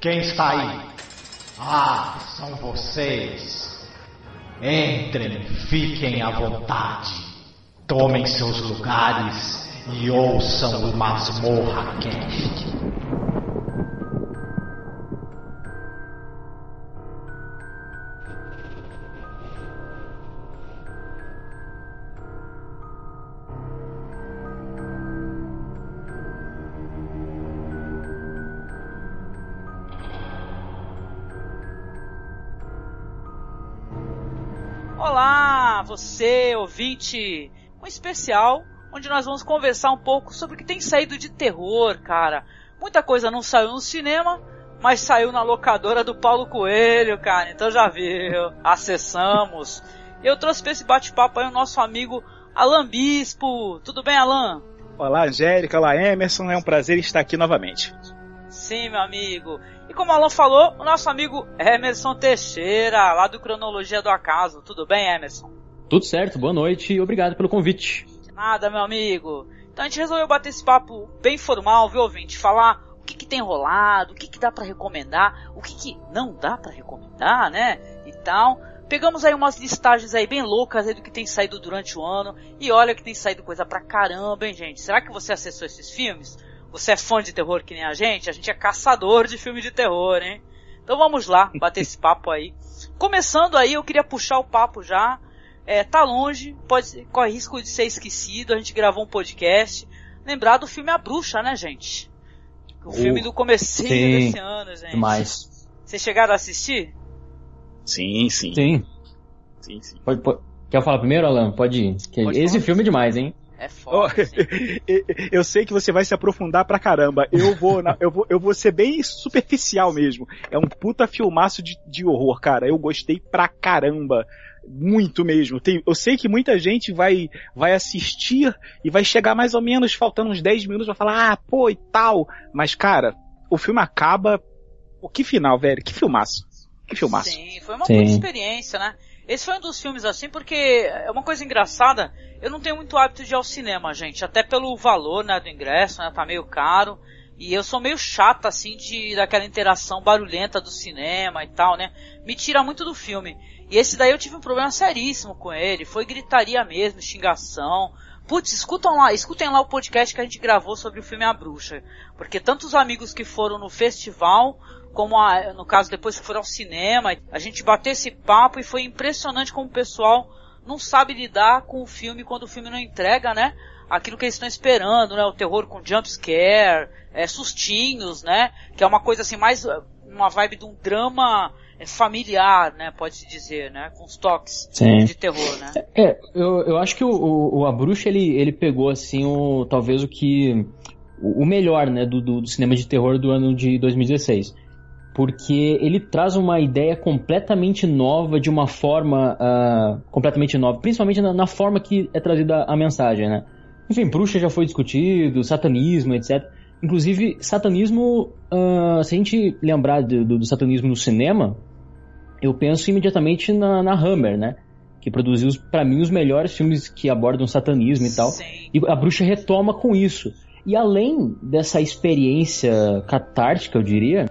Quem está aí? Ah, são vocês. Entrem, fiquem à vontade. Tomem seus lugares e ouçam o Masmorra Cast. Um especial onde nós vamos conversar um pouco sobre o que tem saído de terror, cara. Muita coisa não saiu no cinema, mas saiu na locadora do Paulo Coelho, cara. Então já viu, acessamos. Eu trouxe para esse bate-papo aí o nosso amigo Alan Bispo. Tudo bem, Alan? Olá, Angélica. Olá, Emerson. É um prazer estar aqui novamente. Sim, meu amigo. E como o Alan falou, o nosso amigo Emerson Teixeira, lá do Cronologia do Acaso. Tudo bem, Emerson? Tudo certo, boa noite e obrigado pelo convite. De nada, meu amigo. Então a gente resolveu bater esse papo bem formal, viu, ouvinte? Falar o que, que tem rolado, o que, que dá para recomendar, o que, que não dá para recomendar, né? E tal. Pegamos aí umas listagens aí bem loucas aí do que tem saído durante o ano. E olha que tem saído coisa pra caramba, hein, gente? Será que você acessou esses filmes? Você é fã de terror que nem a gente? A gente é caçador de filme de terror, hein? Então vamos lá, bater esse papo aí. Começando aí, eu queria puxar o papo já. É, tá longe, pode, corre risco de ser esquecido. A gente gravou um podcast. Lembrar do filme A Bruxa, né, gente? O filme do comecinho sim, desse ano, gente. Demais. Vocês chegaram a assistir? Sim, sim. Sim. Sim, sim. Pode, pode- Quer falar primeiro, Alan? Pode ir. Que Pode esse falar. filme é demais, hein? É foda, assim. eu sei que você vai se aprofundar pra caramba. Eu vou, na- eu vou, eu vou ser bem superficial mesmo. É um puta filmaço de, de horror, cara. Eu gostei pra caramba. Muito mesmo. Tem- eu sei que muita gente vai, vai assistir e vai chegar mais ou menos faltando uns 10 minutos vai falar, ah, pô, e tal. Mas, cara, o filme acaba. Pô, que final, velho. Que filmaço. Que filmaço. Sim, foi uma Sim. boa experiência, né? Esse foi um dos filmes assim, porque é uma coisa engraçada, eu não tenho muito hábito de ir ao cinema, gente, até pelo valor, né, do ingresso, né, tá meio caro, e eu sou meio chata, assim, de, daquela interação barulhenta do cinema e tal, né, me tira muito do filme. E esse daí eu tive um problema seríssimo com ele, foi gritaria mesmo, xingação, Putz, escutam lá, escutem lá o podcast que a gente gravou sobre o filme A Bruxa. Porque tantos amigos que foram no festival, como a- no caso depois que foram ao cinema, a gente bateu esse papo e foi impressionante como o pessoal não sabe lidar com o filme quando o filme não entrega, né? Aquilo que eles estão esperando, né? O terror com jump scare, é, sustinhos, né? Que é uma coisa assim, mais uh, uma vibe de um drama é, familiar, né? Pode-se dizer, né? Com os toques Sim. de terror, né? É, eu, eu acho que o, o, A Bruxa, ele, ele pegou, assim, o, talvez o que... O melhor, né, do, do, do cinema de terror do ano de 2016. Porque ele traz uma ideia completamente nova, de uma forma ah, completamente nova. Principalmente na, na forma que é trazida a mensagem, né? Enfim, bruxa já foi discutido, satanismo, etc. Inclusive, satanismo, ah, se a gente lembrar do, do- satanismo no cinema, eu penso imediatamente na, na Hammer, né? Que produziu, pra mim, os melhores filmes que abordam satanismo e tal. Sim. E a bruxa retoma com isso. E além dessa experiência catártica, eu diria,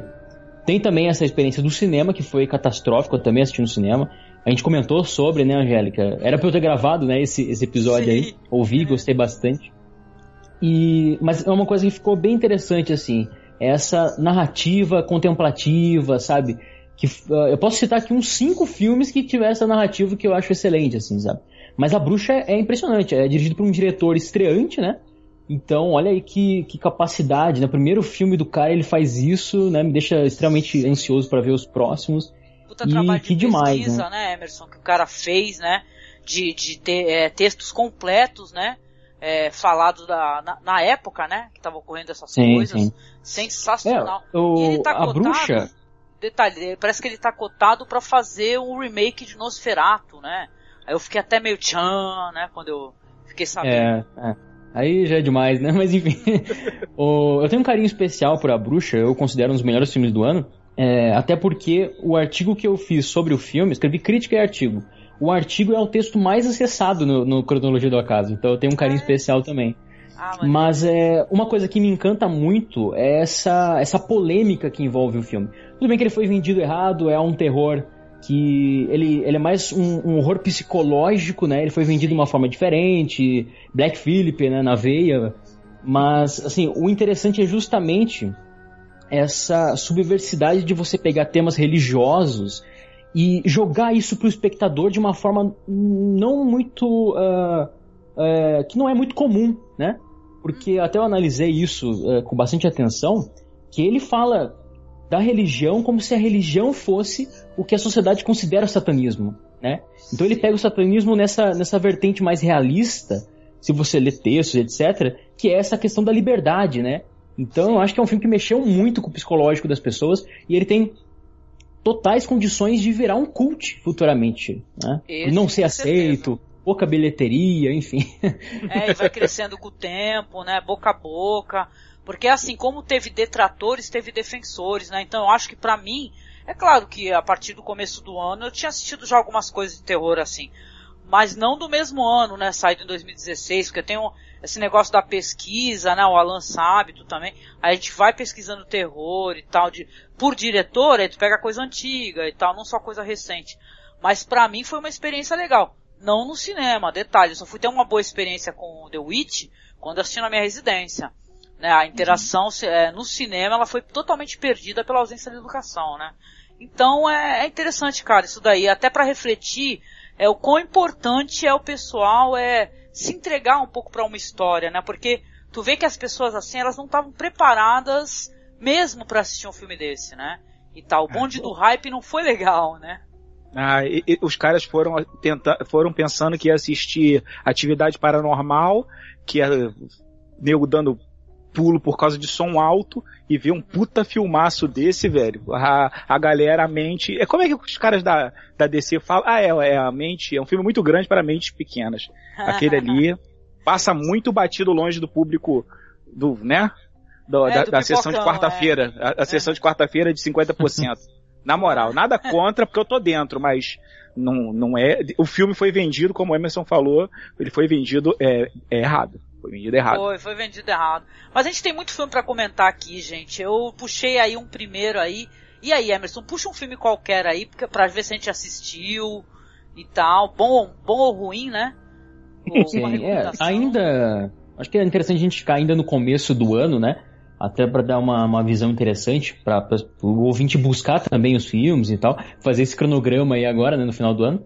tem também essa experiência do cinema, que foi catastrófica, eu também assisti no cinema. A gente comentou sobre, né, Angélica? Era pra eu ter gravado, né, esse, esse episódio Sim. aí. Ouvi, gostei bastante. E, mas é uma coisa que ficou bem interessante, assim. Essa narrativa contemplativa, sabe? Que, ah, eu posso citar aqui uns cinco filmes que tiveram essa narrativa que eu acho excelente, assim, sabe? Mas A Bruxa é, é impressionante. É dirigido por um diretor estreante, né? Então, olha aí que, que capacidade, né? Primeiro filme do cara, ele faz isso, né? Me deixa extremamente ansioso para ver os próximos. Puta E trabalho que de demais, pesquisa, né? Emerson, que o cara fez, né? De, de ter é, textos completos, né? É, falados da, na, na época, né? Que tava ocorrendo essas Sim, coisas. sim. Sensacional. É, o- E ele tá a cotado, bruxa. Detalhe, parece que ele tá cotado pra fazer um remake de Nosferatu, né? Aí eu fiquei até meio tchan, né? Quando eu fiquei sabendo. É, é. Aí já é demais, né? Mas enfim. O- eu tenho um carinho especial por A Bruxa, eu considero um dos melhores filmes do ano. É, até porque o artigo que eu fiz sobre o filme, escrevi crítica e artigo. O artigo é o texto mais acessado no, no Cronologia do Acaso, então eu tenho um carinho Ah. especial também. Ah, mas é uma coisa que me encanta muito é essa, essa polêmica que envolve o filme. Tudo bem que ele foi vendido errado, é um terror que ele, ele é mais um, um horror psicológico, né? Ele foi vendido de uma forma diferente, Black Phillip, né, na veia. Mas, assim, o interessante é justamente essa subversidade de você pegar temas religiosos e jogar isso pro espectador de uma forma não muito. Uh, uh, que não é muito comum, né? Porque até eu analisei isso uh, com bastante atenção, que ele fala da religião como se a religião fosse o que a sociedade considera satanismo, né? Então ele pega o satanismo nessa, nessa vertente mais realista, se você lê textos, etc., que é essa questão da liberdade, né? Então eu acho que é um filme que mexeu muito com o psicológico das pessoas e ele tem totais condições de virar um cult futuramente, né? Esse, não ser aceito, certeza. pouca bilheteria, enfim. É, e vai crescendo com o tempo, né? Boca a boca. Porque assim, como teve detratores, teve defensores, né? Então eu acho que para mim, é claro que a partir do começo do ano eu tinha assistido já algumas coisas de terror assim. Mas não do mesmo ano, né? Saído em 2016, porque tem um, esse negócio da pesquisa, né? O Alan sabe, tu também. Aí a gente vai pesquisando terror e tal, de, por diretor, aí tu pega coisa antiga e tal, não só coisa recente. Mas para mim foi uma experiência legal. Não no cinema, detalhe, eu só fui ter uma boa experiência com The Witch quando assisti na minha residência. Né, a interação uhum. é, no cinema ela foi totalmente perdida pela ausência de educação, né? Então é, é interessante, cara, isso daí, até para refletir é o quão importante é o pessoal é se entregar um pouco para uma história, né? Porque tu vê que as pessoas assim, elas não estavam preparadas mesmo para assistir um filme desse, né? E tal, o bonde do hype não foi legal, né? Ah, e, e, os caras foram tentar, foram pensando que ia assistir atividade paranormal, que ia nego dando pulo por causa de som alto e ver um puta filmaço desse, velho. A, a galera, a mente. É como é que os caras da, da DC falam? Ah, é, é a mente, é um filme muito grande para mentes pequenas. Aquele ali passa muito batido longe do público do, né? Do, é, da, da sessão de quarta-feira. É. A, a, sessão de quarta-feira é de 50%. Na moral, nada contra, porque eu tô dentro, mas não, não é. O filme foi vendido, como o Emerson falou, ele foi vendido é, é errado. Foi vendido errado. Foi, foi vendido errado. Mas a gente tem muito filme para comentar aqui, gente. Eu puxei aí um primeiro aí. E aí, Emerson, puxa um filme qualquer aí, pra ver se a gente assistiu e tal. Bom, bom ou ruim, né? Ou Sim, é, ainda. Acho que é interessante a gente ficar ainda no começo do ano, né? Até para dar uma, uma visão interessante para o ouvinte buscar também os filmes e tal, fazer esse cronograma aí agora, né, no final do ano.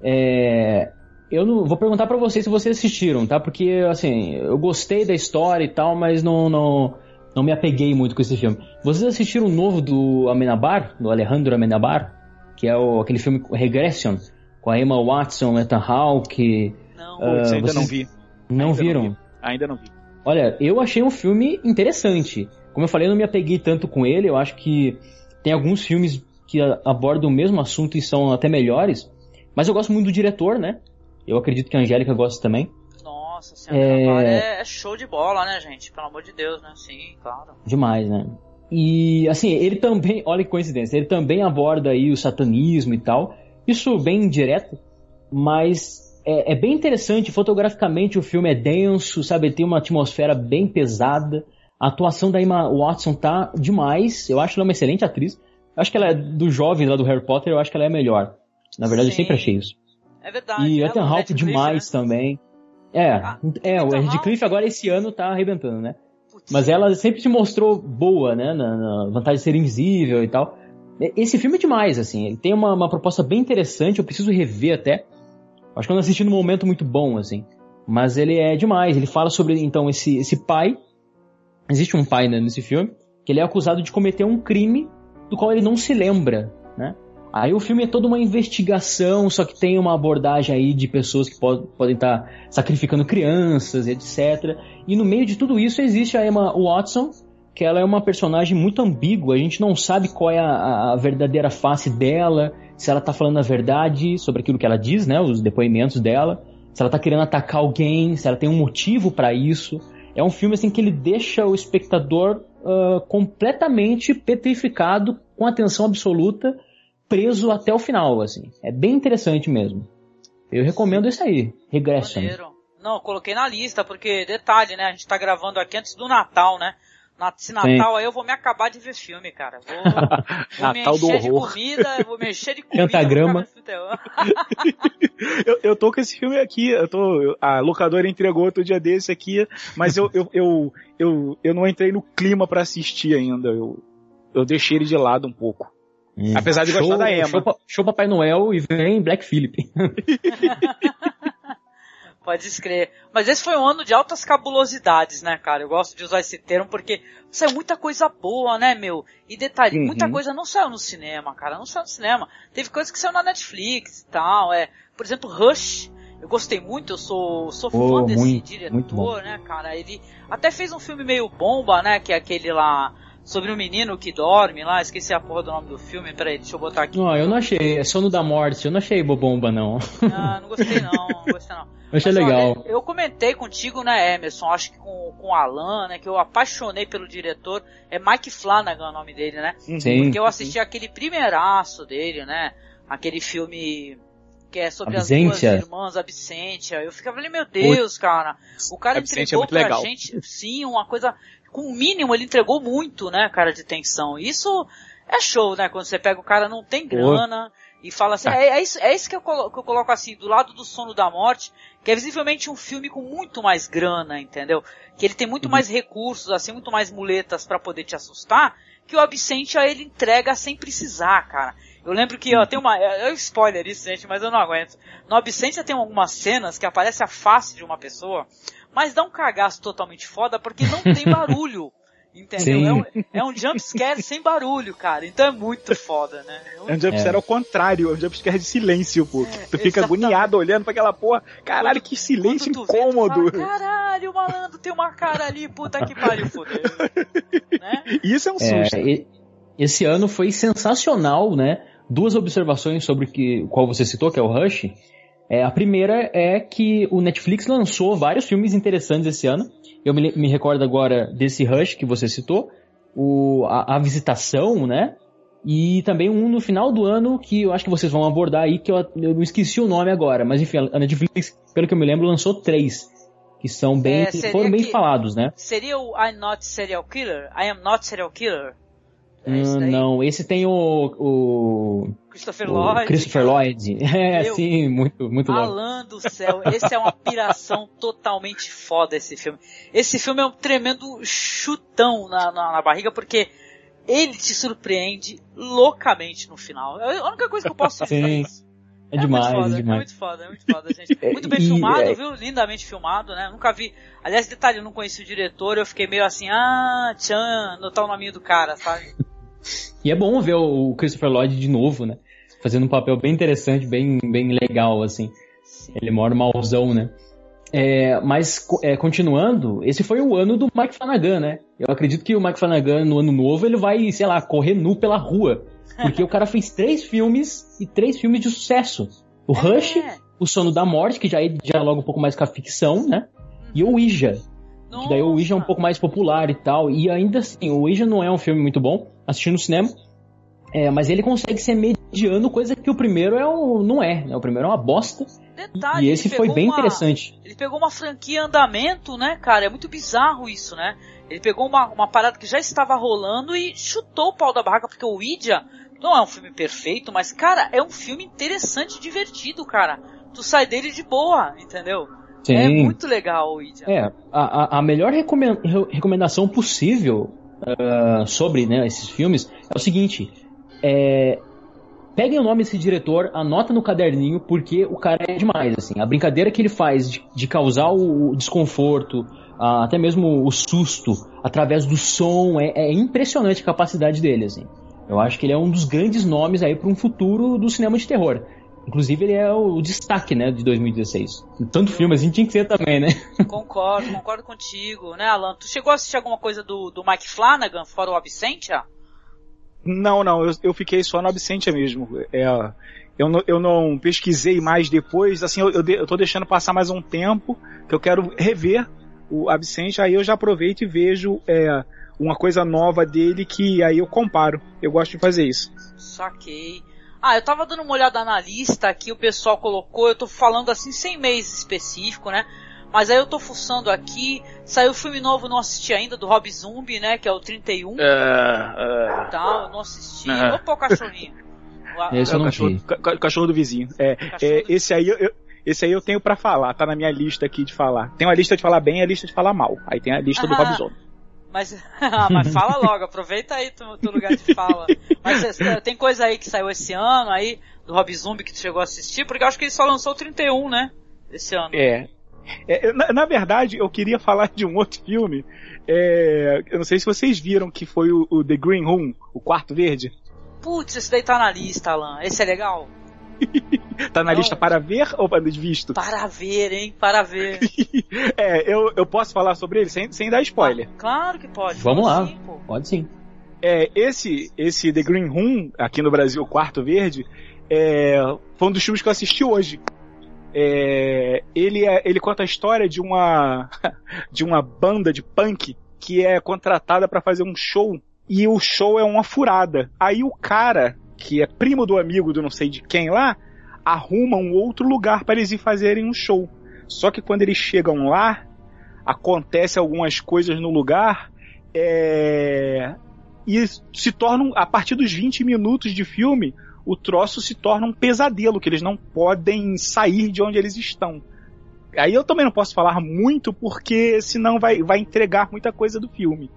É, eu não vou perguntar para vocês se vocês assistiram, tá? Porque assim, eu gostei da história e tal, mas não não não me apeguei muito com esse filme. Vocês assistiram o novo do Amenabar, do Alejandro Amenabar, que é o, aquele filme Regression com a Emma Watson, Ethan Hawke? Não, uh, ainda não vi. Não ainda viram? Não vi. Ainda não vi. Olha, eu achei um filme interessante. Como eu falei, eu não me apeguei tanto com ele. Eu acho que tem alguns filmes que abordam o mesmo assunto e são até melhores. Mas eu gosto muito do diretor, né? Eu acredito que a Angélica gosta também. Nossa senhora, é... é show de bola, né, gente? Pelo amor de Deus, né? Sim, claro. Demais, né? E assim, ele também, olha que coincidência, ele também aborda aí o satanismo e tal. Isso bem direto, mas é, é, bem interessante. Fotograficamente o filme é denso, sabe? Tem uma atmosfera bem pesada. A atuação da Emma Watson tá demais. Eu acho ela uma excelente atriz. Eu acho que ela é do jovem lá do Harry Potter, eu acho que ela é a melhor. Na verdade, Sim. eu sempre achei isso. É verdade. E Ethan Hawke demais né? também. É, ah, é, o Redcliffe agora esse ano tá arrebentando, né? Putz, Mas ela sempre se mostrou boa, né? Na, na, vantagem de ser invisível e tal. Esse filme é demais, assim. Ele tem uma, uma proposta bem interessante, eu preciso rever até. Acho que eu não assisti num momento muito bom, assim. Mas ele é demais. Ele fala sobre, então, esse, esse pai. Existe um pai né, nesse filme. Que ele é acusado de cometer um crime do qual ele não se lembra, né? Aí o filme é toda uma investigação, só que tem uma abordagem aí de pessoas que pod podem estar tá sacrificando crianças, etc. E no meio de tudo isso existe a Emma Watson, que ela é uma personagem muito ambígua, a gente não sabe qual é a, a verdadeira face dela, se ela tá falando a verdade sobre aquilo que ela diz, né, os depoimentos dela, se ela tá querendo atacar alguém, se ela tem um motivo para isso. É um filme assim que ele deixa o espectador uh, completamente petrificado, com atenção absoluta preso até o final, assim. É bem interessante mesmo. Eu recomendo isso aí, Regression. Maneiro. Não, eu coloquei na lista, porque, detalhe, né? A gente tá gravando aqui antes do Natal, né? Se Natal, Sim. aí eu vou me acabar de ver filme, cara. Vou, vou me encher de comida, vou me encher de comida. Cantagrama. eu, eu tô com esse filme aqui, eu tô, a locadora entregou outro dia desse aqui, mas eu, eu, eu, eu, eu não entrei no clima para assistir ainda. Eu, eu deixei ele de lado um pouco. Hum. Apesar de show, gostar da Emma. Show, show Papai Noel e vem Black Phillip. Pode escrever. Mas esse foi um ano de altas cabulosidades, né, cara? Eu gosto de usar esse termo porque saiu muita coisa boa, né, meu? E detalhe, uhum. muita coisa não saiu no cinema, cara. Não saiu no cinema. Teve coisa que saiu na Netflix e tal. É, por exemplo, Rush. Eu gostei muito, eu sou, sou oh, fã desse muito, diretor, muito né, cara? Ele até fez um filme meio bomba, né? Que é aquele lá sobre o um menino que dorme lá, esqueci a porra do nome do filme, peraí, deixa eu botar aqui. Não, eu não achei, é Sono da Morte, eu não achei bobomba não. Ah, não gostei não, não gostei não. Eu achei Mas, legal. Ó, eu comentei contigo, né, Emerson, acho que com, com o Alan, né, que eu apaixonei pelo diretor, é Mike Flanagan o nome dele, né? Sim. Porque eu assisti sim. aquele primeiraço dele, né, aquele filme que é sobre Absentia. as duas irmãs, Absentia. Eu ficava ali, meu Deus, cara, o cara Absentia é entregou é pra legal. gente, sim, uma coisa com o mínimo ele entregou muito, né, cara, de tensão. Isso é show, né, quando você pega o cara não tem grana e fala assim, é, é, isso, é isso que eu, coloco, que eu coloco assim, do lado do sono da morte, que é visivelmente um filme com muito mais grana, entendeu? Que ele tem muito uhum. mais recursos, assim, muito mais muletas para poder te assustar, que o Absentia ele entrega sem precisar, cara. Eu lembro que, ó, tem uma, é, é spoiler isso, gente, mas eu não aguento. No Absentia tem algumas cenas que aparece a face de uma pessoa, mas dá um cagaço totalmente foda porque não tem barulho. Entendeu? É um, é um jumpscare sem barulho, cara. Então é muito foda, né? É um, é um jumpscare é. ao contrário, é um jumpscare de silêncio, pô. É, tu fica exatamente. agoniado olhando pra aquela porra. Caralho, que silêncio incômodo. Vê, fala, Caralho, malandro, tem uma cara ali, puta que pariu, fodeu. né? Isso é um é, susto. É, esse ano foi sensacional, né? Duas observações sobre que, qual você citou, que é o Rush. É, a primeira é que o Netflix lançou vários filmes interessantes esse ano. Eu me, me recordo agora desse Rush que você citou, o, a, a, Visitação, né? E também um no final do ano que eu acho que vocês vão abordar aí, que eu, eu não esqueci o nome agora, mas enfim, a Netflix, pelo que eu me lembro, lançou três. Que são bem, é, foram bem que, falados, né? Seria o I'm Not Serial Killer? I Am Not Serial Killer? É hum, não, esse tem o, o Christopher Lloyd. Christopher Lloyd. É, Meu, sim, muito, muito louco. Alan do céu, esse é uma piração totalmente foda esse filme. Esse filme é um tremendo chutão na, na, na, barriga, porque ele te surpreende loucamente no final. É a única coisa que eu posso dizer sim. isso. É, é demais, muito foda, é demais. É muito foda, é muito foda, gente. Muito bem e, filmado, é... viu? Lindamente filmado, né? Nunca vi. Aliás, detalhe, eu não conheci o diretor, eu fiquei meio assim, ah, Chan, notar o nome do cara, sabe? E é bom ver o Christopher Lloyd de novo, né? Fazendo um papel bem interessante, bem, bem legal, assim. Sim. Ele mora mauzão, né? É, mas, é, continuando, esse foi o ano do Mike Flanagan, né? Eu acredito que o Mike Flanagan, no ano novo, ele vai, sei lá, correr nu pela rua. Porque o cara fez três filmes e três filmes de sucesso. O é. Rush, O Sono da Morte, que já dialoga um pouco mais com a ficção, né? E o Ouija, que daí o Ouija é um pouco mais popular e tal. E ainda assim, o Ouija não é um filme muito bom, assistindo no cinema. É, mas ele consegue ser mediano, coisa que o primeiro é o, não é. Né? O primeiro é uma bosta. Detalhe, e esse foi bem uma, interessante. Ele pegou uma franquia andamento, né, cara? É muito bizarro isso, né? Ele pegou uma, uma parada que já estava rolando e chutou o pau da barraca, porque o Ouija não é um filme perfeito, mas, cara, é um filme interessante e divertido, cara. Tu sai dele de boa, entendeu? Sim. É muito legal o. É, a, a melhor recomendação possível uh, sobre né, esses filmes é o seguinte: é, peguem o nome desse diretor, anota no caderninho, porque o cara é demais. Assim, a brincadeira que ele faz de, de causar o, desconforto, uh, até mesmo o susto, através do som, é, é, impressionante a capacidade dele. Assim. Eu acho que ele é um dos grandes nomes aí para um futuro do cinema de terror. Inclusive, ele é o destaque, né, de 2016. Tanto filme assim tinha que ser também, né? Concordo, concordo contigo, né, Alan? Tu chegou a assistir alguma coisa do, do Mike Flanagan, fora o Absentia? Não, não, eu, eu fiquei só no Absentia mesmo. É, eu, não, eu não pesquisei mais depois, assim, eu, eu, eu tô deixando passar mais um tempo, que eu quero rever o Absentia, aí eu já aproveito e vejo é, uma coisa nova dele que aí eu comparo. Eu gosto de fazer isso. Saquei. Ah, eu tava dando uma olhada na lista que o pessoal colocou, eu tô falando assim sem mês específico, né? Mas aí eu tô fuçando aqui, saiu o filme novo, não assisti ainda, do Rob Zombie, né, que é o 31. É, é... Tal, não assisti. É. Opa, o cachorrinho. Esse eu não cachorro, ca cachorro do vizinho. É, é do esse aí eu, esse aí eu tenho para falar, tá na minha lista aqui de falar. Tem uma lista de falar bem e a lista de falar mal. Aí tem a lista ah, do Rob Zombie. Mas, mas fala logo, aproveita aí teu, teu lugar de fala. Mas tem coisa aí que saiu esse ano aí, do Rob Zombie que tu chegou a assistir, porque eu acho que ele só lançou o 31, né? Esse ano. É. é na, na, verdade, eu queria falar de um outro filme. É, eu não sei se vocês viram que foi o, o The Green Room, o Quarto Verde. Putz, esse daí tá na lista, Alan. Esse é legal? tá na Não. lista para ver ou para visto? Para ver, hein? Para ver. é, eu, eu posso falar sobre ele sem, sem dar spoiler. Ah, claro que pode. Vamos lá. Sim, pode sim. É, esse, esse The Green Room, aqui no Brasil, Quarto Verde, é, foi um dos filmes que eu assisti hoje. É, ele, é, ele conta a história de uma, de uma banda de punk que é contratada para fazer um show e o show é uma furada. Aí o cara que é primo do amigo do não sei de quem lá, arruma um outro lugar para eles ir fazerem um show. Só que quando eles chegam lá, acontece algumas coisas no lugar é... e se tornam, a partir dos 20 minutos de filme, o troço se torna um pesadelo, que eles não podem sair de onde eles estão. Aí eu também não posso falar muito, porque senão vai, vai entregar muita coisa do filme.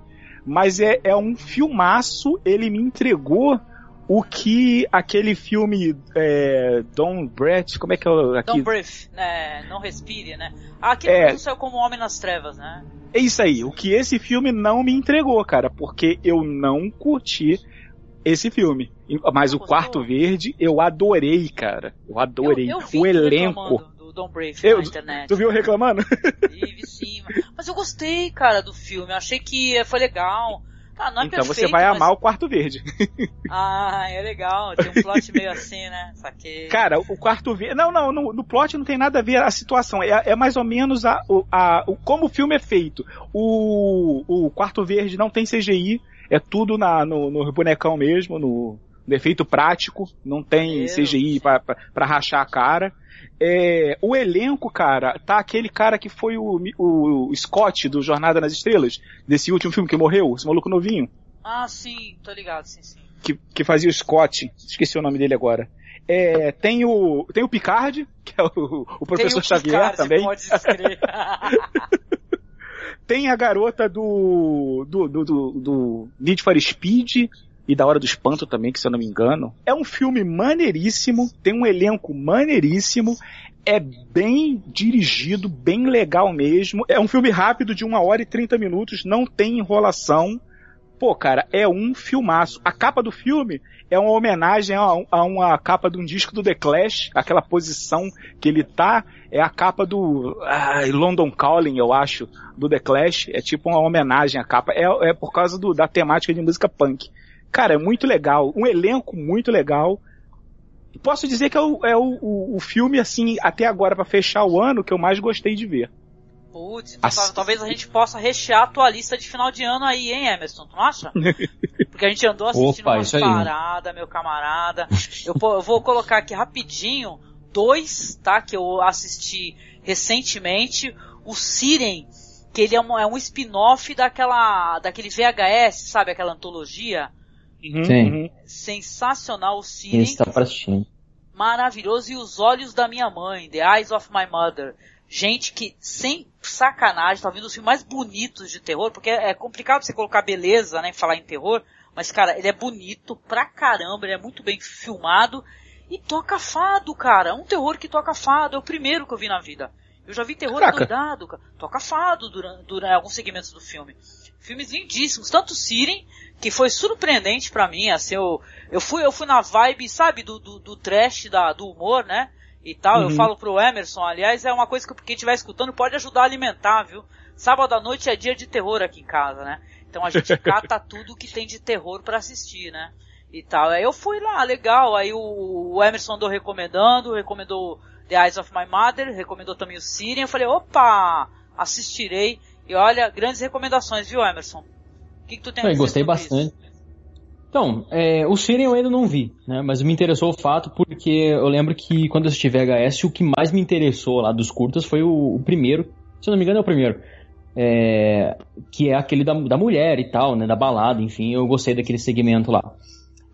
Mas é, é um filmaço, ele me entregou o que aquele filme é, Don't Breath, como é que é o aqui? Don't Breathe, né? Não respire, né? Ah, aquele é, saiu como Homem nas Trevas, né? É isso aí, o que esse filme não me entregou, cara, porque eu não curti esse filme. Mas o Quarto Verde eu adorei, cara. Eu adorei. Eu, eu o elenco. Do, do Don't Breathe eu, na internet. Tu viu reclamando? Vi, sim. Mas eu gostei, cara, do filme. Eu achei que foi legal. Ah, é então perfeito, você vai mas... amar o quarto verde. Ah, é legal. Tem um plot meio assim, né? Saquei. Cara, o quarto verde. Não, não, no, no, plot não tem nada a ver a situação. É, é mais ou menos a, a, o, como o filme é feito. O, o quarto verde não tem CGI. É tudo na, no, no bonecão mesmo, no, no efeito prático. Não tem Meu CGI para rachar a cara. É, o elenco, cara, tá aquele cara que foi o, o, Scott do Jornada nas Estrelas, desse último filme que morreu, esse maluco novinho. Ah, sim, tô ligado, sim, sim. Que, que fazia o Scott, esqueci o nome dele agora. É, tem o tem o Picard, que é o, o professor o Xavier Picard, também. Pode tem a garota do do, do, do, do Need for Speed, e da Hora do Espanto também, que se eu não me engano. É um filme maneiríssimo, tem um elenco maneiríssimo, é bem dirigido, bem legal mesmo. É um filme rápido de uma hora e trinta minutos, não tem enrolação. Pô, cara, é um filmaço. A capa do filme é uma homenagem a, a uma capa de um disco do The Clash, aquela posição que ele tá, é a capa do ah, London Calling, eu acho, do The Clash. É tipo uma homenagem à capa. É, é por causa do, da temática de música punk. Cara, é muito legal. Um elenco muito legal. Posso dizer que é o, é o, o, o filme, assim, até agora, para fechar o ano, que eu mais gostei de ver. Putz, então assim... talvez a gente possa rechear a tua lista de final de ano aí, hein, Emerson? Tu não acha? Porque a gente andou assistindo Opa, umas paradas, meu camarada. Eu, eu, vou colocar aqui rapidinho dois, tá? Que eu assisti recentemente. O Siren, que ele é um, é um spin-off daquela, daquele VHS, sabe? Aquela antologia Uhum, Sim. Uhum. Sensacional o Siren. Está assistir. Maravilhoso. E Os Olhos da Minha Mãe, The Eyes of My Mother. Gente que, sem sacanagem, tá vindo os filmes mais bonitos de terror, porque é complicado você colocar beleza, né, falar em terror, mas cara, ele é bonito pra caramba, ele é muito bem filmado e toca fado, cara. Um terror que toca fado, é o primeiro que eu vi na vida. Eu já vi terror Caraca. doidado, cara. Toca fado durante, durante alguns segmentos do filme. Filmes lindíssimos, tanto Siren, que foi surpreendente para mim, assim, eu, eu fui, eu fui na vibe, sabe, do, do, do trash, da, do humor, né? E tal, uhum. eu falo pro Emerson, aliás, é uma coisa que quem estiver escutando pode ajudar a alimentar, viu? Sábado à noite é dia de terror aqui em casa, né? Então a gente cata tudo que tem de terror para assistir, né? E tal. Aí eu fui lá, legal. Aí o, o Emerson andou recomendando, recomendou The Eyes of My Mother, recomendou também o Siren. Eu falei, opa, assistirei. E olha, grandes recomendações, viu, Emerson? O que, que tu tem a dizer Gostei bastante. Isso? Então, é, o Siren eu ainda não vi, né? Mas me interessou o fato porque eu lembro que quando eu assisti VHS, o que mais me interessou lá dos curtas foi o, o primeiro, Se eu não me engano, é o primeiro. É, que é aquele da, da mulher e tal, né? Da balada, enfim, eu gostei daquele segmento lá.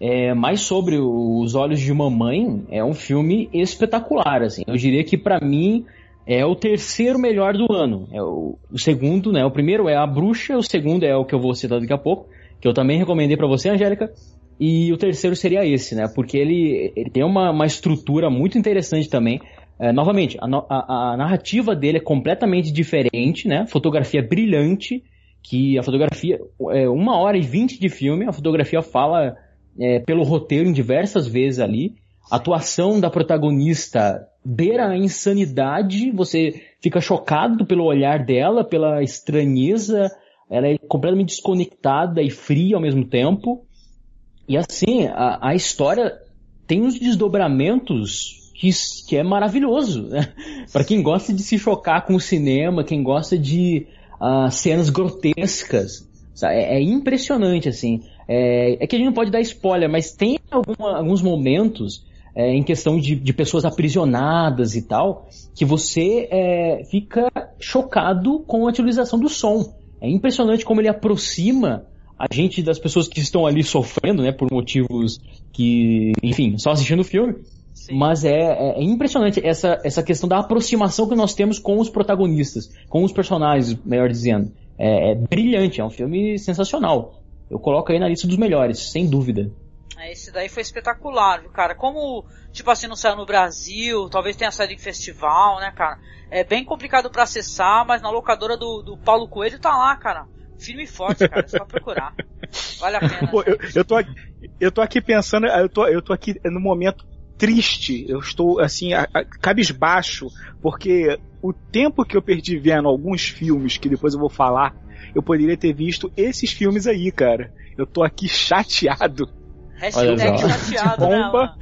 É, mas sobre Os Olhos de Mamãe, é um filme espetacular, assim. Eu diria que para mim é o terceiro melhor do ano. É o, o, segundo, né? O primeiro é A Bruxa, o segundo é o que eu vou citar daqui a pouco, que eu também recomendei para você, Angélica. E o terceiro seria esse, né? Porque ele, ele tem uma, uma estrutura muito interessante também. É, novamente, a, a, a, narrativa dele é completamente diferente, né? Fotografia brilhante, que a fotografia, é uma hora e vinte de filme, a fotografia fala é, pelo roteiro em diversas vezes ali. A atuação da protagonista beira a insanidade, você fica chocado pelo olhar dela, pela estranheza, ela é completamente desconectada e fria ao mesmo tempo. E assim, a, a história tem uns desdobramentos que, que é maravilhoso. Né? para quem gosta de se chocar com o cinema, quem gosta de uh, cenas grotescas, é, é, impressionante assim. É, é, que a gente não pode dar spoiler, mas tem alguma, alguns momentos é, em questão de, de, pessoas aprisionadas e tal, que você é, fica chocado com a utilização do som. É impressionante como ele aproxima a gente das pessoas que estão ali sofrendo, né, por motivos que, enfim, só assistindo o filme. Sim. Mas é, é, é, impressionante essa, essa questão da aproximação que nós temos com os protagonistas, com os personagens, melhor dizendo. É, é brilhante, é um filme sensacional eu coloco aí na lista dos melhores, sem dúvida. É, esse daí foi espetacular, viu, cara? Como, tipo assim, não saiu no Brasil, talvez tenha saído em festival, né, cara? É bem complicado para acessar, mas na locadora do, do Paulo Coelho tá lá, cara. Filme forte, cara, é só procurar. Vale a pena. Pô, eu, eu, tô aqui, eu tô aqui pensando, eu tô, eu tô aqui no momento triste, eu estou assim, a, a, cabisbaixo, porque o tempo que eu perdi vendo alguns filmes que depois eu vou falar eu poderia ter visto esses filmes aí, cara. Eu tô aqui chateado. Hashtag chateado, né, bomba.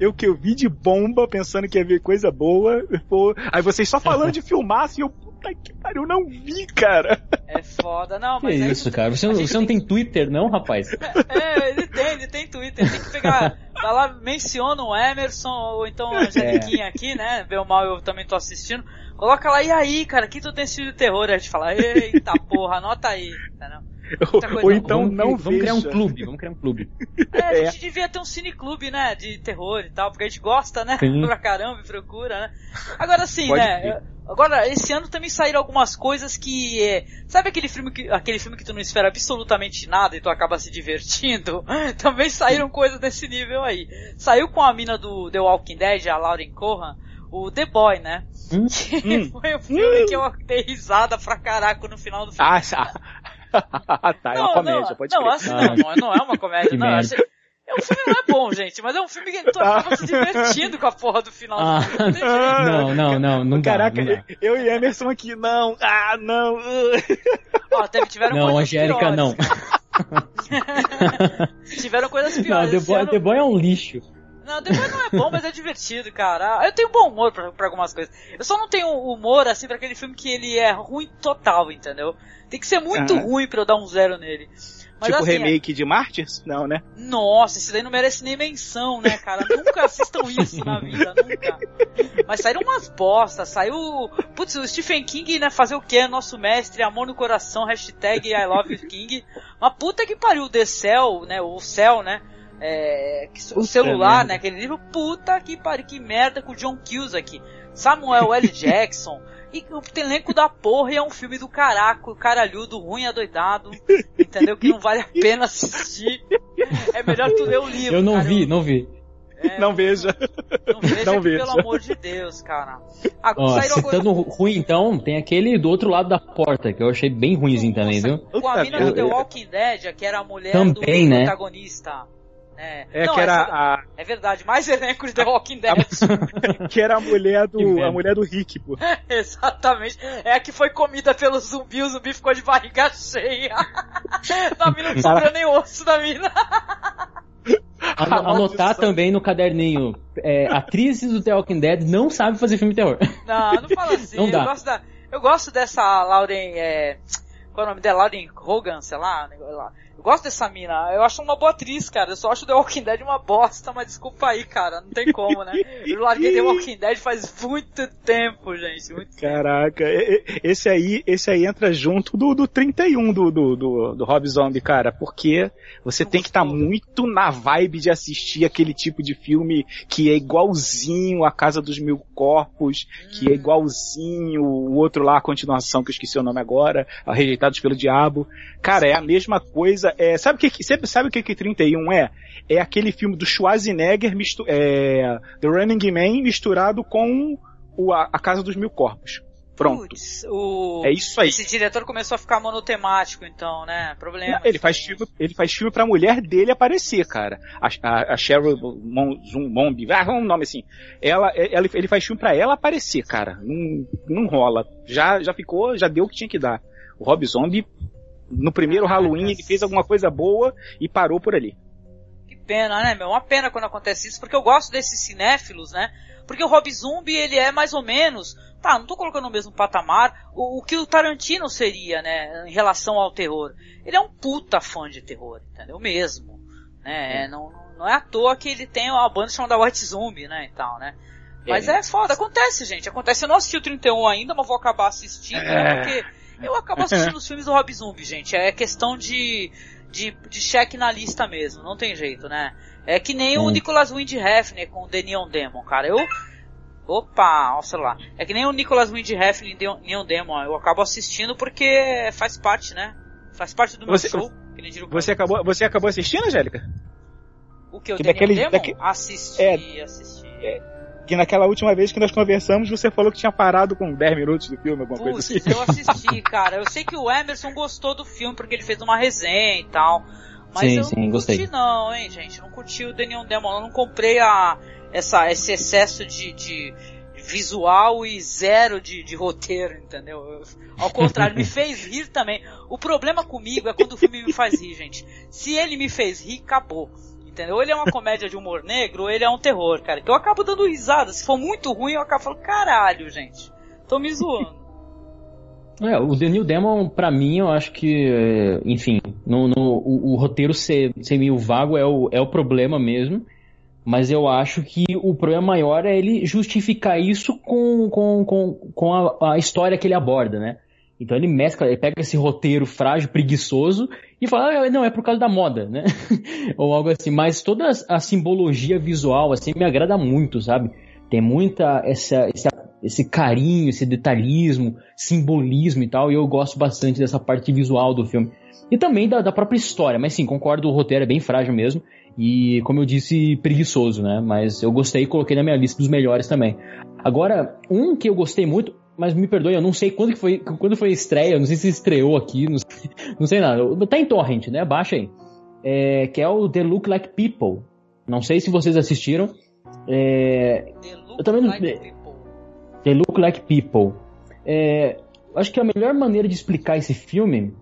Eu que eu vi de bomba, pensando que ia ver coisa boa. Pô, aí vocês só falando de filmaço e eu, puta que pariu, não vi, cara. É foda, não, mas. Que é isso, cara? Você, não, você não tem Twitter, não, rapaz? É, ele tem, ele tem Twitter. Tem que pegar. Tá lá, menciona o Emerson, ou então a Angeliquinha é. aqui, né? Bem ou mal eu também tô assistindo. Coloca lá, e aí, cara, que tu tem de terror? A gente fala, eita porra, anota aí, entendeu? Ou, ou então vamos, não Vamos criar um clube, vamos criar um clube. É, a gente é. devia ter um cineclube, né, de terror e tal, porque a gente gosta, né, sim. pra caramba e procura, né. Agora sim, Pode né, agora esse ano também saíram algumas coisas que, é, sabe aquele filme que, aquele filme que tu não espera absolutamente nada e tu acaba se divertindo? também saíram coisas desse nível aí. Saiu com a mina do The Walking Dead, a Lauren Cohan, o The Boy, né? Hum, hum, foi o filme hum. que eu dei risada pra caraca no final do filme. Ah, tá. tá, é uma comédia, não, pode não, assim, não, não, não, é uma comédia. não, assim, é um filme não é bom, gente, mas é um filme que acaba se divertindo com a porra do final ah, do filme. Não, não, não, não Caraca, dá, não dá. eu e Emerson aqui, não, ah, não. Ó, teve, tiveram não, Angélica, piores, não. tiveram coisas piores. Não, The Boy, The Boy é um lixo. Não, Boy não é bom, mas é divertido, cara. Eu tenho bom humor pra, pra algumas coisas. Eu só não tenho humor, assim, pra aquele filme que ele é ruim total, entendeu? Tem que ser muito uhum. ruim pra eu dar um zero nele. Mas, tipo assim, remake é... de Martyrs? Não, né? Nossa, isso daí não merece nem menção, né, cara? nunca assistam isso na vida, nunca. Mas saíram umas bostas, saiu. Putz, o Stephen King, né, fazer o quê? Nosso mestre, amor no coração, hashtag I love King. Uma puta que pariu, The Cell, né? O Cell, né? É, o celular, né? Aquele livro, puta que pariu, que merda com o John Cusack, Samuel L. Jackson, e o elenco da porra e é um filme do caraco, caralhudo, ruim, adoidado, entendeu? Que não vale a pena assistir. É melhor tu ler o livro. Eu não cara, vi, eu... não vi. É, não veja. Não veja, não veja. pelo amor de Deus, cara. Ó, citando agora... ruim, então, tem aquele do outro lado da porta, que eu achei bem ruimzinho também, viu? Com a mina do The Walking Dead, que era a mulher também, do, do né? protagonista. É, é não, que era a... é verdade, mais elenco de The Walking Dead. que era a mulher do a mulher do Rick, pô. Exatamente. É a que foi comida pelo zumbi, o zumbi ficou de barriga cheia. a mina não sobrou nem osso da mina. Anotar também no caderninho. É, atrizes do The Walking Dead não sabem fazer filme de terror. Não, não fala assim. Não dá. Eu gosto, da, eu gosto dessa Lauren. É, Qual é o nome dela? Lauren Hogan, sei lá, lá. Eu gosto dessa mina, eu acho uma boa atriz, cara. Eu só acho The Walking Dead uma bosta, mas desculpa aí, cara. Não tem como, né? Eu larguei The Walking Dead faz muito tempo, gente. Muito Caraca, tempo. esse aí, esse aí entra junto do, do 31 do, do, do, do Rob Zombie, cara. Porque você tem que estar tá muito na vibe de assistir aquele tipo de filme que é igualzinho a Casa dos Mil Corpos, hum. que é hum. igualzinho o outro lá, a continuação, que eu esqueci o nome agora, Rejeitados pelo Diabo. Cara, é a mesma coisa é, sabe o que, sabe, sabe o que que 31 é? É aquele filme do Schwarzenegger, mistu, é, The Running Man, misturado com o, a, a Casa dos Mil Corpos. Pronto. Puts, o... É isso aí. Esse diretor começou a ficar monotemático, então, né? Problema. Não, ele faz filme, ele faz filme pra mulher dele aparecer, cara. A, a, a Cheryl Mombi, ah, um nome assim. Ela, ela, ele faz filme pra ela aparecer, cara. Não, não rola. Já, já ficou, já deu o que tinha que dar. O Rob Zombie no primeiro Halloween ele fez alguma coisa boa e parou por ali. Que pena, né, meu? Uma pena quando acontece isso, porque eu gosto desses cinéfilos, né? Porque o Rob Zombie, ele é mais ou menos, tá, não tô colocando no mesmo patamar, o, o que o Tarantino seria, né, em relação ao terror. Ele é um puta fã de terror, entendeu? Mesmo, né? É. Não, não é à toa que ele tem uma banda chamada White Zombie, né, e tal, né? Mas é, é foda, acontece, gente. Acontece. Eu não assisti o 31 ainda, mas vou acabar assistindo, é. né? Porque eu acabo assistindo os filmes do Rob Zombie, gente. É questão de, de, de cheque na lista mesmo, não tem jeito, né? É que nem hum. o Nicolas Windhefner com o The Neon Demon, cara. Eu. Opa, ó, sei lá. É que nem o Nicolas Windhefner em Neon Demon. Eu acabo assistindo porque faz parte, né? Faz parte do meu você, show. Você acabou, você acabou assistindo, Angélica? O que? O que The daquele, Neon Demon? Daque... Assisti, é, assisti. É que naquela última vez que nós conversamos, você falou que tinha parado com 10 minutos do filme, alguma Puxa, coisa assim. eu assisti, cara. Eu sei que o Emerson gostou do filme porque ele fez uma resenha e tal. Mas sim, eu sim, não gostei. curti não, hein, gente. Não curti o Daniel Demon. Eu não comprei a, essa, esse excesso de, de visual e zero de, de roteiro, entendeu? Eu, ao contrário, me fez rir também. O problema comigo é quando o filme me faz rir, gente. Se ele me fez rir, acabou entendeu? Ou ele é uma comédia de humor negro, ou ele é um terror, cara. Que eu acabo dando risada. Se for muito ruim, eu acabo falando, caralho, gente. Tô me zoando. É, o The New Demon, pra mim, eu acho que, é, enfim, no, no o, o, roteiro ser, ser meio vago é o, é o problema mesmo. Mas eu acho que o problema maior é ele justificar isso com, com, com, com a, a história que ele aborda, né? Então ele mescla, ele pega esse roteiro frágil, preguiçoso e fala, ah, não, é por causa da moda, né? Ou algo assim. Mas toda a simbologia visual, assim, me agrada muito, sabe? Tem muita essa, esse, esse carinho, esse detalhismo, simbolismo e tal, e eu gosto bastante dessa parte visual do filme. E também da, da própria história, mas sim, concordo, o roteiro é bem frágil mesmo. E, como eu disse, preguiçoso, né? Mas eu gostei e coloquei na minha lista dos melhores também. Agora, um que eu gostei muito, mas me perdoe, eu não sei quando que foi, quando foi a estreia, não sei se estreou aqui, não sei, não sei nada. Tá em torrent, né? Baixa aí. É, que é o The Look Like People. Não sei se vocês assistiram. É, The Look eu também Like People. The Look Like People. É, acho que a melhor maneira de explicar esse filme,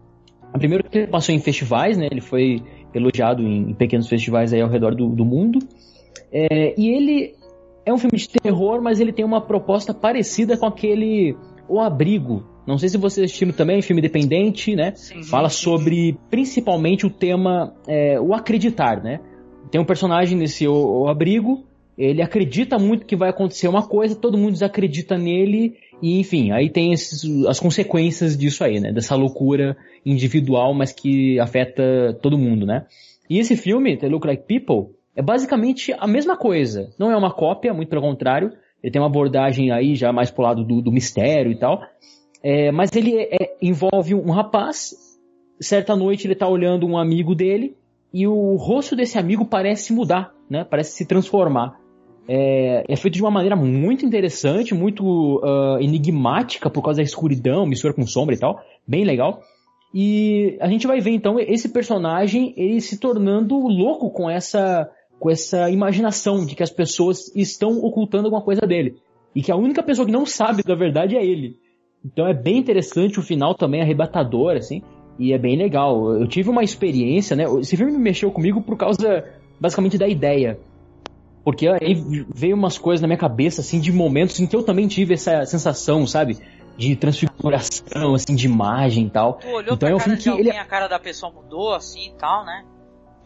primeiro que ele passou em festivais, né? Ele foi elogiado em, em pequenos festivais aí ao redor do, do mundo. É, e ele é um filme de terror, mas ele tem uma proposta parecida com aquele O Abrigo. Não sei se vocês assistiram também, filme independente, né? Sim, Fala sobre principalmente o tema é, o acreditar, né? Tem um personagem nesse o, o Abrigo, ele acredita muito que vai acontecer uma coisa, todo mundo desacredita nele, e enfim, aí tem esses, as consequências disso aí, né? Dessa loucura individual, mas que afeta todo mundo, né? E esse filme, The Look Like People, é basicamente a mesma coisa. Não é uma cópia, muito pelo contrário. Ele tem uma abordagem aí já mais pro lado do, do mistério e tal. É, mas ele é, envolve um rapaz. Certa noite ele tá olhando um amigo dele e o rosto desse amigo parece mudar, né? Parece se transformar. É, é feito de uma maneira muito interessante, muito uh, enigmática por causa da escuridão, mistura com sombra e tal. Bem legal. E a gente vai ver então esse personagem ele se tornando louco com essa com essa imaginação de que as pessoas estão ocultando alguma coisa dele. E que a única pessoa que não sabe da verdade é ele. Então é bem interessante, o final também é arrebatador, assim, e é bem legal. Eu tive uma experiência, né? Esse filme me mexeu comigo por causa, basicamente, da ideia. Porque aí veio umas coisas na minha cabeça, assim, de momentos em que eu também tive essa sensação, sabe? de transfiguração, assim, de imagem e tal. Tu olhou então pra é um cara filme de que alguém, ele a cara da pessoa mudou, assim, e tal, né?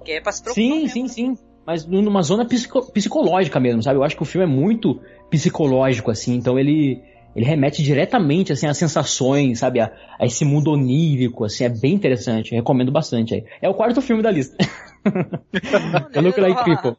Que é pra se preocupar Sim, mesmo, sim, né? sim. Mas numa zona psico- psicológica mesmo, sabe? Eu acho que o filme é muito psicológico, assim, então ele, ele remete diretamente, assim, às sensações, sabe? A, a esse mundo onírico, assim, é bem interessante. Eu recomendo bastante aí. É o quarto filme da lista. The Look Like People.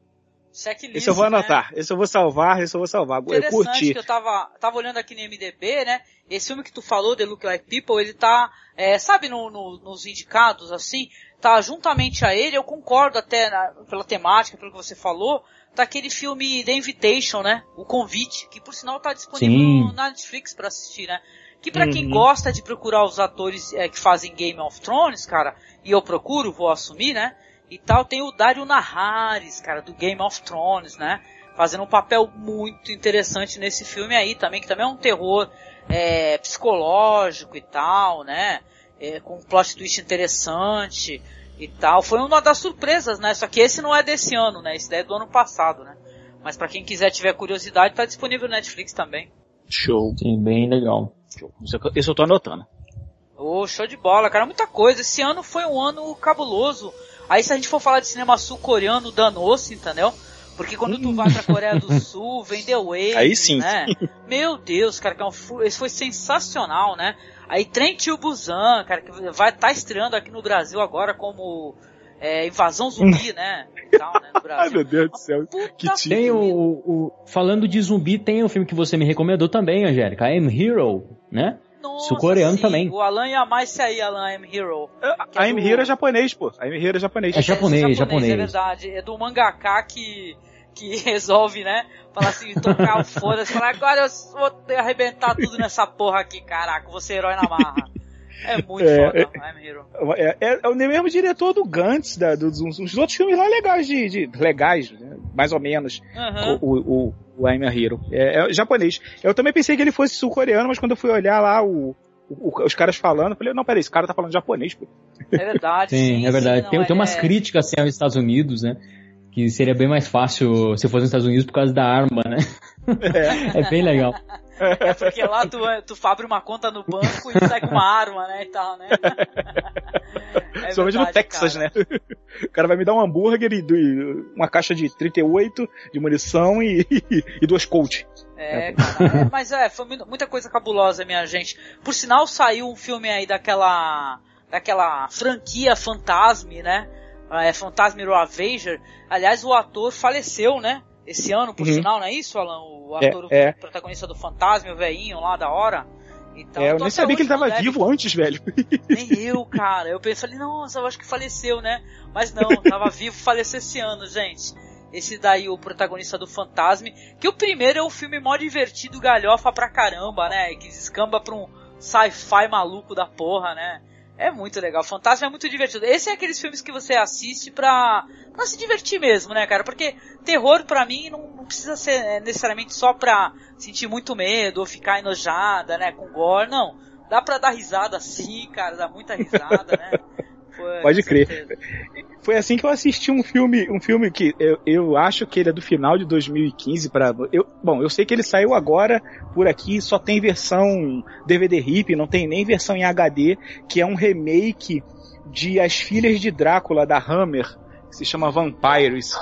Checklist, Esse eu vou né? anotar, esse eu vou salvar, esse eu vou salvar. Eu Interessante curti. que eu tava, tava olhando aqui no MDB, né? Esse filme que tu falou, The Look Like People, ele tá, é, sabe, no, no- nos indicados, assim, tá juntamente a ele, eu concordo até na- pela temática, pelo que você falou, tá aquele filme The Invitation, né? O Convite, que por sinal tá disponível Sim. na Netflix pra assistir, né? Que quem Uhum. gosta de procurar os atores é, que fazem Game of Thrones, cara, e eu procuro, vou assumir, né? E tal, tem o Dario Naharis, cara, do Game of Thrones, né? Fazendo um papel muito interessante nesse filme aí também, que também é um terror é, psicológico e tal, né? É, com um plot twist interessante e tal. Foi uma das surpresas, né? Só que esse não é desse ano, né? Esse daí é do ano passado, né? Mas pra quem quiser tiver curiosidade, tá disponível no Netflix também. Show. Sim, bem legal. Show. Isso eu- Esse eu tô anotando. Ô, show de bola, cara, muita coisa. Esse ano foi um ano cabuloso. Aí se a gente for falar de cinema sul-coreano, danou-se, entendeu? Porque quando tu vai pra Coreia do Sul, The Wave, Aí sim. né? Meu Deus, cara, que é um fu- esse foi sensacional, né? Aí Trem to Busan, cara, que vai estar estreando aqui no Brasil agora como é, Invasão Zumbi, né? Tal, né, Ai Brasil. meu Deus do céu. Que. Tem o, o- Falando de zumbi, tem o filme que você me recomendou também, Angélica. I Am Hero, né? Nossa, sul-coreano sim, também. O Alan ia mais aí, Alan I'm Hero. É A I'm do- Hero é japonês, pô. A I'm Hero é japonês. É japonês, É japonês. É verdade. É do mangaka que, que resolve, né? Falar assim, tocar o foda-se. Falar, agora eu vou arrebentar tudo nessa porra aqui, caraca. Vou ser herói na marra. É muito É, foda, I'm Hero. É, é- é o mesmo diretor do Gantz, da, dos, uns, uns outros filmes lá legais, de, de- legais, né? mais ou menos. Aham. O, o, o I'm Hero. É, é japonês. Eu também pensei que ele fosse sul-coreano, mas quando eu fui olhar lá o, o- os caras falando, eu falei, não, peraí, esse cara tá falando japonês, pô. É verdade. Sim, sim, é verdade. sim, tem, tem umas é- críticas assim, aos Estados Unidos, né? Que seria bem mais fácil se fosse nos Estados Unidos por causa da arma, né? É, bem legal. É porque lá tu, tu abre uma conta no banco e sai com uma arma, né? E tal, né? É Somente no Texas, cara. né? O cara vai me dar um hambúrguer e uma caixa de 38 de munição e, e duas Colt. É, cara. É, mas é, foi mu- muita coisa cabulosa, minha gente. Por sinal, saiu um filme aí daquela. daquela franquia Fantasme, né? É, Fantasme Ravager. Aliás, o ator faleceu, né? Esse ano, por Uhum. sinal, não é isso, Alan? O É, ator, é. o protagonista do Fantasma, o velhinho lá da hora. Então, é, eu nem sabia que ele tava deve- vivo antes, velho. Nem eu, cara. Eu pensei, falei, nossa, eu acho que faleceu, né? Mas não, tava vivo, faleceu esse ano, gente. Esse daí, o protagonista do Fantasme. Que o primeiro é um filme mó divertido, galhofa pra caramba, né? Que descamba pra um sci-fi maluco da porra, né? É muito legal. Fantasma é muito divertido. Esse é aqueles filmes que você assiste pra, pra se divertir mesmo, né, cara? Porque terror pra mim não, não precisa ser é, necessariamente só pra sentir muito medo ou ficar enojada, né, com gore, não. Dá pra dar risada sim, cara, dá muita risada, né? Foi, Pode com crer. certeza. Foi assim que eu assisti um filme, um filme que eu, eu acho que ele é do final de 2015 para eu, bom, eu sei que ele saiu agora por aqui, só tem versão DVD RIP, não tem nem versão em HD, que é um remake de As Filhas de Drácula da Hammer, que se chama Vampires.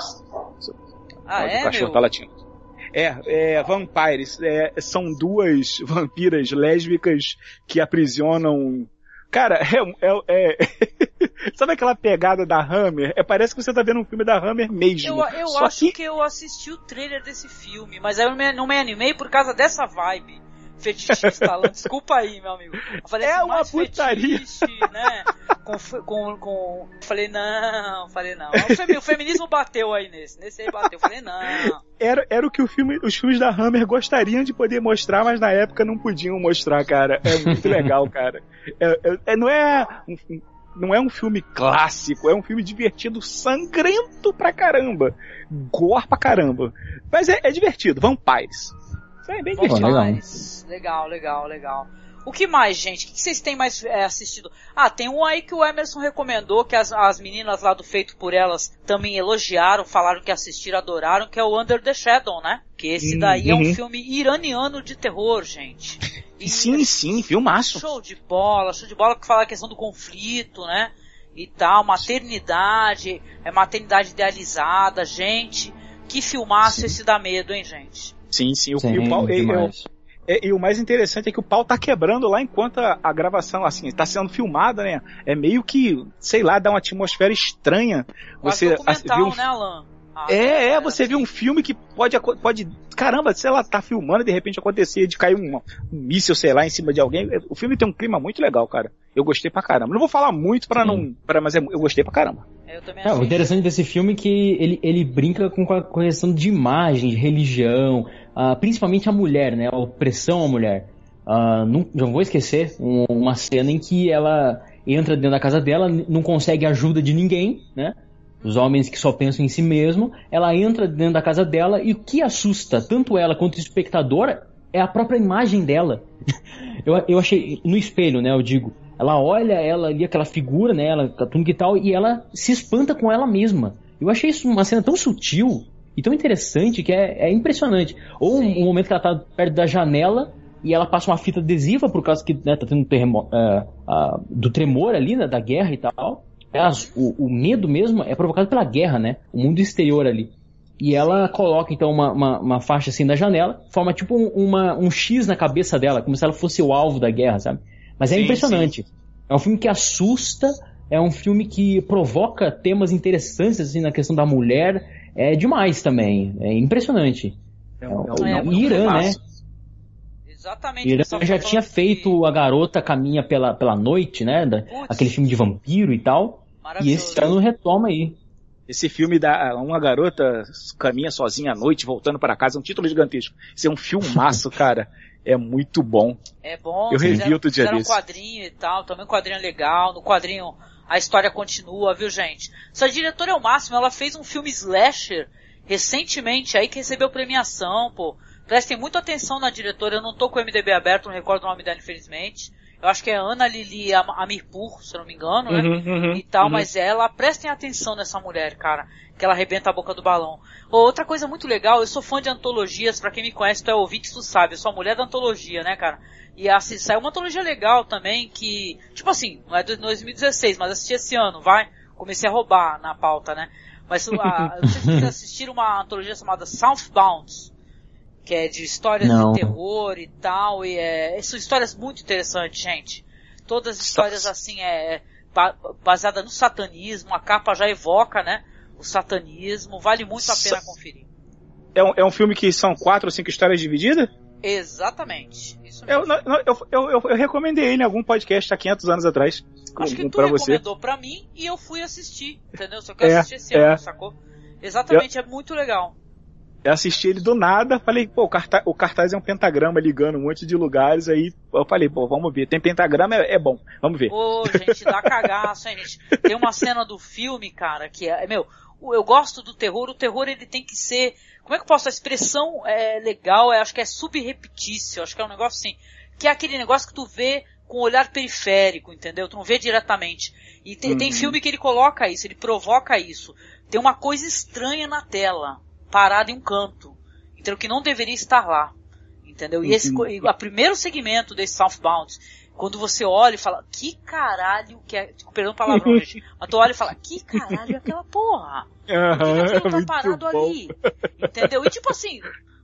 Ah, o é, cachorro meu? tá latindo. É, é, Vampires. É, são duas vampiras lésbicas que aprisionam. Cara, é. é, é- Sabe aquela pegada da Hammer? É, parece que você tá vendo um filme da Hammer mesmo. Eu, eu acho que... que... eu assisti o trailer desse filme, mas eu não me, animei por causa dessa vibe fetichista. Desculpa aí, meu amigo. Eu falei É assim, uma putaria. fetiche, né? Com, com, com... Falei, não, falei, não. O, femi- o feminismo bateu aí nesse, nesse aí bateu. Falei, não. Era, era o que o filme, os filmes da Hammer gostariam de poder mostrar, mas na época não podiam mostrar, cara. É muito legal, cara. É, é- é- não é um, não é um filme clássico, é um filme divertido, sangrento pra caramba. Gore pra caramba. Mas é, é divertido, Vampires. Isso é bem Pô, divertido. legal. Legal, legal, legal. O que mais, gente? O que vocês têm mais é, assistido? Ah, tem um aí que o Emerson recomendou, que as, as meninas lá do Feito por Elas também elogiaram, falaram que assistiram, adoraram, que é o Under the Shadow, né? Que esse daí é um Uhum. filme iraniano de terror, gente. E Sim, sim, filmaço. Show de bola, show de bola que fala a questão do conflito, né? E tal, maternidade, é maternidade idealizada, gente. Que filmaço Sim. esse dá medo, hein, gente? Sim, sim. O, Sim, e, o pau, e, e- e o mais interessante é que o pau tá quebrando lá enquanto a, a gravação, assim, tá sendo filmada, né? É meio que, sei lá, dá uma atmosfera estranha. Quase Você documental, viu um- né, Alan? Ah, É, é, cara, você viu um filme que pode, pode, caramba, sei lá, tá filmando e de repente acontecer de cair um, um míssil, sei lá, em cima de alguém. O filme tem um clima muito legal, cara. Eu gostei pra caramba. Não vou falar muito pra não, pra, mas é- eu gostei pra caramba. Eu também É, o interessante desse filme é que ele, ele brinca com a questão de imagem, de religião, ah, principalmente a mulher, né? A opressão à mulher. Ah, não, não vou esquecer um- uma cena em que ela entra dentro da casa dela, não consegue ajuda de ninguém, né? Os homens que só pensam em si mesmo, ela entra dentro da casa dela e o que assusta tanto ela quanto o espectador é a própria imagem dela. eu, eu achei, no espelho, né, eu digo, ela olha ela ali, aquela figura, né, ela, com a túnica e tal, e ela se espanta com ela mesma. Eu achei isso uma cena tão sutil e tão interessante que é, é impressionante. Ou um, Sim. um momento que ela tá perto da janela e ela passa uma fita adesiva por causa que né, tá tendo terremo- é, ah, do tremor ali, né, da guerra e tal. Aliás, o, o medo mesmo é provocado pela guerra, né? O mundo exterior ali. E ela coloca então uma, uma, uma faixa assim da janela, forma tipo um, uma, um X na cabeça dela, como se ela fosse o alvo da guerra, sabe? Mas é Sim, impressionante. É um filme que assusta, é um filme que provoca temas interessantes assim na questão da mulher. É demais também. É impressionante. É, um- um- é um muito Irã, filmaço. Exatamente. Irã tava já tinha feito A Garota Caminha pela, pela Noite, né? Da- aquele filme de vampiro e tal. E maravilhoso. esse ano retoma aí. Esse filme da uma garota caminha sozinha à noite voltando para casa, é um título gigantesco. Isso é um filmaço, cara. É muito bom. É bom, Eu revi fizeram, outro dia fizeram um desse. quadrinho e tal, também um quadrinho legal, no quadrinho a história continua, viu gente? Essa diretora é o máximo, ela fez um filme slasher recentemente aí que recebeu premiação, pô. Prestem muita atenção na diretora, eu não tô com o MDB aberto, não recordo o nome dela infelizmente. Eu acho que é Ana Lili Am- Amirpur, se eu não me engano, né? Uhum, e tal, uhum. mas ela, prestem atenção nessa mulher, cara, que ela arrebenta a boca do balão. Outra coisa muito legal, eu sou fã de antologias, pra quem me conhece, tu é ouvinte, tu sabe, eu sou a mulher da antologia, né, cara? E assim, saiu uma antologia legal também, que, tipo assim, não é de 2016, mas assisti esse ano, vai? Comecei a roubar na pauta, né? Mas a, vocês assistiram uma antologia chamada Southbound, que é de histórias Não. de terror e tal, e é, são histórias muito interessantes, gente. Todas as histórias assim, é, ba- baseada no satanismo, a capa já evoca, né, o satanismo, vale muito a pena conferir. É um, é um filme que são quatro ou cinco histórias divididas? Exatamente. Isso Eu, eu, eu, eu, recomendei ele em algum podcast há 500 anos atrás. Acho que tu pra você. recomendou pra mim e eu fui assistir, entendeu? Só que eu É, assisti esse é. ano, sacou? Exatamente, é muito legal. Eu assisti ele do nada, falei, pô, o cartaz, o cartaz é um pentagrama ligando um monte de lugares, aí eu falei, pô, vamos ver. Tem pentagrama, é, é bom, vamos ver. Ô, gente, dá cagaço, hein, gente. Tem uma cena do filme, cara, que é, meu, eu gosto do terror, o terror ele tem que ser, como é que eu posso, a expressão é legal, é, acho que é subrepetício, acho que é um negócio assim, que é aquele negócio que tu vê com o olhar periférico, entendeu? Tu não vê diretamente. E tem, tem Uhum. filme que ele coloca isso, ele provoca isso. Tem uma coisa estranha na tela, parada em um canto, entendeu? Que não deveria estar lá. Entendeu? E esse, o primeiro segmento desse Southbound, quando você olha e fala, que caralho que é, perdão o palavrão, gente, mas tu olha e fala, que caralho é aquela porra? Por que tá parado bom. ali? Entendeu? E tipo assim,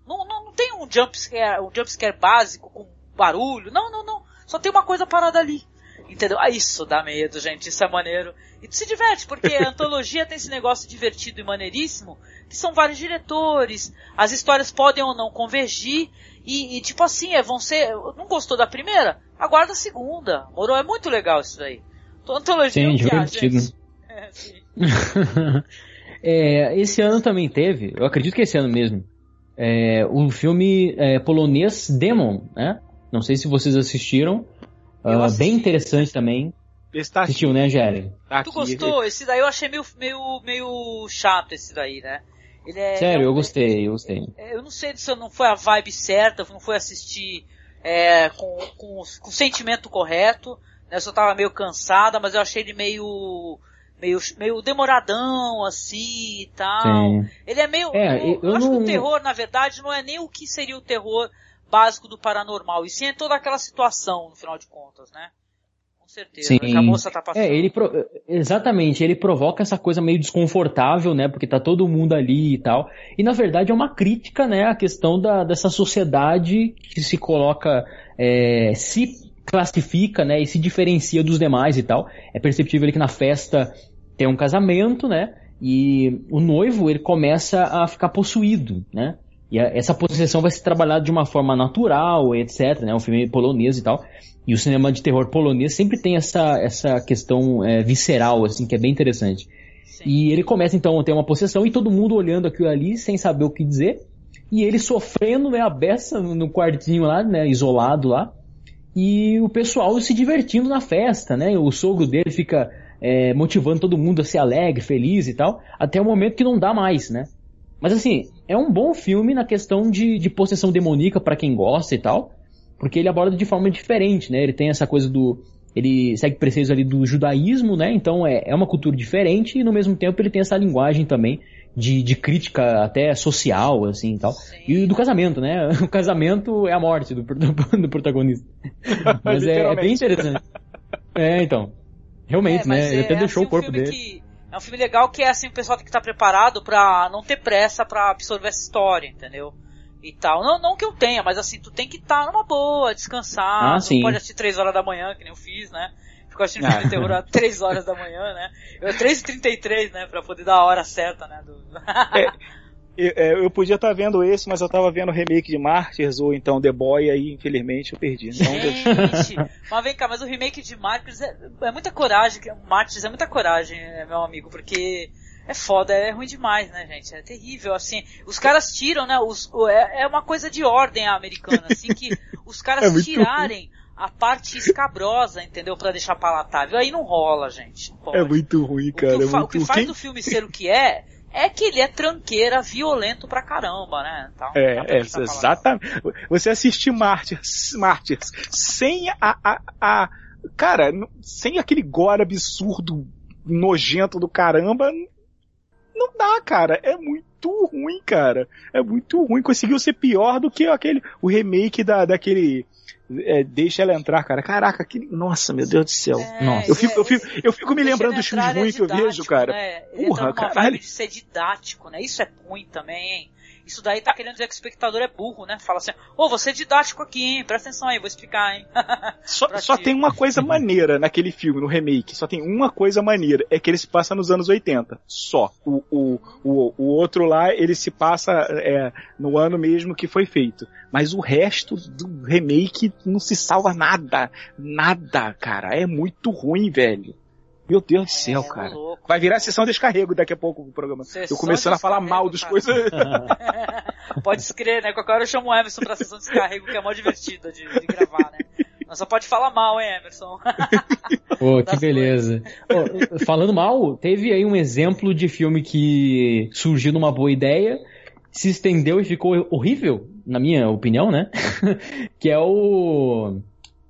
não, não, não tem um jumpscare, um jumpscare básico com barulho, não, não, não, só tem uma coisa parada ali. Entendeu? Ah, isso dá medo, gente, isso é maneiro. E tu se diverte, porque a antologia tem esse negócio divertido e maneiríssimo, que são vários diretores, as histórias podem ou não convergir, e, e, tipo assim, é, vão ser, não gostou da primeira? Aguarda a segunda. Moro, é muito legal isso daí. Então, antologia Sim, é há, divertido. É, sim. É, esse ano também teve, eu acredito que esse ano mesmo, é, um filme é, polonês Demon, né? Não sei se vocês assistiram. Ah, bem interessante também. Esse tá Assistiu, né, Jerry? tá Tu aqui. gostou? Esse daí eu achei meio, meio, meio chato esse daí, né? Ele é, Sério, é eu gostei, eu gostei. é, Eu não sei se não foi a vibe certa, não foi assistir é, com, com, com o sentimento correto, né? Eu só tava meio cansada, mas eu achei ele meio meio, meio demoradão, assim e tal. Sim. Ele é meio. É, eu, eu, acho não... que o terror, na verdade, não é nem o que seria o terror básico do paranormal, e sim é toda aquela situação, no final de contas, né? Com certeza. Sim. a moça tá passando. É, ele pro... Exatamente, ele provoca essa coisa meio desconfortável, né? Porque tá todo mundo ali e tal. E na verdade é uma crítica, né? A questão da, dessa sociedade que se coloca. É, se classifica, né, e se diferencia dos demais e tal. É perceptível que na festa tem um casamento, né? E o noivo ele começa a ficar possuído, né? E a, essa possessão vai ser trabalhada de uma forma natural, etc. Né? Um filme polonês e tal. E o cinema de terror polonês sempre tem essa, essa questão é, visceral, assim, que é bem interessante. Sim. E ele começa então a ter uma possessão e todo mundo olhando aquilo ali sem saber o que dizer. E ele sofrendo, né, a beça no quartinho lá, né, isolado lá. E o pessoal se divertindo na festa, né? O sogro dele fica é, motivando todo mundo a ser alegre, feliz e tal, até o momento que não dá mais, né? Mas assim, é um bom filme na questão de, de possessão demoníaca para quem gosta e tal, porque ele aborda de forma diferente, né? Ele tem essa coisa do. Ele segue preceitos ali do judaísmo, né? Então é, é uma cultura diferente e no mesmo tempo ele tem essa linguagem também de, de crítica até social, assim e tal. Sim. E do casamento, né? O casamento é a morte do, do, do protagonista. Mas é, é bem interessante. É, então. Realmente, é, né? Ele até é, deixou assim, o corpo um dele. Que, um filme legal que é assim, o pessoal tem que estar preparado pra não ter pressa pra absorver essa história, entendeu? E tal. Não, não que eu tenha, mas assim, tu tem que estar numa boa, descansar. Ah, não sim. pode assistir 3 horas da manhã, que nem eu fiz, né? Ficou assistindo ah. filme de terror às 3 horas da manhã, né? Eu 3h33, né? Pra poder dar a hora certa, né? Do... é, é, eu podia estar tá vendo esse, mas eu estava vendo o remake de Martyrs ou então The Boy, aí infelizmente eu perdi. Então, Gente, mas vem cá, mas o remake de Martyrs é, é muita coragem, Martyrs é muita coragem, é, meu amigo, porque é foda, é ruim demais, né, gente? É terrível, assim. Os caras tiram, né? Os, é, é uma coisa de ordem americana, assim, que os caras é tirarem ruim. a parte escabrosa, entendeu? para deixar palatável. Aí não rola, gente. Não é muito ruim, cara. O que, é muito... o que faz Quem... do filme ser o que é é que ele é tranqueira, violento pra caramba, né? Então, é, é exatamente. Você assistir Martyrs, Martyrs sem a, a, a, Cara, sem aquele gore absurdo, nojento do caramba, não dá, cara. É muito ruim, cara. É muito ruim. Conseguiu ser pior do que aquele. O remake da, daquele é, deixa ela entrar, cara. Caraca, que. Nossa, meu Deus do céu. É, Nossa. Eu, fico, eu, fico, eu fico me lembrando dos filmes ruins que eu vejo, cara. Né? Porra, caralho. de ser didático, né? Isso é ruim também, hein? Isso daí tá querendo dizer que o espectador é burro, né? Fala assim, ô, oh, você é didático aqui, hein? Presta atenção aí, vou explicar, hein? só, só tem uma coisa maneira naquele filme, no remake. Só tem uma coisa maneira. É que ele se passa nos anos 80. Só. O, o, o, o outro lá, ele se passa é, no ano mesmo que foi feito. Mas o resto do remake não se salva nada. Nada, cara. É muito ruim, velho. Meu Deus do céu, é, cara. Louco, Vai virar sessão de descarrego daqui a pouco o programa. Sessão eu começando a falar mal dos coisas. pode escrever, né? Qualquer hora eu chamo o Emerson pra sessão de descarrego, que é mó divertida de, de gravar, né? Não só pode falar mal, hein, Emerson? Pô, que beleza. falando mal, teve aí um exemplo de filme que surgiu numa boa ideia, se estendeu e ficou horrível, na minha opinião, né? que é o.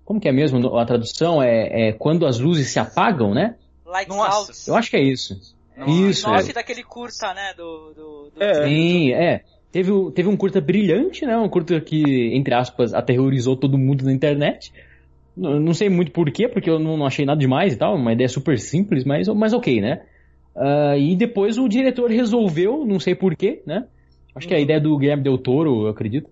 Como que é mesmo a tradução? É, é quando as luzes se apagam, né? Lights Nossa. Out. Eu acho que é isso. Isso. Nove é. daquele curta, né? Do, do, do... É. Sim, é. Teve, teve um curta brilhante, né? Um curta que, entre aspas, aterrorizou todo mundo na internet. Não, não sei muito porquê, porque eu não, não, achei nada demais e tal. Uma ideia super simples, mas, mas ok, né? Uh, e depois o diretor resolveu, não sei porquê, né? Acho que é a uhum. ideia do Guilherme Del Toro, eu acredito.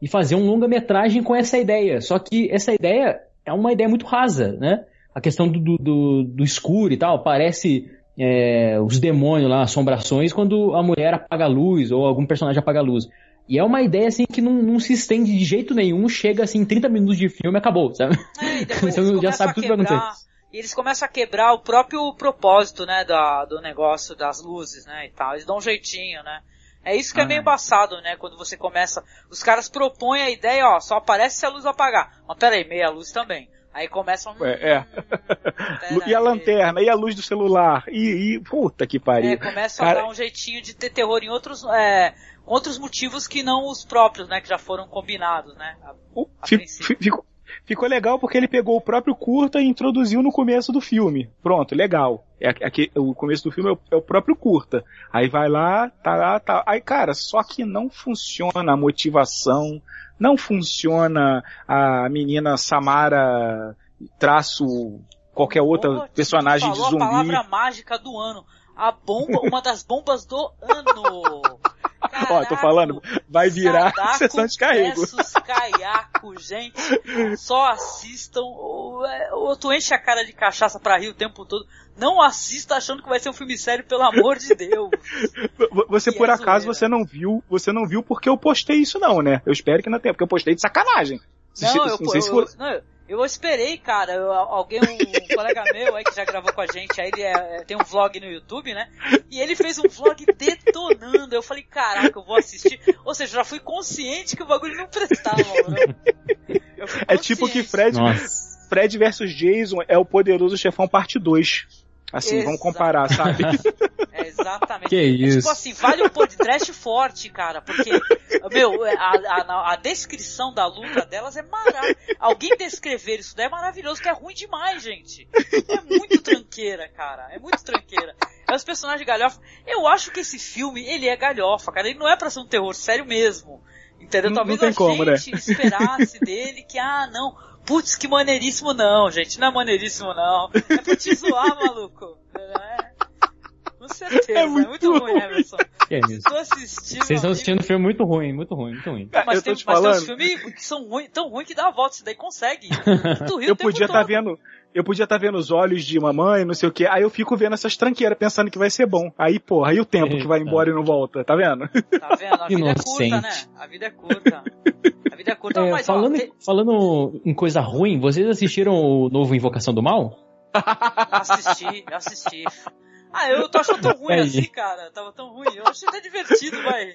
E fazer um longa-metragem com essa ideia. Só que essa ideia é uma ideia muito rasa, né? A questão do, do, do escuro e tal, parece é, os demônios lá, assombrações, quando a mulher apaga a luz ou algum personagem apaga a luz. E é uma ideia assim que não, não se estende de jeito nenhum, chega assim 30 minutos de filme e acabou, sabe? É, e Você já sabe tudo que vai acontecer. E eles começam a quebrar o próprio propósito, né, da, do negócio das luzes, né, e tal. Eles dão um jeitinho, né. É isso que é ah. é meio embaçado, né, quando você começa, os caras propõem a ideia, ó, só aparece se a luz apagar. Mas peraí, meia luz também. Aí começa um. É, é. e a lanterna, e a luz do celular, e, e puta que pariu. É, começa Cara... a dar um jeitinho de ter terror em outros, é, outros motivos que não os próprios, né, que já foram combinados, né? A, a ficou, ficou legal porque ele pegou o próprio curta e introduziu no começo do filme. Pronto, legal. É, aqui, o começo do filme é o, é o, próprio curta. Aí vai lá, tá lá, tá. Aí, cara, só que não funciona a motivação, não funciona a menina Samara traço qualquer outra personagem de zumbi. a palavra mágica do ano. A bomba, uma das bombas do ano. Caraca, Ó, tô falando, vai virar Sadako sessão de carrego. Kayako, gente. Só assistam. Ou, ou tu enche a cara de cachaça pra rir o tempo todo. Não assista achando que vai ser um filme sério, pelo amor de Deus. Você por é acaso você não viu, você não viu porque eu postei isso não, né? Eu espero que não tenha, porque eu postei de sacanagem. Não, se, eu, não sei eu, se for... não, eu esperei, cara, eu, alguém, um, colega meu aí que já gravou com a gente, aí ele é, é, tem um vlog no YouTube, né? E ele fez um vlog detonando. Eu falei, caraca, eu vou assistir. Ou seja, já fui consciente que o bagulho não prestava, mano. É tipo que Fred, Fred versus Jason é o poderoso chefão parte 2. Assim, Exato. vamos comparar, sabe? É exatamente. Que isso. É, tipo assim, vale um podcast forte, cara, porque, meu, a, a, a descrição da luta delas é maravilhosa. Alguém descrever isso daí é maravilhoso, que é ruim demais, gente. É muito tranqueira, cara. É muito tranqueira. É os personagens galhofa. Eu acho que esse filme, ele é galhofa, cara. Ele não é pra ser um terror sério mesmo. Entendeu? Talvez não a como, né? gente né? esperasse dele que, ah, não, Putz, que maneiríssimo não, gente. Não é maneiríssimo não. É pra te zoar, maluco. É. Com certeza. É muito, é muito ruim, Emerson. Que é isso? Tô assistindo. Vocês estão assistindo um filme muito ruim, muito ruim, muito ruim. Mas, tem, mas tem uns filmes que são ruim, tão ruins que dá a volta, isso daí consegue. Tu riu eu podia estar tá vendo, eu podia estar tá vendo os olhos de mamãe, não sei o que. Aí eu fico vendo essas tranqueiras pensando que vai ser bom. Aí, porra, aí o tempo que vai embora e não volta, tá vendo? Tá vendo? A vida é curta, né? A vida é curta. A vida é curta, é, mas falando, ó, tem... falando em coisa ruim, vocês assistiram o novo Invocação do Mal? assisti, assisti. Ah, eu tô achando tão ruim assim, cara. Tava tão ruim. Eu achei até divertido, vai.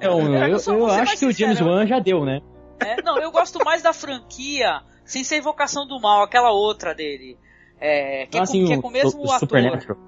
Não, eu, eu, eu acho que o James Wan já deu, né? É, não, eu gosto mais da franquia sem ser Invocação do Mal, aquela outra dele. É, que, ah, é, com, que é com o mesmo o, ator.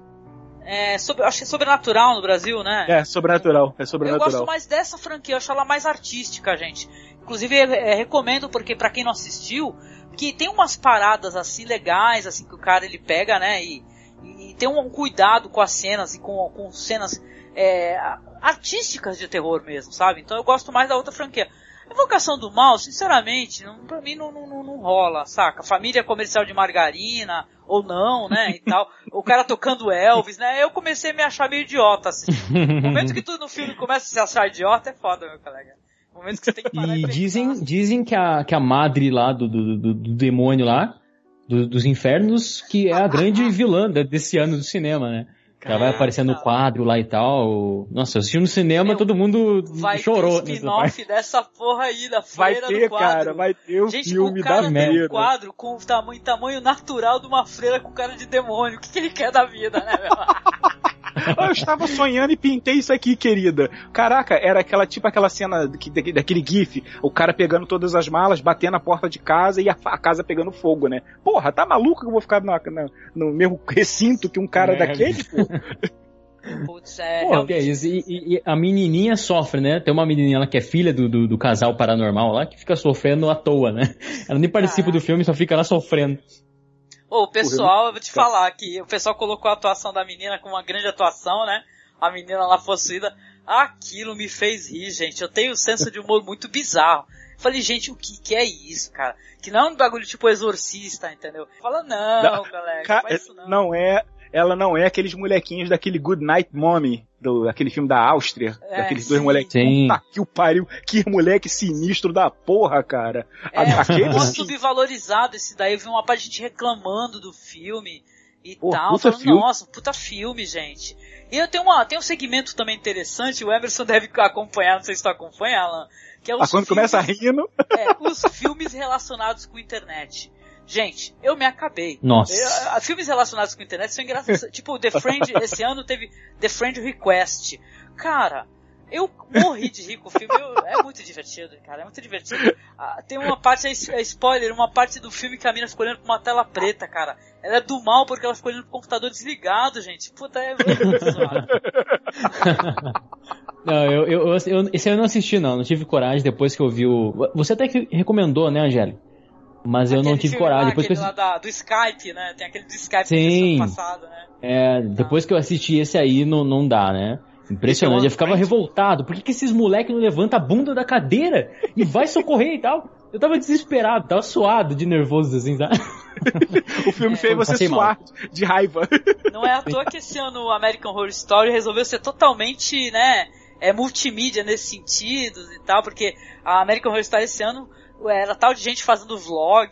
É, sobre, acho que é sobrenatural no Brasil, né? É, sobrenatural. É sobrenatural. Eu gosto mais dessa franquia, eu acho ela mais artística, gente. Inclusive, é, recomendo, porque para quem não assistiu, que tem umas paradas assim legais, assim, que o cara ele pega, né? E, e tem um cuidado com as cenas e com, com cenas é, artísticas de terror mesmo, sabe? Então eu gosto mais da outra franquia. Invocação do Mal, sinceramente, não, pra mim não, não, não, rola, saca? Família comercial de margarina, ou não, né, e tal. O cara tocando Elvis, né? Eu comecei a me achar meio idiota, assim. No momento que tu no filme começa a se achar idiota, é foda, meu colega. No momento que você tem que parar e, e dizem, dizem que a, que a madre lá do, do, do, do demônio lá, do, dos infernos, que é a grande vilã desse ano do cinema, né? Já vai aparecendo no quadro lá e tal. Nossa, eu assisti no cinema, Meu, todo mundo vai chorou. Vai ter spin-off dessa porra aí, da freira vai ter, do quadro. Cara, vai ter o Gente, filme o cara da tem um quadro com o tamanho, tamanho natural de uma freira com cara de demônio. O que, que ele quer da vida, né, meu? eu estava sonhando e pintei isso aqui, querida. Caraca, era aquela tipo aquela cena daquele gif, o cara pegando todas as malas, batendo a porta de casa e a, a casa pegando fogo, né? Porra, tá maluco que eu vou ficar na, na, no mesmo recinto que um cara é. daquele, pô? Putz, é. Pô, que é isso? E, e, e, a menininha sofre, né? Tem uma menininha lá que é filha do, do, do, casal paranormal lá que fica sofrendo à toa, né? Ela nem participa Caraca. do filme, só fica lá sofrendo. Ô, o pessoal, eu vou te falar que o pessoal colocou a atuação da menina com uma grande atuação, né? A menina lá possuída. Aquilo me fez rir, gente. Eu tenho um senso de humor muito bizarro. Falei, gente, o que, que é isso, cara? Que não é um bagulho tipo exorcista, entendeu? Fala, não, não galera, ca não. não é, ela não é aqueles molequinhos daquele Good Night Mommy, do, aquele filme da Áustria, é, daqueles dois molequinhos. Puta que o pariu, que moleque sinistro da porra, cara. É, aquele subvalorizado esse daí, eu vi uma parte de gente reclamando do filme e Pô, tal, falando, filme. nossa, puta filme, gente. E eu tenho, uma, tem um segmento também interessante, o Emerson deve acompanhar, não sei se tu acompanha, Alan, que é os ah, quando filmes, começa rindo. É, os filmes relacionados com internet. Gente, eu me acabei. Nossa. Eu, filmes relacionados com a internet são engraçados. tipo, The Friend, esse ano teve The Friend Request. Cara, Eu morri de rir com o filme, eu, é muito divertido, cara, é muito divertido. Ah, tem uma parte, é spoiler, uma parte do filme que a mina ficou olhando pra uma tela preta, cara. Ela é do mal porque ela ficou olhando pro computador desligado, gente. Puta, é muito zoado. Não, eu, eu, eu, eu, esse eu não assisti, não. Não tive coragem depois que eu vi o. Você até que recomendou, né, Angélica? Mas eu não tive coragem. Lá, depois que eu... lá da, do Skype, né? Tem aquele do Skype Sim. passado, né? É, depois que eu assisti esse aí, não, não dá, né? Impressionante, eu ficava revoltado. Por que, que esses moleques não levantam a bunda da cadeira e vai socorrer e tal? Eu tava desesperado, tava suado de nervoso, assim, sabe? o filme é, fez você suar mal. de raiva. Não é à toa que esse ano o American Horror Story resolveu ser totalmente, né, é multimídia nesse sentido e tal, porque a American Horror Story esse ano era tal de gente fazendo vlog,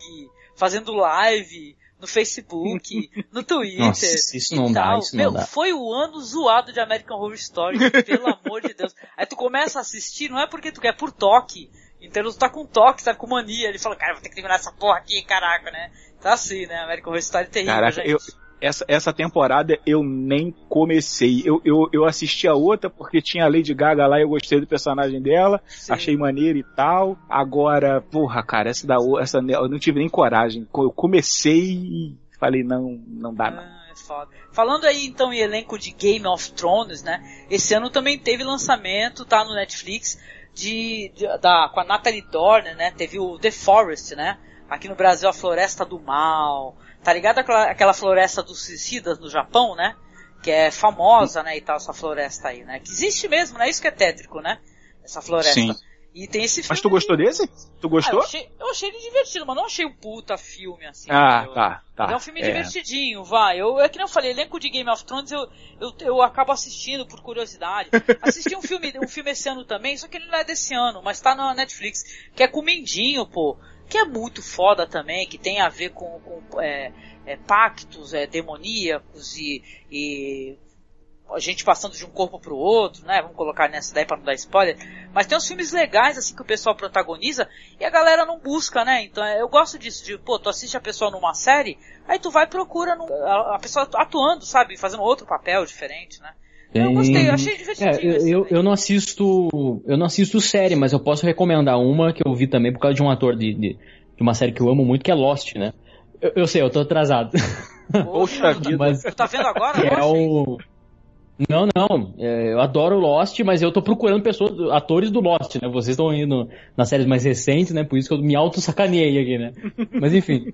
fazendo live, no Facebook, no Twitter. Nossa, isso não dá, isso Meu, não dá. foi o ano zoado de American Horror Story, pelo amor de Deus. Aí tu começa a assistir, não é porque tu quer por toque. Então tu tá com toque, tá com mania. Ele fala, cara, vou ter que terminar essa porra aqui, caraca, né? Tá assim, né? American Horror Story é terrível, Caraca, gente. eu, essa, essa temporada eu nem comecei. Eu, eu, eu assisti a outra porque tinha a Lady Gaga lá e eu gostei do personagem dela. Sim. Achei maneiro e tal. Agora, porra, cara, essa da essa eu não tive nem coragem. Eu comecei e falei, não, não dá não. Ah, é foda. Falando aí então em elenco de Game of Thrones, né? Esse ano também teve lançamento, tá no Netflix, de, de da, com a Natalie Dorner, né? Teve o The Forest, né? Aqui no Brasil a Floresta do Mal. Tá ligado aquela, aquela floresta dos suicidas no Japão, né? Que é famosa, né, e tal, essa floresta aí, né? Que existe mesmo, né? Isso que é tétrico, né? Essa floresta. Sim. E tem esse filme. Mas tu gostou desse? Tu gostou? Ah, eu, achei, eu achei ele divertido, mas não achei um puta filme assim. Ah, tá, tá. É um filme divertidinho, vai. Eu, é que nem eu falei, elenco de Game of Thrones eu, eu, eu acabo assistindo por curiosidade. Assisti um filme, um filme esse ano também, só que ele não é desse ano, mas tá na Netflix, que é com o pô. Que é muito foda também, que tem a ver com, com é, é, pactos é, demoníacos e, e a gente passando de um corpo pro outro, né? Vamos colocar nessa daí para não dar spoiler. Mas tem uns filmes legais assim que o pessoal protagoniza e a galera não busca, né? Então eu gosto disso, de pô, tu assiste a pessoa numa série, aí tu vai procura no, a, a, pessoa atuando, sabe? Fazendo outro papel diferente, né? Eu gostei, eu achei divertidinho. É, eu, eu, eu, não assisto. Eu não assisto série, mas eu posso recomendar uma que eu vi também por causa de um ator de, de, de uma série que eu amo muito, que é Lost, né? Eu, eu sei, eu tô atrasado. Poxa vida. Mas tá vendo agora? É o. Não, não. É, eu adoro Lost, mas eu tô procurando pessoas, atores do Lost, né? Vocês estão indo nas séries mais recentes, né? Por isso que eu me auto-sacaneei aqui, né? Mas enfim.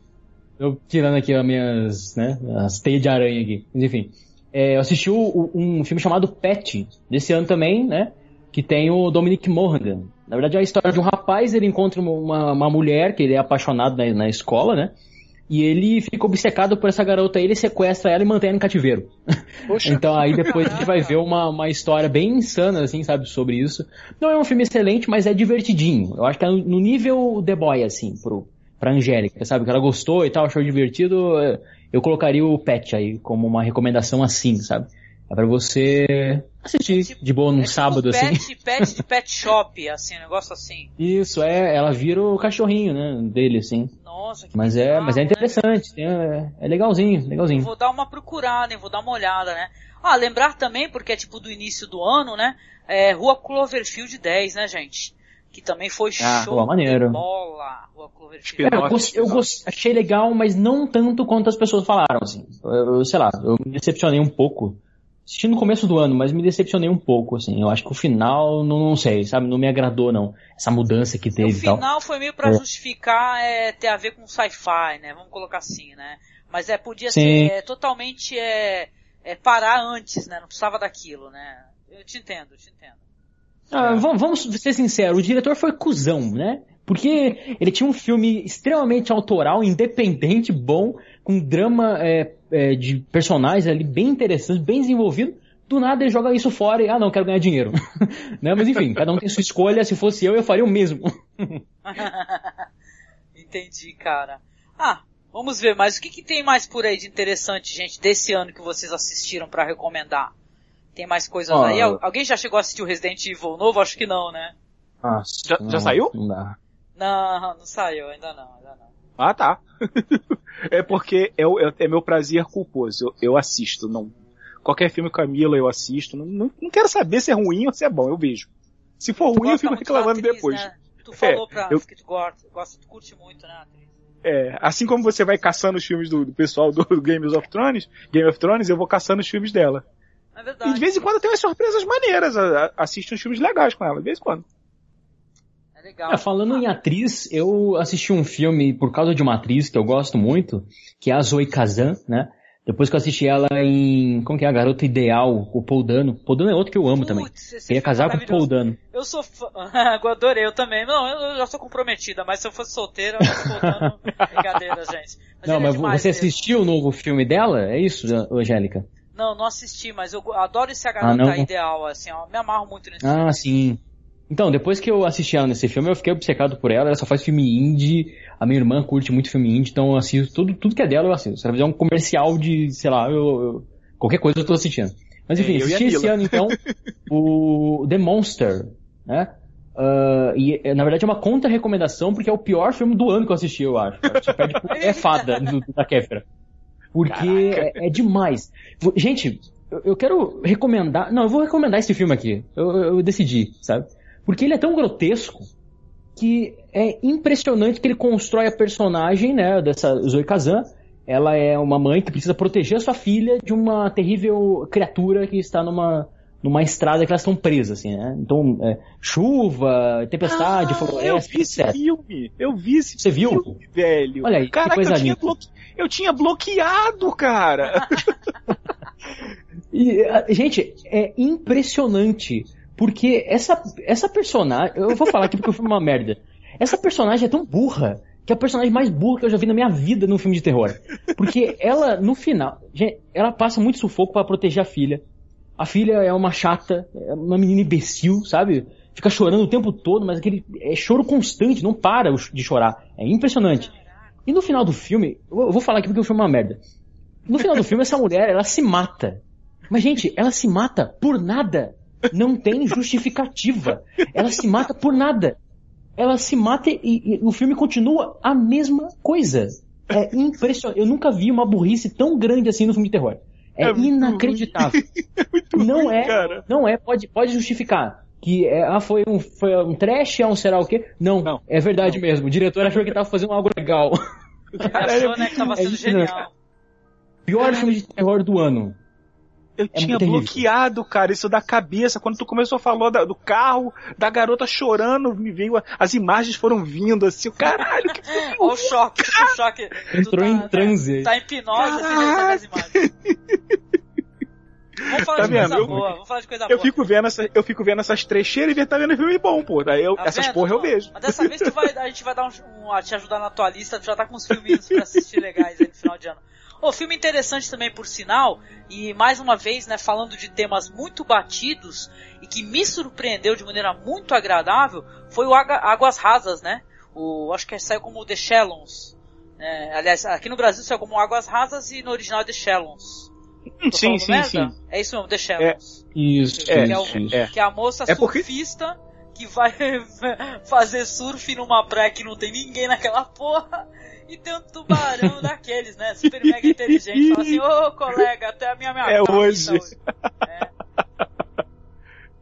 Eu tirando aqui as minhas, né? As teias de aranha aqui. Mas enfim. É, eu assisti o, um filme chamado Pet, desse ano também, né? Que tem o Dominic Monaghan. Na verdade é a história de um rapaz, ele encontra uma, uma mulher que ele é apaixonado na, na escola, né? E ele fica obcecado por essa garota, ele sequestra ela e mantém ela em cativeiro. Poxa. então aí depois a gente vai ver uma, uma história bem insana, assim, sabe, sobre isso. Não é um filme excelente, mas é divertidinho. Eu acho que é no nível The Boy, assim, pro, pra Angélica, sabe? Que ela gostou e tal, achou divertido. Eu colocaria o Pet aí como uma recomendação assim, sabe? É pra você assistir tipo, de boa num é tipo sábado, pet, assim. Pet de pet shop, assim, um negócio assim. Isso, é, ela vira o cachorrinho, né, dele, assim. Nossa, que Mas é, bizarro, mas é né? interessante, tem, é, é legalzinho, legalzinho. Vou dar uma procurada, hein? Vou dar uma olhada, né? Ah, lembrar também, porque é tipo do início do ano, né? É Rua Cloverfield 10, né, gente? Que também foi Ah, show pô, maneiro. de bola. Rua Cloverfield. É, eu, gost- eu gost- achei legal, mas não tanto quanto as pessoas falaram, assim. Eu, eu- sei lá, eu me decepcionei um pouco. Assisti no começo do ano, mas me decepcionei um pouco, assim. Eu acho que o final, não, não sei, sabe? Não me agradou, não. Essa mudança que O teve e tal. final foi meio pra É. justificar é, ter a ver com sci-fi, né? Vamos colocar assim, né? Mas é, podia Sim. ser é, totalmente é, é, parar antes, né? Não precisava daquilo, né? Eu te entendo, eu te entendo. Ah, vamos, vamos ser sinceros, o diretor foi cuzão, né? Porque ele tinha um filme extremamente autoral, independente, bom, com drama é, é, de personagens ali bem interessante, bem desenvolvido. Do nada ele joga isso fora e, ah não, quero ganhar dinheiro. né? Mas enfim, cada um tem sua escolha, se fosse eu, eu faria o mesmo. Entendi, cara. Ah, vamos ver, mas o que, que tem mais por aí de interessante, gente, desse ano que vocês assistiram pra recomendar? Tem mais coisas aí? Alguém já chegou a assistir o Resident Evil novo? Acho que não, né? Nossa, Já- já saiu? Não dá. Não, não saiu, ainda não, ainda não. Ah, tá. é porque é, é, é meu prazer culposo. Eu, eu assisto, não. Qualquer filme com a Mila eu assisto. Não, não, não quero saber se é ruim ou se é bom, eu vejo. Se for ruim, eu fico reclamando atriz, depois. Né? Tu falou é, pra eu... que tu gosta, gosta, tu curte muito, né, atriz? É, assim como você vai caçando os filmes do, do pessoal do, do Games of Thrones, Game of Thrones, eu vou caçando os filmes dela. É verdade. E de vez em quando tem umas surpresas maneiras. Assisto uns filmes legais com ela, de vez em quando. É legal. É, falando em atriz, eu assisti um filme por causa de uma atriz que eu gosto muito, que é a Zoe Kazan, né? Depois que eu assisti ela em. Como que é? A Garota Ideal, o Paul Dano. Paul Dano é outro que eu amo Putz, também. Queria casar com o Paul Dano. Eu sou fã. eu adorei, eu também. Não, eu já sou comprometida, mas se eu fosse solteira, eu Paul Dano. Brincadeira, gente. Mas não, mas é você assistiu o novo filme dela? É isso, Angélica? Não, não assisti, mas eu adoro esse Garota ah, Ideal, assim, ó. Me amarro muito nesse ah, filme. Ah, sim. Então, depois que eu assisti ela nesse filme, eu fiquei obcecado por ela. Ela só faz filme indie. A minha irmã curte muito filme indie, então eu assisto tudo, tudo que é dela, eu assisto. Se ela fizer um comercial de, sei lá, eu, eu, qualquer coisa eu tô assistindo. Mas enfim, é, assisti esse ano então o The Monster, né? Uh, e na verdade é uma contra-recomendação porque é o pior filme do ano que eu assisti, eu acho. Você perde por é fada do, da Kéfera. Porque é, é, demais. Gente, eu, eu quero recomendar. Não, eu vou recomendar esse filme aqui. Eu, eu decidi, sabe? Porque ele é tão grotesco que é impressionante que ele constrói a personagem, né, dessa Zoe Kazan. Ela é uma mãe que precisa proteger a sua filha de uma terrível criatura que está numa, numa estrada que elas estão presas, assim, né? Então, é, chuva, tempestade, ah, floresta, eu vi esse etc. filme. Eu vi esse Você filme, viu? velho. Olha aí, Caraca, que coisa eu, tinha bloque... eu tinha bloqueado, cara. e, gente, é impressionante porque essa, essa personagem. Eu vou falar aqui porque o filme é uma merda. Essa personagem é tão burra que é a personagem mais burra que eu já vi na minha vida num filme de terror. Porque ela, no final, gente, ela passa muito sufoco para proteger a filha. A filha é uma chata, é uma menina imbecil, sabe? Fica chorando o tempo todo, mas aquele é choro constante, não para de chorar. É impressionante. E no final do filme, eu vou falar aqui porque o filme é uma merda. No final do filme, essa mulher, ela se mata. Mas, gente, ela se mata por nada. Não tem justificativa. Ela se mata por nada. Ela se mata e, e o filme continua a mesma coisa. É impressionante. Eu nunca vi uma burrice tão grande assim no filme de terror. É, é inacreditável. é não ruim, é, cara. não é, pode, pode justificar que é, ah, foi um, foi um trash, é um será o quê? Não, não, é verdade não. mesmo. O diretor achou que tava fazendo algo legal. Ele achou, né, que tava sendo é genial. Pior filme de terror do ano. Eu é tinha bloqueado, cara, isso da cabeça. Quando tu começou a falar da, do carro, da garota chorando, me veio. As imagens foram vindo assim, caralho, que Olha o choque, o choque. Entrou tá, em transe. Tá, tá em hipnose, assim, as imagens. Vamos falar tá de vendo? coisa eu, boa, vamos falar de coisa eu boa. Fico vendo essa, eu fico vendo essas trecheiras e tá vendo filme bom, pô. Daí eu, tá essas vendo? porra eu vejo. Mas dessa vez tu vai, a gente vai dar um, um, te ajudar na tua lista, tu já tá com uns filminhos pra assistir legais aí no final de ano. O filme interessante também, por sinal, e mais uma vez, né, falando de temas muito batidos e que me surpreendeu de maneira muito agradável, foi o Águas Rasas, né? O, acho que saiu como The Shallows. É, aliás, aqui no Brasil saiu como Águas Rasas e no original The Shallows. Sim, sim, merda? sim. É isso mesmo, The Shallows. É, isso, que, é, é, o, é. que é a moça é surfista porque... que vai fazer surf numa praia que não tem ninguém naquela porra e tem um tubarão daqueles, né? Super mega inteligente. Fala assim, ô oh, colega, até a minha minha É hoje. hoje. É.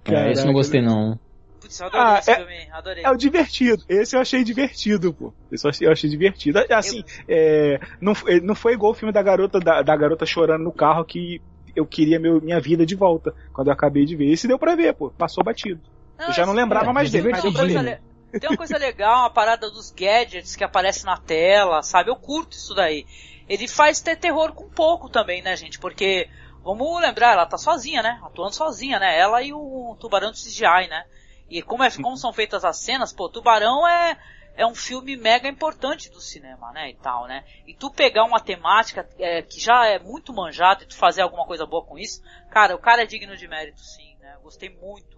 Caraca, esse não gostei não. Putz, eu adorei ah, esse é, filme, adorei. É o divertido. Esse eu achei divertido, pô. Esse eu achei, eu achei divertido. Assim, eu... é, não, não foi igual o filme da garota, da, da garota chorando no carro que eu queria meu, minha vida de volta. Quando eu acabei de ver. Esse deu pra ver, pô. Passou batido. Não, eu já não lembrava é, mais dele. Mas deu pra ver. Tem uma coisa legal, uma parada dos gadgets que aparece na tela, sabe? Eu curto isso daí. Ele faz ter terror com pouco também, né, gente? Porque, vamos lembrar, ela tá sozinha, né? Atuando sozinha, né? Ela e o Tubarão do CGI, né? E como, é, como são feitas as cenas, pô, Tubarão é, é um filme mega importante do cinema, né, e tal, né? E tu pegar uma temática é, que já é muito manjada e tu fazer alguma coisa boa com isso, cara, o cara é digno de mérito, sim, né? gostei muito.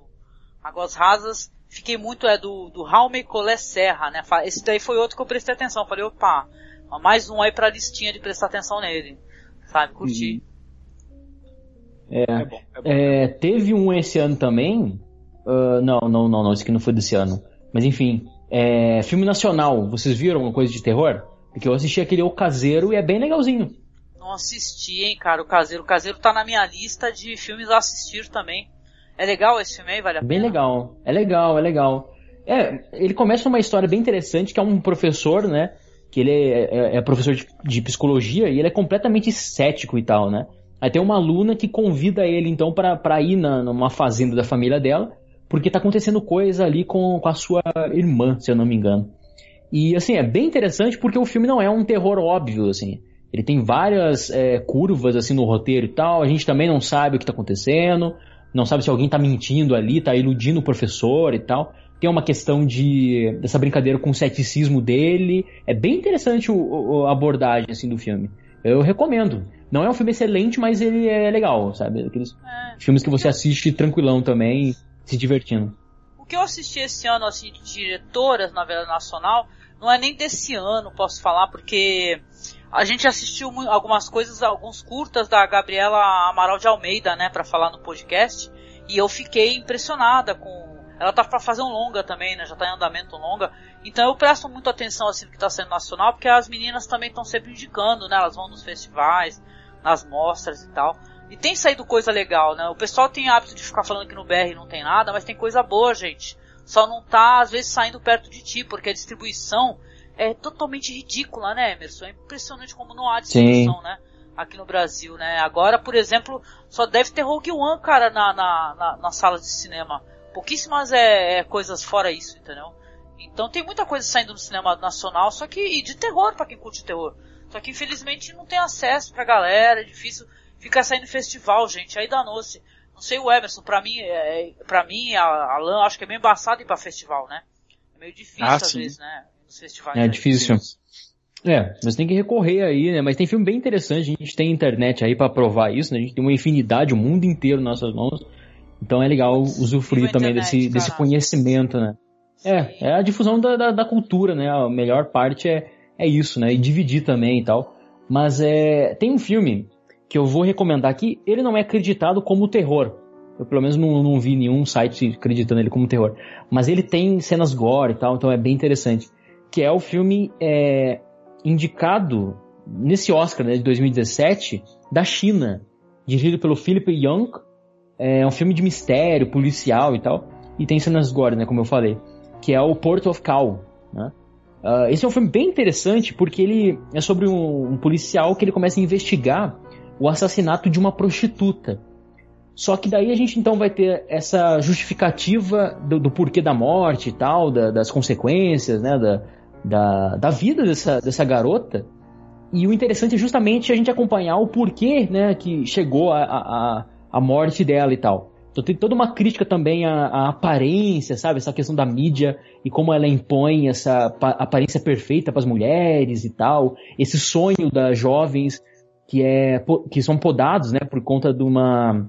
Águas Rasas fiquei muito é do, do Raume Colé Serra, né? Esse daí foi outro que eu prestei atenção. Falei, opa, mais um aí pra listinha de prestar atenção nele. Sabe, curti. É, é, bom, é, bom, é, teve um esse ano também. Uh, não, não, não, não, esse aqui não foi desse ano. Mas enfim, é, filme nacional. Vocês viram alguma coisa de terror? Porque eu assisti aquele O Caseiro e é bem legalzinho. não assisti, hein, cara, o Caseiro. O Caseiro tá na minha lista de filmes a assistir também. É legal esse filme aí, vale a pena? Bem legal, é legal, é legal. É, ele começa uma história bem interessante, que é um professor, né, que ele é, é, é professor de, de, psicologia e ele é completamente cético e tal, né. Aí tem uma aluna que convida ele, então, para ir na, numa fazenda da família dela, porque tá acontecendo coisa ali com, com a sua irmã, se eu não me engano. E, assim, é bem interessante porque o filme não é um terror óbvio, assim. Ele tem várias é, curvas assim no roteiro e tal. A gente também não sabe o que está acontecendo, não sabe se alguém está mentindo ali, está iludindo o professor e tal. Tem uma questão de dessa brincadeira com o ceticismo dele. É bem interessante o, a abordagem assim do filme. Eu recomendo. Não é um filme excelente, mas ele é legal, sabe? Aqueles é. filmes que você assiste tranquilão também, se divertindo. O que eu assisti esse ano assim de diretoras na Vela Nacional não é nem desse ano, posso falar, porque a gente assistiu algumas coisas, alguns curtas da Gabriela Amaral de Almeida, né, para falar no podcast, e eu fiquei impressionada com. Ela tá para fazer um longa também, né, já tá em andamento longa. Então eu presto muito atenção assim no que tá sendo nacional, porque as meninas também estão sempre indicando, né, elas vão nos festivais, nas mostras e tal. E tem saído coisa legal, né? O pessoal tem hábito de ficar falando que no BR não tem nada, mas tem coisa boa, gente. Só não tá às vezes saindo perto de ti, porque a distribuição é totalmente ridícula, né, Emerson? É impressionante como não há distribuição, né? Aqui no Brasil, né? Agora, por exemplo, só deve ter Rogue One, cara, na, na, na, na sala de cinema. Pouquíssimas é, é, coisas fora isso, entendeu? Então tem muita coisa saindo no cinema nacional, só que e de terror para quem curte terror. Só que infelizmente não tem acesso pra galera, é difícil ficar saindo festival, gente. Aí danou-se. Não sei o Emerson, pra mim, é, pra mim, a Alan, acho que é meio embaçado ir pra festival, né? É meio difícil ah, às sim. vezes, né? nos festivais. É difícil. É, mas tem que recorrer aí, né? Mas tem filme bem interessante, a gente tem internet aí para provar isso, né? A gente tem uma infinidade, o mundo inteiro nas nossas mãos. Então é legal usufruir também internet, desse, desse conhecimento, né? É, é a difusão da, da, da, cultura, né? A melhor parte é, é isso, né? E dividir também e tal. Mas é, tem um filme que eu vou recomendar aqui, ele não é acreditado como terror. Eu pelo menos não, não vi nenhum site acreditando ele como terror. Mas ele tem cenas gore e tal, então é bem interessante que é o filme é, indicado nesse Oscar né, de 2017 da China, dirigido pelo Philip Young. É um filme de mistério, policial e tal. E tem cenas gore, né, como eu falei. Que é o Port of Call. Né? Uh, esse é um filme bem interessante porque ele é sobre um, um, policial que ele começa a investigar o assassinato de uma prostituta. Só que daí a gente então vai ter essa justificativa do, do porquê da morte e tal, da, das consequências, né, da, da, da vida dessa, dessa garota. E o interessante é justamente a gente acompanhar o porquê né, que chegou a, a, a morte dela e tal. Então tem toda uma crítica também à, à, aparência, sabe? Essa questão da mídia e como ela impõe essa aparência perfeita para as mulheres e tal. Esse sonho das jovens que, é, que são podados né, por conta de uma,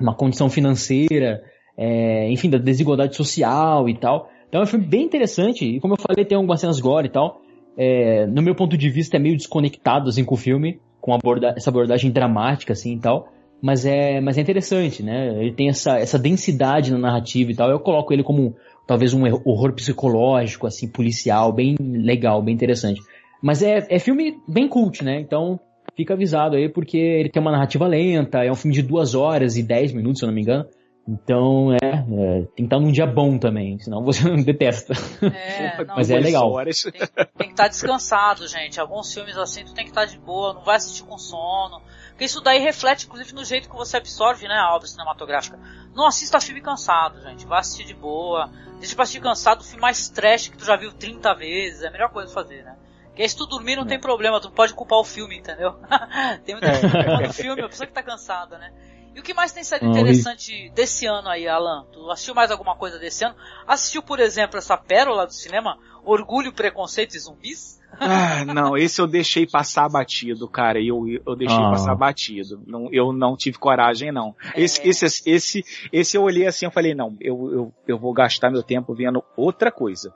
uma condição financeira, é, enfim, da desigualdade social e tal. Então é um filme bem interessante, e como eu falei, tem algumas cenas gore e tal. É, no meu ponto de vista, é meio desconectado assim, com o filme, com aborda essa abordagem dramática assim e tal. Mas é, mas é interessante, né? Ele tem essa, essa densidade na narrativa e tal. Eu coloco ele como talvez um horror psicológico, assim, policial, bem legal, bem interessante. Mas é, é filme bem cult, né? Então fica avisado aí, porque ele tem uma narrativa lenta, é um filme de duas horas e dez minutos, se eu não me engano. Então, é, é, tem que estar num dia bom também, senão você não detesta. É, não, Mas é legal. Tem, tem, que estar descansado, gente. Alguns filmes assim, tu tem que estar de boa, não vai assistir com sono. Porque isso daí reflete, inclusive, no jeito que você absorve, né, a obra cinematográfica. Não assista filme cansado, gente. Vai assistir de boa. Deixa pra assistir cansado o filme mais trash que tu já viu 30 vezes. É a melhor coisa a fazer, né? Porque aí se tu dormir não é. tem problema, tu pode culpar o filme, entendeu? tem muita gente culpando o filme, a pessoa que tá cansada, né? E o que mais tem sido interessante desse ano aí, Alan? Tu assistiu mais alguma coisa desse ano? Assistiu, por exemplo, essa pérola do cinema, Orgulho, Preconceito e Zumbis? Ah, não, esse eu deixei passar batido, cara. Eu, eu deixei ah. passar batido. Não, eu não tive coragem, não. É. Esse, esse, esse, esse eu olhei assim, eu falei, não, eu, eu, eu vou gastar meu tempo vendo outra coisa.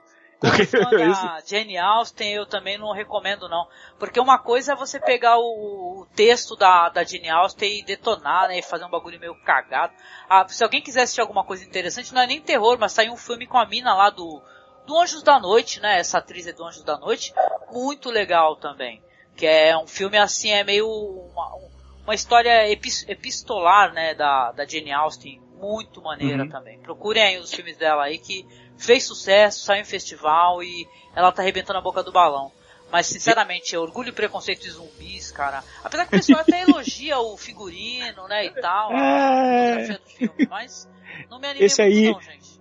A Jane Austen eu também não recomendo não. Porque uma coisa é você pegar o, o texto da, da Jane Austen e detonar, né? E fazer um bagulho meio cagado. Ah, se alguém quiser assistir alguma coisa interessante, não é nem terror, mas saiu um filme com a mina lá do, do Anjos da Noite, né? Essa atriz é do Anjos da Noite. Muito legal também. Que é um filme assim, é meio uma, uma história epistolar, né, da, da Jane Austen, muito maneira uhum. também. Procurem aí os filmes dela aí que fez sucesso, saiu em festival e ela tá arrebentando a boca do balão. Mas, sinceramente, Orgulho e Preconceito de Zumbis, cara. Apesar que o pessoal até elogia o figurino, né, e tal, é... a do filme, mas não me animei Esse aí, não, gente.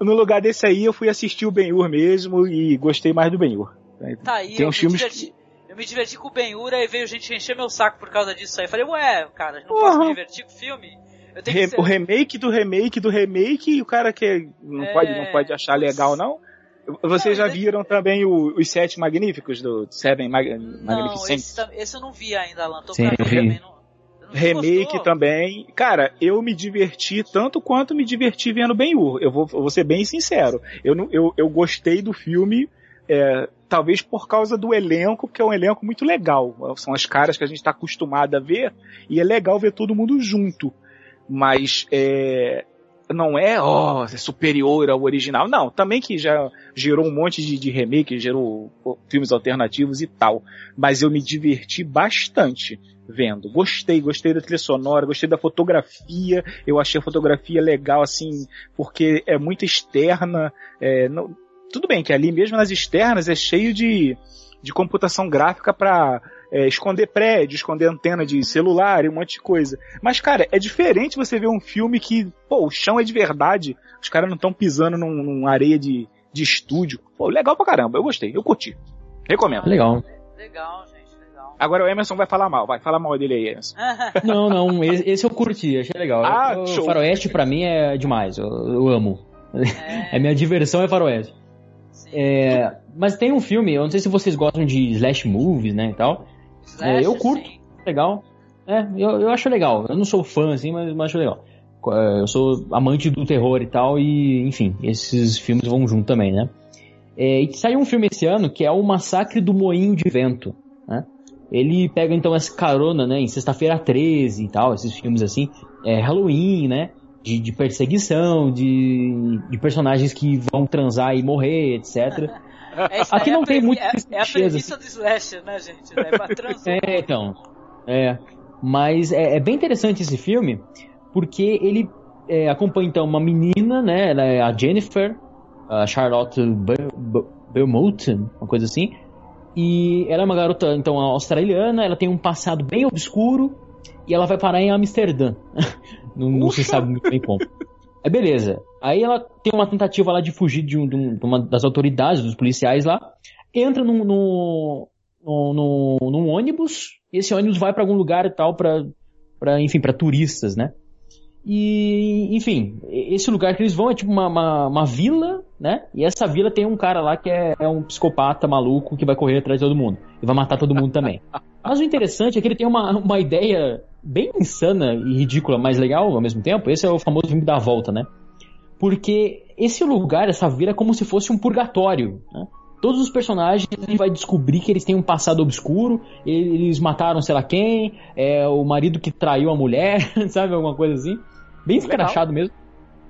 No lugar desse aí, eu fui assistir o Ben-Hur mesmo e gostei mais do Ben-Hur. Tá aí, Tem uns filmes diverti, eu me diverti com o Ben-Hur e veio gente encher meu saco por causa disso aí. Eu falei, ué, cara, não posso me divertir com o filme? Re, ser... O remake do remake do remake e o cara que não, é... pode, não pode achar legal, não? Vocês não, já viram também o, os Sete Magníficos do Seven Mag não, Esse, esse, eu não vi ainda, Alan. Tô Sim, pra ver também. Não, remake gostou? também. Cara, eu me diverti tanto quanto me diverti vendo Ben-Hur. Eu vou, eu vou ser bem sincero. Eu, eu, eu gostei do filme, é, talvez por causa do elenco, porque é um elenco muito legal. São as caras que a gente está acostumado a ver, e é legal ver todo mundo junto. Mas é, não é, ó, oh, é superior ao original. Não, também que já gerou um monte de, de remake, gerou filmes alternativos e tal. Mas eu me diverti bastante vendo. Gostei, gostei da trilha sonora, gostei da fotografia. Eu achei a fotografia legal, assim, porque é muito externa. É, não, tudo bem que ali mesmo nas externas é cheio de, de computação gráfica para é, esconder prédio, esconder antena de celular e um monte de coisa. Mas, cara, é diferente você ver um filme que, pô, o chão é de verdade, os caras não estão pisando num, num, areia de, de estúdio. Pô, legal pra caramba, eu gostei, eu curti. Recomendo. Legal. Legal, gente. Agora o Emerson vai falar mal, vai falar mal dele aí, Emerson. não, não, esse eu curti, achei legal. Ah, o show. Faroeste pra mim é demais, eu, eu amo. É. A minha diversão é Faroeste. É, mas tem um filme, eu não sei se vocês gostam de slash movies, né, e tal. É, eu curto, sim. legal. É, eu, eu acho legal. Eu não sou fã, assim, mas, mas acho legal. É, eu sou amante do terror e tal, e enfim, esses filmes vão junto também, né? É, e saiu um filme esse ano que é o Massacre do Moinho de Vento, né? Ele pega então essa carona, né, em Sexta-feira 13 e tal, esses filmes assim, é, Halloween, né? De, de perseguição, de, de personagens que vão transar e morrer, etc. É, Aqui é não tem muito. É, é a premissa do slasher, né, gente? É pra é, então. É. Mas é, é, bem interessante esse filme, porque ele é, acompanha então uma menina, né? Ela é a Jennifer, a Charlotte Belmont, uma coisa assim. E ela é uma garota, então, australiana, ela tem um passado bem obscuro e ela vai parar em Amsterdã. não, não se sabe muito bem como. É beleza. Aí ela tem uma tentativa lá de fugir de, um, de uma das autoridades, dos policiais lá. Entra num, num, num, num ônibus. E esse ônibus vai para algum lugar e tal, pra, pra enfim, para turistas, né? E, enfim, esse lugar que eles vão é tipo uma, uma, uma, vila, né? E essa vila tem um cara lá que é, é, um psicopata maluco que vai correr atrás de todo mundo. E vai matar todo mundo também. Mas o interessante é que ele tem uma, uma ideia bem insana e ridícula, mas legal ao mesmo tempo. Esse é o famoso filme da volta, né? Porque esse lugar, essa vila, é como se fosse um purgatório, né? Todos os personagens a gente vai descobrir que eles têm um passado obscuro, eles mataram sei lá quem, é o marido que traiu a mulher, sabe? Alguma coisa assim. Bem escrachado mesmo.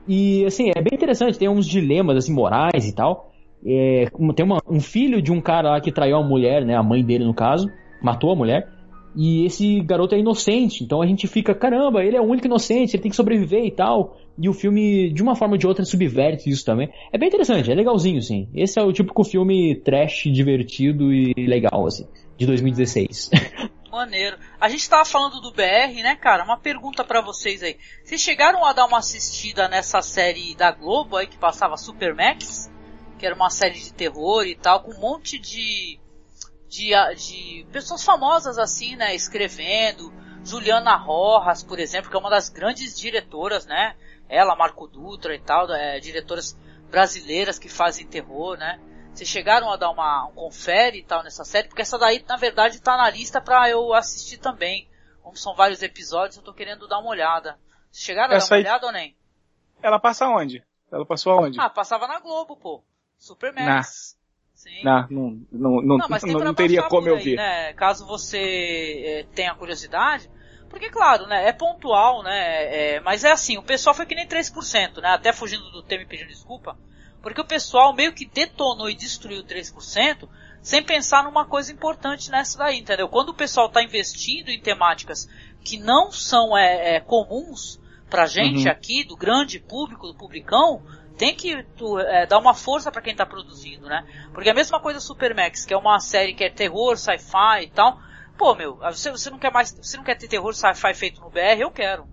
E assim, é bem interessante, tem uns dilemas assim, morais e tal. É, tem uma, um filho de um cara lá que traiu a mulher, né? A mãe dele, no caso, matou a mulher. E esse garoto é inocente, então a gente fica, caramba, ele é o único inocente, ele tem que sobreviver e tal. E o filme, de uma forma ou de outra, subverte isso também. É bem interessante, é legalzinho, sim. Esse é o típico filme trash, divertido e legal, assim, de 2016. Maneiro. A gente tava falando do BR, né, cara? Uma pergunta para vocês aí. Vocês chegaram a dar uma assistida nessa série da Globo aí que passava Supermax? Que era uma série de terror e tal, com um monte de, de, de pessoas famosas assim, né, escrevendo. Juliana Rojas, por exemplo, que é uma das grandes diretoras, né? Ela, Marco Dutra e tal, é, diretoras brasileiras que fazem terror, né? Vocês chegaram a dar uma um confere e tal nessa série? Porque essa daí, na verdade, tá na lista pra eu assistir também. Como são vários episódios, eu tô querendo dar uma olhada. Vocês chegaram essa a dar uma aí... olhada ou nem? Ela passa onde? Ela passou aonde? Ah, passava na Globo, pô. Supermax. Sim. Não, não, não, não, não, não, não teria como eu aí, ver. Né? Caso você é, tenha curiosidade, porque, claro, né, é pontual, né, é, mas é assim, o pessoal foi que nem 3%, né, até fugindo do tema e pedindo desculpa, porque o pessoal meio que detonou e destruiu 3%, sem pensar numa coisa importante nessa daí, entendeu? Quando o pessoal está investindo em temáticas que não são é, é, comuns pra gente uhum. aqui, do grande público, do publicão, tem que tu, é, dar uma força para quem está produzindo, né? Porque a mesma coisa Supermax, que é uma série que é terror, sci-fi e tal. Pô, meu, você, você não quer mais, você não quer ter terror sci-fi feito no BR? Eu quero.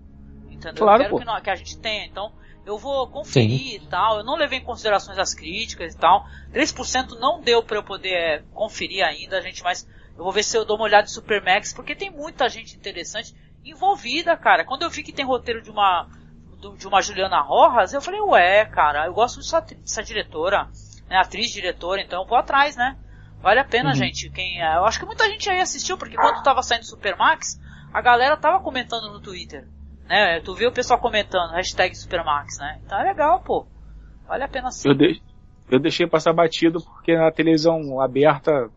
Entendeu? Claro, eu quero que, não, que, a gente tenha. Então, eu vou conferir Sim. e tal. Eu não levei em considerações as críticas e tal. 3% não deu para eu poder é, conferir ainda, gente, mas eu vou ver se eu dou uma olhada em Supermax, porque tem muita gente interessante envolvida, cara. Quando eu vi que tem roteiro de uma de uma Juliana Rojas, eu falei, ué, cara, eu gosto dessa, dessa diretora, né, atriz, diretora, então eu vou atrás, né? Vale a pena, uhum. gente. Quem, é, eu acho que muita gente aí assistiu, porque quando tava saindo Supermax, a galera tava comentando no Twitter. Né? Tu viu o pessoal comentando, hashtag Supermax, né? Então é legal, pô. Vale a pena sim. Eu, de, eu deixei passar batido porque na televisão aberta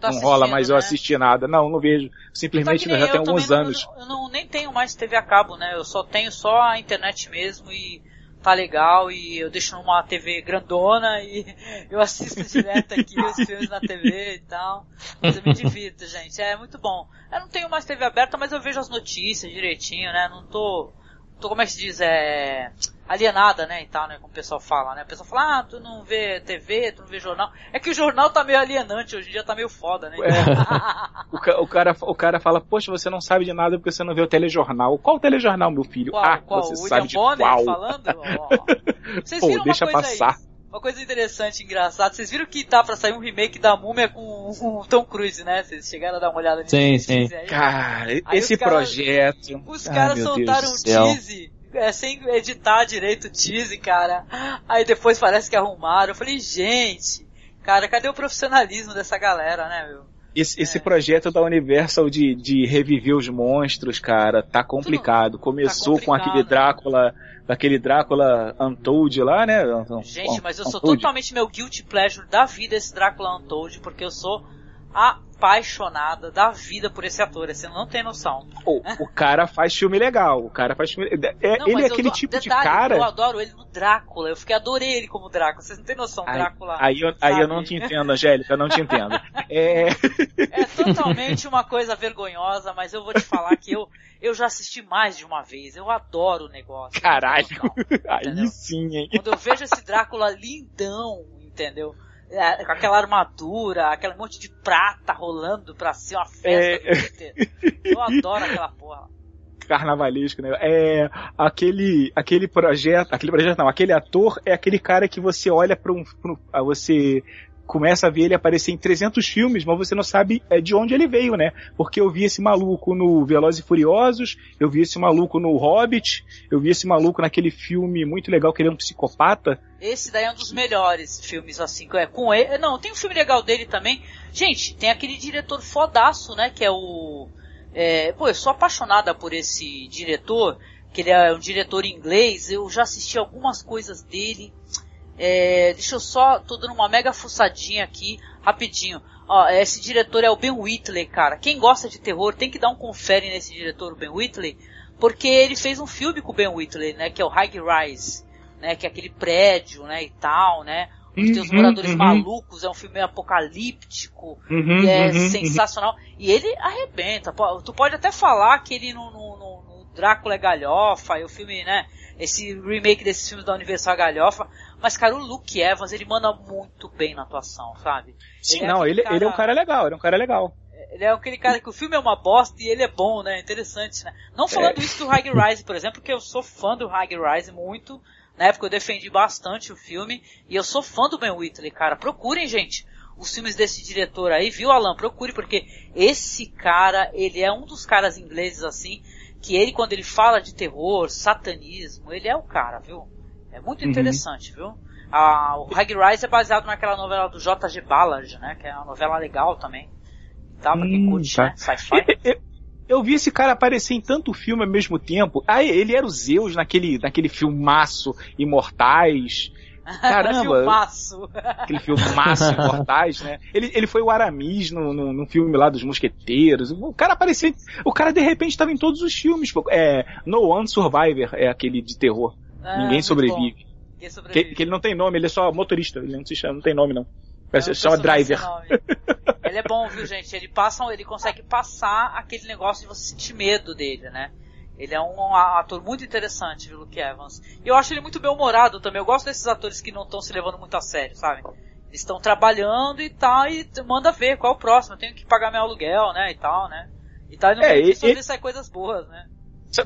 tá não rola mais né? eu assistir nada. Não, não vejo. Simplesmente já tem alguns anos. Não, eu não, nem tenho mais TV a cabo, né? Eu só tenho só a internet mesmo e tá legal e eu deixo numa TV grandona e eu assisto direto aqui os filmes na TV e tal. Mas eu me divirto, gente. É muito bom. Eu não tenho mais TV aberta, mas eu vejo as notícias direitinho, né? Não tô, como é que se diz, é, alienada, né, e tal, né, como o pessoal fala, né, o pessoal fala, ah, tu não vê TV, tu não vê jornal, é que o jornal tá meio alienante, hoje em dia tá meio foda, né. É. o, cara, o cara fala, poxa, você não sabe de nada porque você não vê o telejornal. Qual telejornal, meu filho? Qual, ah, qual? você o sabe William de qual. falando? Vocês Pô, deixa passar. Aí? Uma coisa interessante, engraçada. Vocês viram que tá pra sair um remake da Múmia com o Tom Cruise, né? Vocês chegaram a dar uma olhada nisso? Sim, sim. Cara, aí esse projeto. Os caras soltaram um tease é, sem editar direito o tease, cara. Aí depois parece que arrumaram. Eu falei, gente, cara, cadê o profissionalismo dessa galera, né, meu? Esse, é. esse projeto da Universal de, de reviver os monstros, cara, tá complicado. Começou tá complicado, com aquele Drácula, daquele Drácula Untold lá, né? Gente, mas eu sou Untold. totalmente meu guilty pleasure da vida esse Drácula Untold, porque eu sou apaixonada da vida por esse ator, você não tem noção. O, o cara faz filme legal, o cara faz filme. É, não, ele é aquele tipo detalhe, de cara. Eu adoro ele no Drácula, eu fiquei adorei ele como Drácula, vocês não tem noção, aí, Drácula. Aí eu, aí eu não te entendo, Angélica, eu não te entendo. é... é totalmente uma coisa vergonhosa, mas eu vou te falar que eu, eu já assisti mais de uma vez, eu adoro o negócio. Caralho, aí sim, hein? Quando eu vejo esse Drácula lindão, entendeu? É, com aquela armadura, aquele monte de prata rolando pra ser uma festa. É... Eu adoro aquela porra. Carnavalesco, né? É aquele, aquele projeto, aquele projeto não, aquele ator é aquele cara que você olha para um, pra um você começa a ver ele aparecer em 300 filmes, mas você não sabe é, de onde ele veio, né? Porque eu vi esse maluco no Velozes e Furiosos, eu vi esse maluco no Hobbit, eu vi esse maluco naquele filme muito legal que ele é um psicopata. Esse daí é um dos melhores filmes, assim, é com ele. Não, tem um filme legal dele também. Gente, tem aquele diretor fodaço, né? Que é o. É, pô, eu sou apaixonada por esse diretor, que ele é um diretor inglês. Eu já assisti algumas coisas dele. É, deixa eu só, tô dando uma mega fuçadinha aqui, rapidinho. Ó, esse diretor é o Ben Whitley, cara. Quem gosta de terror tem que dar um confere nesse diretor, o Ben Whitley, porque ele fez um filme com o Ben Whitley, né, que é o High Rise, né, que é aquele prédio, né, e tal, né. Os teus uhum, moradores uhum. malucos, é um filme apocalíptico, uhum, e é uhum, sensacional. E ele arrebenta. Tu pode até falar que ele no, no, no Drácula é galhofa, e o filme, né, esse remake desses filmes da Universal é galhofa, mas, cara, o Luke Evans, ele manda muito bem na atuação, sabe? Sim, ele é não, ele, cara... ele é um cara legal, ele é um cara legal. Ele é aquele cara que o filme é uma bosta e ele é bom, né? Interessante, né? Não falando é. isso do High Rise, por exemplo, porque eu sou fã do High Rise muito. Na época eu defendi bastante o filme. E eu sou fã do Ben Whitley, cara. Procurem, gente, os filmes desse diretor aí, viu, Alan? Procure, porque esse cara, ele é um dos caras ingleses, assim, que ele, quando ele fala de terror, satanismo, ele é o cara, viu? É muito uhum. interessante, viu? Ah, o High Rise é baseado naquela novela do J.G. Ballard, né? Que é uma novela legal também. Tá, pra quem hum, curte, tá. né? Sci-fi. Eu, vi esse cara aparecer em tanto filme ao mesmo tempo. Ah, ele era o Zeus naquele, naquele filmaço Imortais. Caramba! filmaço. Aquele filmaço Imortais, né? Ele, ele foi o Aramis no, no, no, filme lá dos Mosqueteiros. O cara aparecia. O cara de repente estava em todos os filmes. É, no One Survivor é aquele de terror. Ah, Ninguém sobrevive. sobrevive. Que, que, ele não tem nome, ele é só motorista, ele não se chama, não tem nome não. Parece, chama Driver. Ele é bom, viu, gente? Ele passa, ele consegue passar aquele negócio de você sentir medo dele, né? Ele é um ator muito interessante, viu, Luke Evans. E eu acho ele muito bem-humorado também. Eu gosto desses atores que não estão se levando muito a sério, sabe? Eles estão trabalhando e tal, e manda ver qual é o próximo. Eu tenho que pagar meu aluguel, né, e tal, né? E tal, e não é, tem que sair coisas boas, né?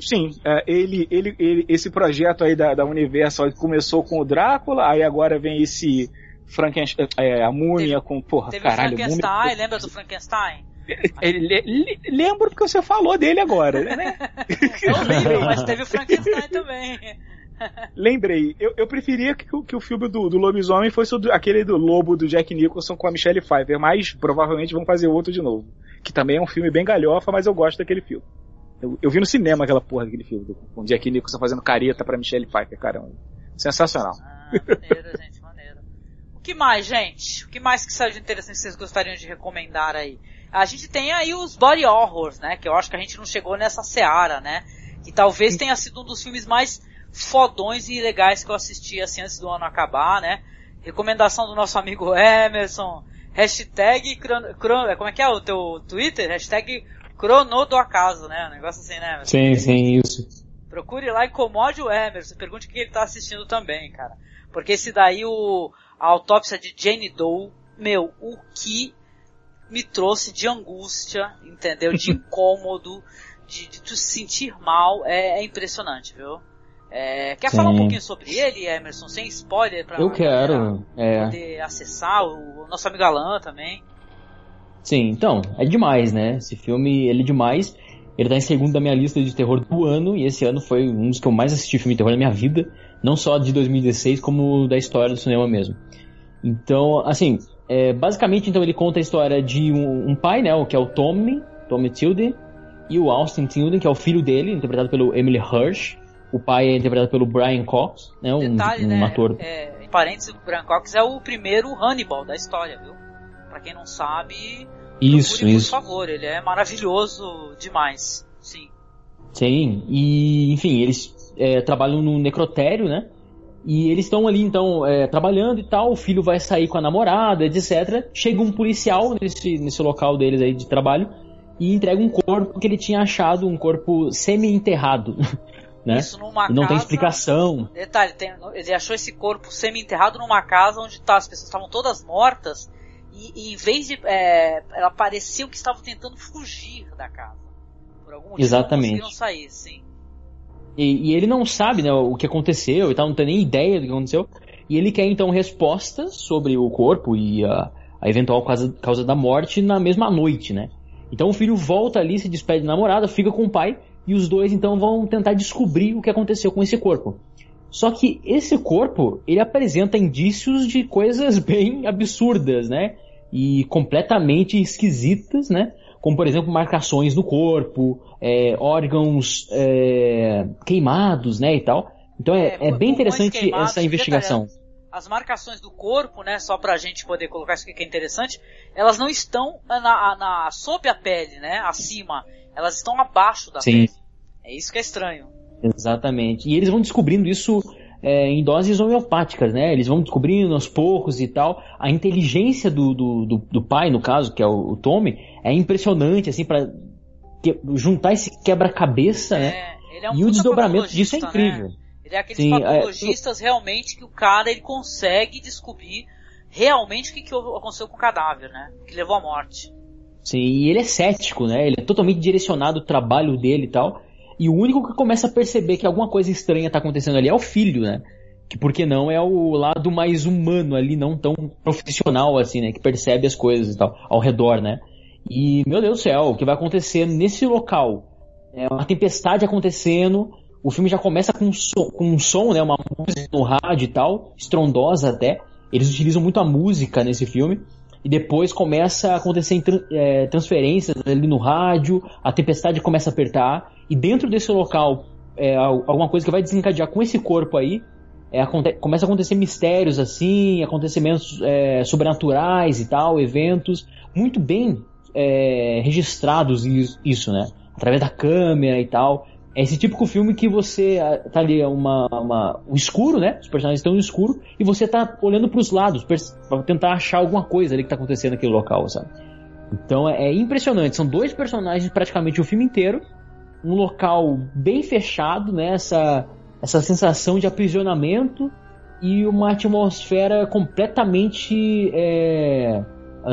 Sim, é, ele, ele, ele, esse projeto aí da, da Universal começou com o Drácula, aí agora vem esse Frankenstein, é, a múmia teve, com, porra, teve caralho. Frankenstein, múmia... lembra do Frankenstein? Lembro porque você falou dele agora, né? Eu lembro, mas teve o Frankenstein também. Lembrei, eu, eu preferia que, que o filme do, do lobisomem fosse do, aquele do lobo do Jack Nicholson com a Michelle Pfeiffer, mas provavelmente vão fazer outro de novo. Que também é um filme bem galhofa, mas eu gosto daquele filme. Eu, eu vi no cinema aquela porra daquele filme, do, com o Jack Nicholson fazendo careta pra Michelle Pfeiffer, caramba. Sensacional. Ah, maneiro, gente, maneiro. O que mais, gente? O que mais que saiu de interessante que vocês gostariam de recomendar aí? A gente tem aí os body horrors, né? Que eu acho que a gente não chegou nessa seara, né? Que talvez tenha sido um dos filmes mais fodões e legais que eu assisti assim antes do ano acabar, né? Recomendação do nosso amigo Emerson. Hashtag como é que é o teu Twitter? Hashtag crono do acaso, né? Um negócio assim, né? Emerson? Sim, sim, isso. Procure lá, incomode o Emerson, pergunte o que ele tá assistindo também, cara. Porque esse daí, o, a autópsia de Jane Doe, meu, o que me trouxe de angústia, entendeu? De incômodo, de, de, de se sentir mal, é, é impressionante, viu? É, quer Sim. falar um pouquinho sobre ele, Emerson, sem spoiler, pra Eu quero, é. poder acessar, o, o nosso amigo Alan também. Sim, então, é demais, né? Esse filme, ele é demais. Ele tá em segundo da minha lista de terror do ano, e esse ano foi um dos que eu mais assisti filme de terror na minha vida. Não só de 2016, como da história do cinema mesmo. Então, assim, é, basicamente, então, ele conta a história de um, um, pai, né, que é o Tommy, Tommy Tilden, e o Austin Tilden, que é o filho dele, interpretado pelo Emily Hirsch. O pai é interpretado pelo Brian Cox, né, um, Detalhe, um né, ator... É, em parênteses, o Brian Cox é o primeiro Hannibal da história, viu? Pra quem não sabe, isso, procure, isso. por favor, ele é maravilhoso demais, sim. Sim, e enfim, eles é, trabalham no necrotério, né? E eles estão ali, então, é, trabalhando e tal, o filho vai sair com a namorada, etc. Chega um policial nesse, nesse local deles aí de trabalho e entrega um corpo que ele tinha achado, um corpo semi-enterrado. Né? Isso numa e não casa, tem explicação. Detalhe, tem, ele achou esse corpo semi-enterrado numa casa onde tá, as pessoas estavam todas mortas e, e em vez de. É, ela parecia que estavam tentando fugir da casa. Por algum motivo Exatamente. não sair, sim. E, e, ele não sabe né, o que aconteceu e tal, não tem nem ideia do que aconteceu. E ele quer então respostas sobre o corpo e a, a eventual causa, causa da morte na mesma noite, né? Então o filho volta ali, se despede da namorada, fica com o pai e os dois então vão tentar descobrir o que aconteceu com esse corpo. Só que esse corpo, ele apresenta indícios de coisas bem absurdas, né? E completamente esquisitas, né? Como por exemplo marcações no corpo, é, órgãos é, queimados, né, e tal. Então é, é, é bem interessante essa investigação. As marcações do corpo, né, só pra gente poder colocar isso aqui que é interessante, elas não estão na, na, sob a pele, né, acima. Elas estão abaixo da Sim. pele. É isso que é estranho. Exatamente. E eles vão descobrindo isso é, em doses homeopáticas, né? Eles vão descobrindo aos poucos e tal. A inteligência do, do, do, do pai, no caso, que é o, o Tommy, é impressionante, assim, para juntar esse quebra-cabeça, é, né? É um e o desdobramento disso é né? incrível. Né? Ele é aqueles Sim, patologistas é, realmente que o cara ele consegue descobrir realmente o que, que aconteceu com o cadáver, né? Que levou à morte. Sim, e ele é cético, né? Ele é totalmente direcionado ao trabalho dele e tal. E o único que começa a perceber que alguma coisa estranha está acontecendo ali é o filho, né? Que por que não é o lado mais humano ali, não tão profissional assim, né? Que percebe as coisas e tal, ao redor, né? E, meu Deus do céu, o que vai acontecer nesse local? É uma tempestade acontecendo, o filme já começa com um som, com um som né, uma música no rádio e tal, estrondosa até. Eles utilizam muito a música nesse filme. E depois começa a acontecer é, transferências ali no rádio, a tempestade começa a apertar. E dentro desse local, é, alguma coisa que vai desencadear com esse corpo aí, é, começa a acontecer mistérios assim, acontecimentos é, sobrenaturais e tal, eventos muito bem é, registrados isso, né? Através da câmera e tal. É esse típico filme que você ah, tá ali uma, uma o escuro, né? Os personagens estão no escuro e você tá olhando para os lados para tentar achar alguma coisa ali que tá acontecendo naquele local, sabe? Então é, é impressionante. São dois personagens praticamente o filme inteiro, um local bem fechado, né? Essa, essa sensação de aprisionamento e uma atmosfera completamente é,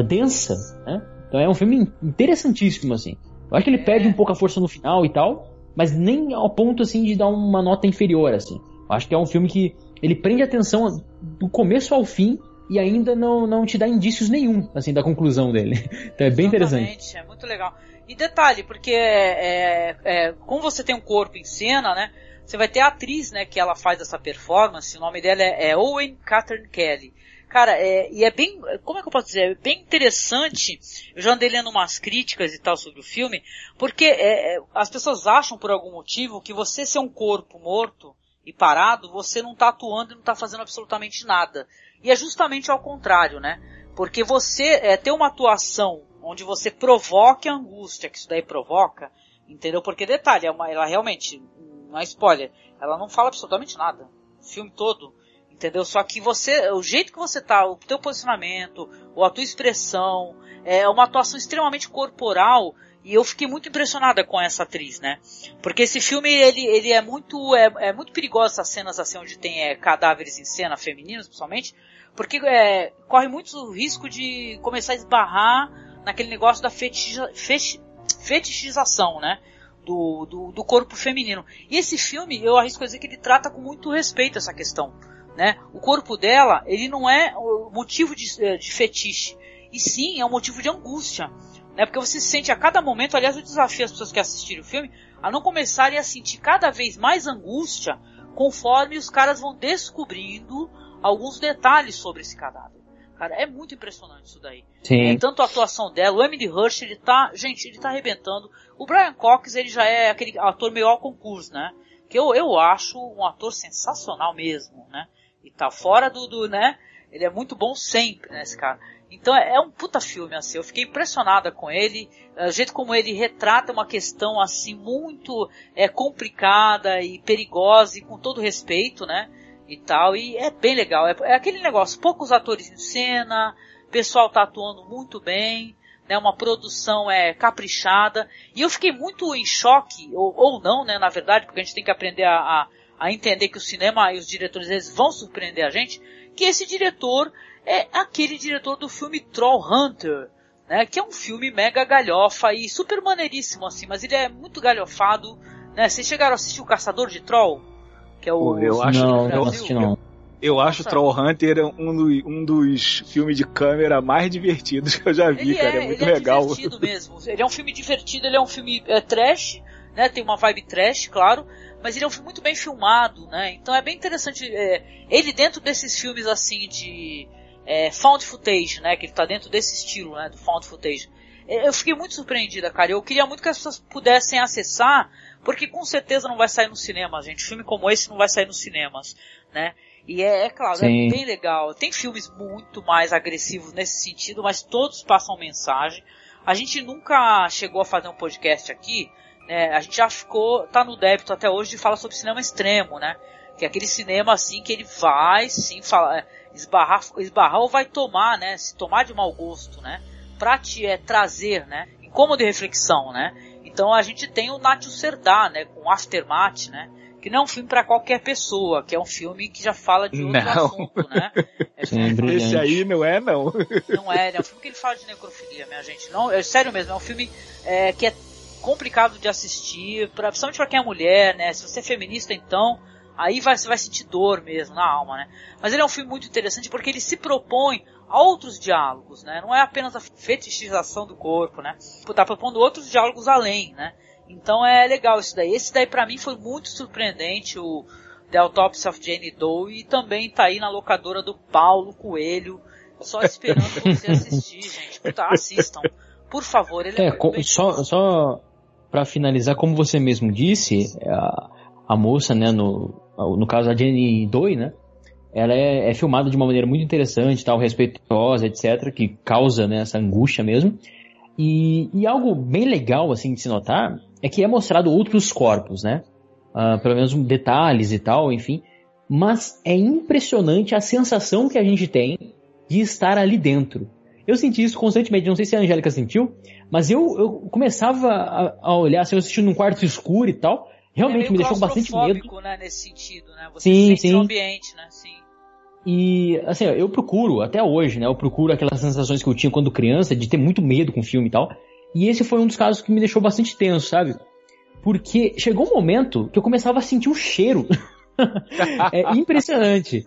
densa, né? Então é um filme interessantíssimo, assim. Eu acho que ele perde um pouco a força no final e tal, mas nem ao ponto, assim, de dar uma nota inferior, assim. Eu acho que é um filme que ele prende atenção do começo ao fim e ainda não, não te dá indícios nenhum, assim, da conclusão dele. Então é bem Exatamente, interessante. É muito legal. E detalhe, porque é, é, é, como você tem um corpo em cena, né? Você vai ter a atriz, né, que ela faz essa performance, o nome dela é, é Owen Catherine Kelly. Cara, é, e é bem, como é que eu posso dizer, é bem interessante, eu já andei lendo umas críticas e tal sobre o filme, porque é, é, as pessoas acham por algum motivo que você ser um corpo morto e parado, você não tá atuando e não tá fazendo absolutamente nada. E é justamente ao contrário, né? Porque você é, ter uma atuação onde você provoque a angústia que isso daí provoca, entendeu? Porque detalhe, é uma, ela realmente, não é spoiler, ela não fala absolutamente nada. O filme todo, entendeu? Só que você, o jeito que você tá, o teu posicionamento, ou a tua expressão, é uma atuação extremamente corporal e eu fiquei muito impressionada com essa atriz, né? Porque esse filme, ele, ele é muito, é, é muito perigoso essas cenas assim onde tem é, cadáveres em cena, femininos principalmente, porque é, corre muito risco de começar a esbarrar naquele negócio da feticha, feti, fetichização, né? Do, do, do, corpo feminino. E esse filme, eu arrisco dizer que ele trata com muito respeito essa questão. Né? O corpo dela, ele não é motivo de, eh, de fetiche, e sim é um motivo de angústia. Né? Porque você se sente a cada momento, aliás, eu desafio as pessoas que assistirem o filme a não começarem a sentir cada vez mais angústia conforme os caras vão descobrindo alguns detalhes sobre esse cadáver. Cara, é muito impressionante isso daí. Sim. É, tanto a atuação dela, o Emily Hirsch, ele tá, gente, ele tá arrebentando. O Brian Cox, ele já é aquele ator meio ao concurso, né? Que eu, eu acho um ator sensacional mesmo, né? E tá fora do, do né? Ele é muito bom sempre, né, esse cara. Então é, é um puta filme, assim, eu fiquei impressionada com ele, o jeito como ele retrata uma questão, assim, muito é, complicada e perigosa e com todo respeito, né? e tal. E é bem legal. É, é aquele negócio, poucos atores em cena, pessoal tá atuando muito bem, né? Uma produção é caprichada. E eu fiquei muito em choque, ou, ou não, né? Na verdade, porque a gente tem que aprender a, a, a entender que o cinema e os diretores eles vão surpreender a gente, que esse diretor é aquele diretor do filme Troll Hunter, né? Que é um filme mega galhofa e super maneiríssimo assim, mas ele é muito galhofado, né? Vocês chegaram a assistir o Caçador de Troll? que é o. Eu acho, não, não assisti não. Eu acho Nossa. Troll Hunter um, do, um dos filmes de câmera mais divertidos que eu já vi, ele cara. É, é muito ele legal. É divertido mesmo. Ele é um filme divertido, ele é um filme é, trash, né? Tem uma vibe trash, claro. Mas ele é um filme muito bem filmado, né? Então é bem interessante. É, ele dentro desses filmes assim de é, found footage, né? Que ele tá dentro desse estilo, né? Do found footage. É, eu fiquei muito surpreendida, cara. Eu queria muito que as pessoas pudessem acessar porque com certeza não vai sair no cinema, gente. Filme como esse não vai sair nos cinemas, né? E é, é claro, é Sim. é bem legal. Tem filmes muito mais agressivos nesse sentido, mas todos passam mensagem. A gente nunca chegou a fazer um podcast aqui, né? A gente já ficou, tá no débito até hoje de falar sobre cinema extremo, né? Que é aquele cinema assim que ele vai sim falar, é, esbarrar, esbarrar ou vai tomar, né? Se tomar de mau gosto, né? Pra te é, trazer, né? Incômodo e reflexão, né? Então a gente tem o Natio Serdá, né, com Aftermath, né, que não é um filme para qualquer pessoa, que é um filme que já fala de outro não. assunto, né? É Esse aí não é, não. Não é, é um filme que ele fala de necrofilia, minha gente. Não, é sério mesmo, é um filme é, que é complicado de assistir, pra, principalmente para quem é mulher, né? Se você é feminista, então, aí vai, você vai sentir dor mesmo na alma, né? Mas ele é um filme muito interessante porque ele se propõe a outros diálogos, né? Não é apenas a fetichização do corpo, né? Tá propondo outros diálogos além, né? Então é legal isso daí. Esse daí para mim foi muito surpreendente, o The Autopsy of Jane Doe, e também tá aí na locadora do Paulo Coelho, só esperando você assistir, gente. Puta, assistam. Por favor, ele é, é só, só para finalizar, como você mesmo disse, a, a moça, né, no, no caso a Jane Doe, né, ela é, é, filmada de uma maneira muito interessante, tal, respeitosa, etc., que causa né, essa angústia mesmo. E, e, algo bem legal, assim, de se notar, é que é mostrado outros corpos, né? Uh, pelo menos detalhes e tal, enfim. Mas é impressionante a sensação que a gente tem de estar ali dentro. Eu senti isso constantemente, não sei se a Angélica sentiu, mas eu, eu começava a, a olhar, assim, eu assistindo num quarto escuro e tal, realmente é me deixou bastante medo. né, nesse sentido, né? Você sim, sente sim. o ambiente, né? Sim. E, assim, eu procuro, até hoje, né? Eu procuro aquelas sensações que eu tinha quando criança, de ter muito medo com filme e tal. E esse foi um dos casos que me deixou bastante tenso, sabe? Porque chegou um momento que eu começava a sentir o cheiro. é impressionante.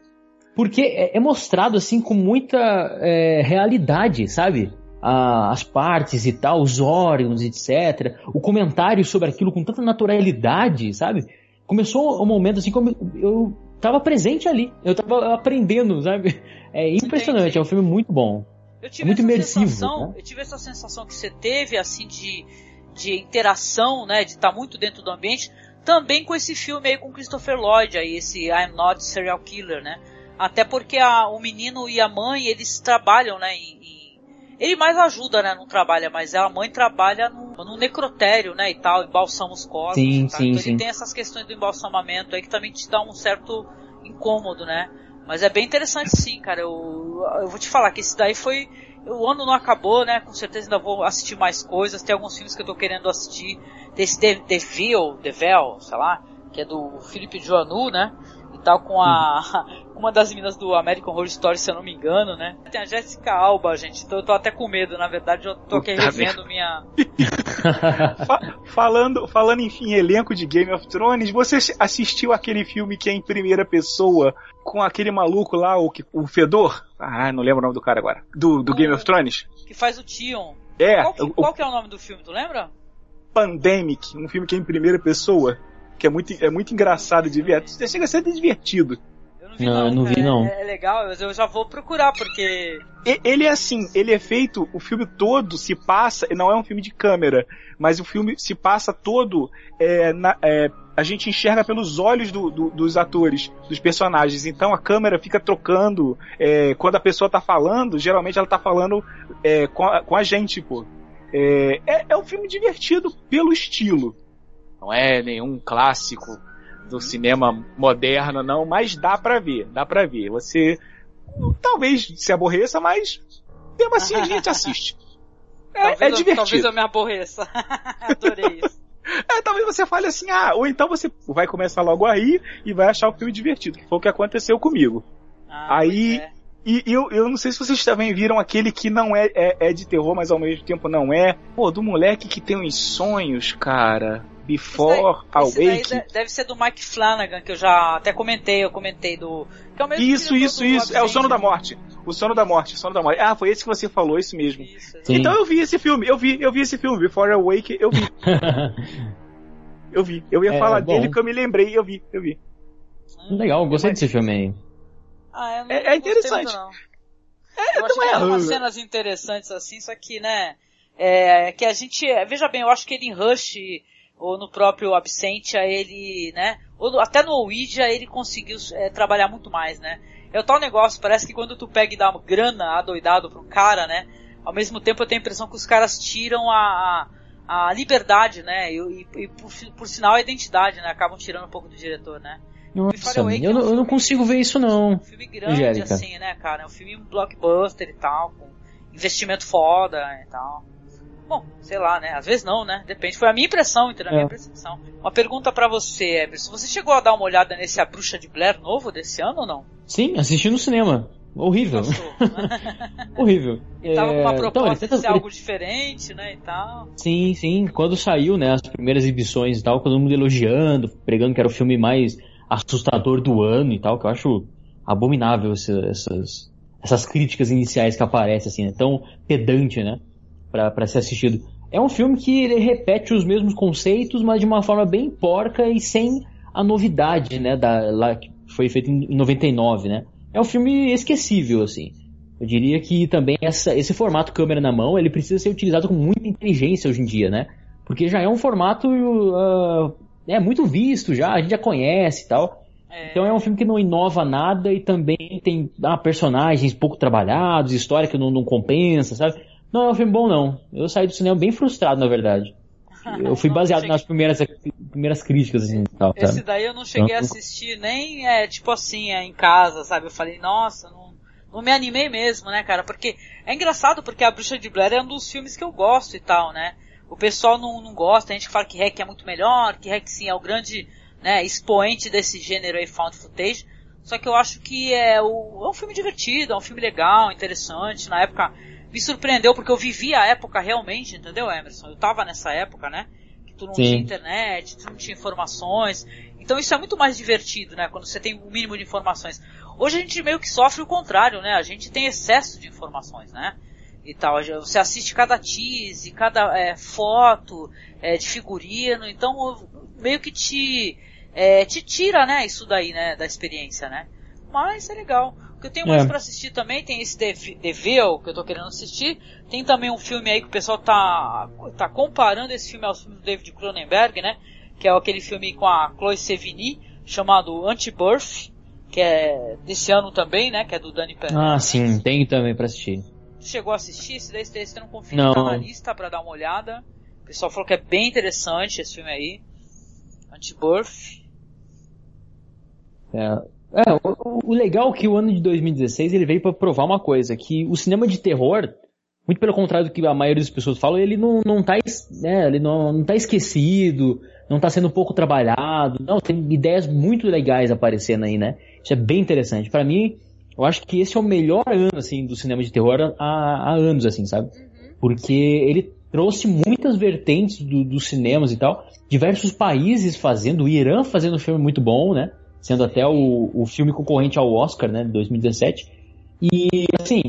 Porque é, é, mostrado, assim, com muita é, realidade, sabe? As partes e tal, os órgãos, etc. O comentário sobre aquilo com tanta naturalidade, sabe? Começou um momento, assim, que eu, tava presente ali. Eu tava aprendendo, sabe? É impressionante, Entendi. é um filme muito bom. Eu tive é muito imersivo. Sensação, né? Eu tive essa sensação que você teve, assim, de, de interação, né? De estar tá muito dentro do ambiente. Também com esse filme aí com Christopher Lloyd, aí, esse I'm Not Serial Killer, né? Até porque a, o menino e a mãe, eles trabalham, né? Em, em, ele mais ajuda, né? Não trabalha, mas a mãe trabalha no, no necrotério, né? E tal, embalsama os corpos. Sim, sim, então sim. ele tem essas questões do embalsamamento aí que também te dá um certo incômodo, né? Mas é bem interessante sim, cara. Eu, eu vou te falar que esse daí foi. O ano não acabou, né? Com certeza ainda vou assistir mais coisas. Tem alguns filmes que eu tô querendo assistir. Tem esse The, The Veil, The Veil, sei lá, que é do Philippe Joannou, né? E tal, com a. uma das meninas do American Horror Story, se eu não me engano, né? Tem a Jessica Alba, gente. Então eu tô até com medo, na verdade, eu tô aqui Puta revendo minha. Fa- falando, falando, enfim, elenco de Game of Thrones, você assistiu aquele filme que é em primeira pessoa com aquele maluco lá, o, que- o Fedor? Ah, não lembro o nome do cara agora. Do, do Game of Thrones? que faz o Tion. É, Qual que, o, qual que é o nome do filme, tu lembra? Pandemic, um filme que é em primeira pessoa, que é muito, é muito engraçado de ver. Chega a ser divertido. Vi Não, não. eu não vi, é, não. É legal, mas eu já vou procurar, porque. Ele é assim, ele é feito, o filme todo se passa, não é um filme de câmera, mas o filme se passa todo, é, na- é, a gente enxerga pelos olhos do- do- dos atores, dos personagens, então a câmera fica trocando, é, quando a pessoa tá falando, geralmente ela tá falando é, com, a, com a gente, pô. É, é, é um filme divertido pelo estilo. Não é nenhum clássico do cinema moderno, não, mas dá pra ver, dá pra ver. Você talvez se aborreça, mas mesmo assim a gente assiste. É, talvez, é eu, divertido. talvez eu me aborreça. Adorei isso. É, talvez você fale assim, ah, ou então você vai começar logo a rir e vai achar o filme divertido, que foi o que aconteceu comigo. Ah, Aí- é. E eu, eu não sei se vocês também viram aquele que não é, é, é de terror, mas ao mesmo tempo não é. Pô, do moleque que tem uns sonhos, cara. Before Esse daí Awake. de- deve ser do Mike Flanagan, que eu já até comentei, eu comentei do. Que é o mesmo Isso, isso, do isso. É o sono da morte. O sono da morte, o sono da morte. Ah, foi esse que você falou, isso mesmo. Isso. Então eu vi esse filme, eu vi, eu vi esse filme, Before Awake, eu vi, eu vi. Eu ia É, falar bom. dele que eu me lembrei, eu vi, eu vi. Legal, gostei desse filme aí. Ah, eu não, É- é interessante. muito, não. eu acho não que é tem umas cenas interessantes assim, só que, né, é, que a gente, veja bem, eu acho que ele em Rush, ou no próprio Absentia, ele, né, ou no- até no Ouija ele conseguiu é, trabalhar muito mais, né. É o tal negócio, parece que quando tu pega e dá grana adoidado pra um cara, né, ao mesmo tempo eu tenho a impressão que os caras tiram a, a, a liberdade, né, e, e- e por, por sinal a identidade, né, acabam tirando um pouco do diretor, né. Nossa, Awake eu, é um não- eu não consigo ver isso não. Um filme grande, Angélica. assim, né, cara? É um filme blockbuster e tal, com investimento foda e tal. Bom, sei lá, né? Às vezes não, né? Depende. Foi a minha impressão, entendeu? A minha É. percepção. Uma pergunta pra você, Emerson. Você chegou a dar uma olhada nesse A Bruxa de Blair novo desse ano ou não? Sim, assisti no cinema. Horrível. Gostou? Horrível. Ele tava com uma É, então, proposta de tenta- ser algo diferente, né, e tal. Sim, sim. Quando saiu, né, as primeiras exibições e tal, todo mundo elogiando, pregando que era o filme mais assustador do ano e tal, que eu acho abominável essas, essas críticas iniciais que aparecem, assim, é tão pedante, né, pra ser assistido. É um filme que ele repete os mesmos conceitos, mas de uma forma bem porca e sem a novidade, né, da, lá, que foi feito em 99, né. É um filme esquecível, assim. Eu diria que também essa- esse formato câmera na mão, ele precisa ser utilizado com muita inteligência hoje em dia, né? Porque já é um formato ah, é muito visto já, a gente já conhece e tal. É, Então é um filme que não inova nada e também tem ah, personagens pouco trabalhados, história que não, não compensa, sabe? Não, é um filme bom não. Eu saí do cinema bem frustrado, na verdade. Eu fui baseado nas primeiras, primeiras críticas, assim, tal, Esse sabe? daí eu não cheguei então, a assistir nem, é, tipo assim, é, em casa, sabe? Eu falei, nossa, não, não me animei mesmo, né, cara? Porque é engraçado porque A Bruxa de Blair é um dos filmes que eu gosto e tal, né? O pessoal não, não gosta, tem gente que fala que Hack é muito melhor, que Hack sim é o grande né, expoente desse gênero aí, found footage. Só que eu acho que é, o, é um filme divertido, é um filme legal, interessante. Na época me surpreendeu porque eu vivi a época realmente, entendeu, Emerson? Eu tava nessa época, né? Que tu não Sim. tinha internet, tu não tinha informações. Então isso é muito mais divertido, né? Quando você tem o um mínimo de informações. Hoje a gente meio que sofre o contrário, né? A gente tem excesso de informações, né? E tal. Você assiste cada tease, cada é, foto é, de figurino, então meio que te é, te tira, né, isso daí, né, da experiência, né? Mas é legal. O que eu tenho mais é. para assistir também, tem esse Devil que eu tô querendo assistir. Tem também um filme aí que o pessoal tá, tá comparando esse filme aos filmes do David Cronenberg, né? Que é aquele filme com a Chloe Sevigny, chamado Anti-Birth, que é desse ano também, né? Que é do Danny Pérez. Ah, sim, tem também para assistir. Chegou a assistir? Esse daí você não confia, não. tá na lista pra dar uma olhada. O pessoal falou que é bem interessante esse filme aí. Anti-Birth. É, é o, o, legal é que o ano de 2016 ele veio para provar uma coisa, que o cinema de terror, muito pelo contrário do que a maioria das pessoas falam, ele não, não tá, né, ele não, não tá esquecido, não tá sendo pouco trabalhado, não, tem ideias muito legais aparecendo aí, né? Isso é bem interessante. Para mim, eu acho que esse é o melhor ano, assim, do cinema de terror há, há anos, assim, sabe? Uhum. Porque ele trouxe muitas vertentes do, dos cinemas e tal, diversos países fazendo, o Irã fazendo um filme muito bom, né? Sendo até o, o filme concorrente ao Oscar, né, de 2017. E, assim,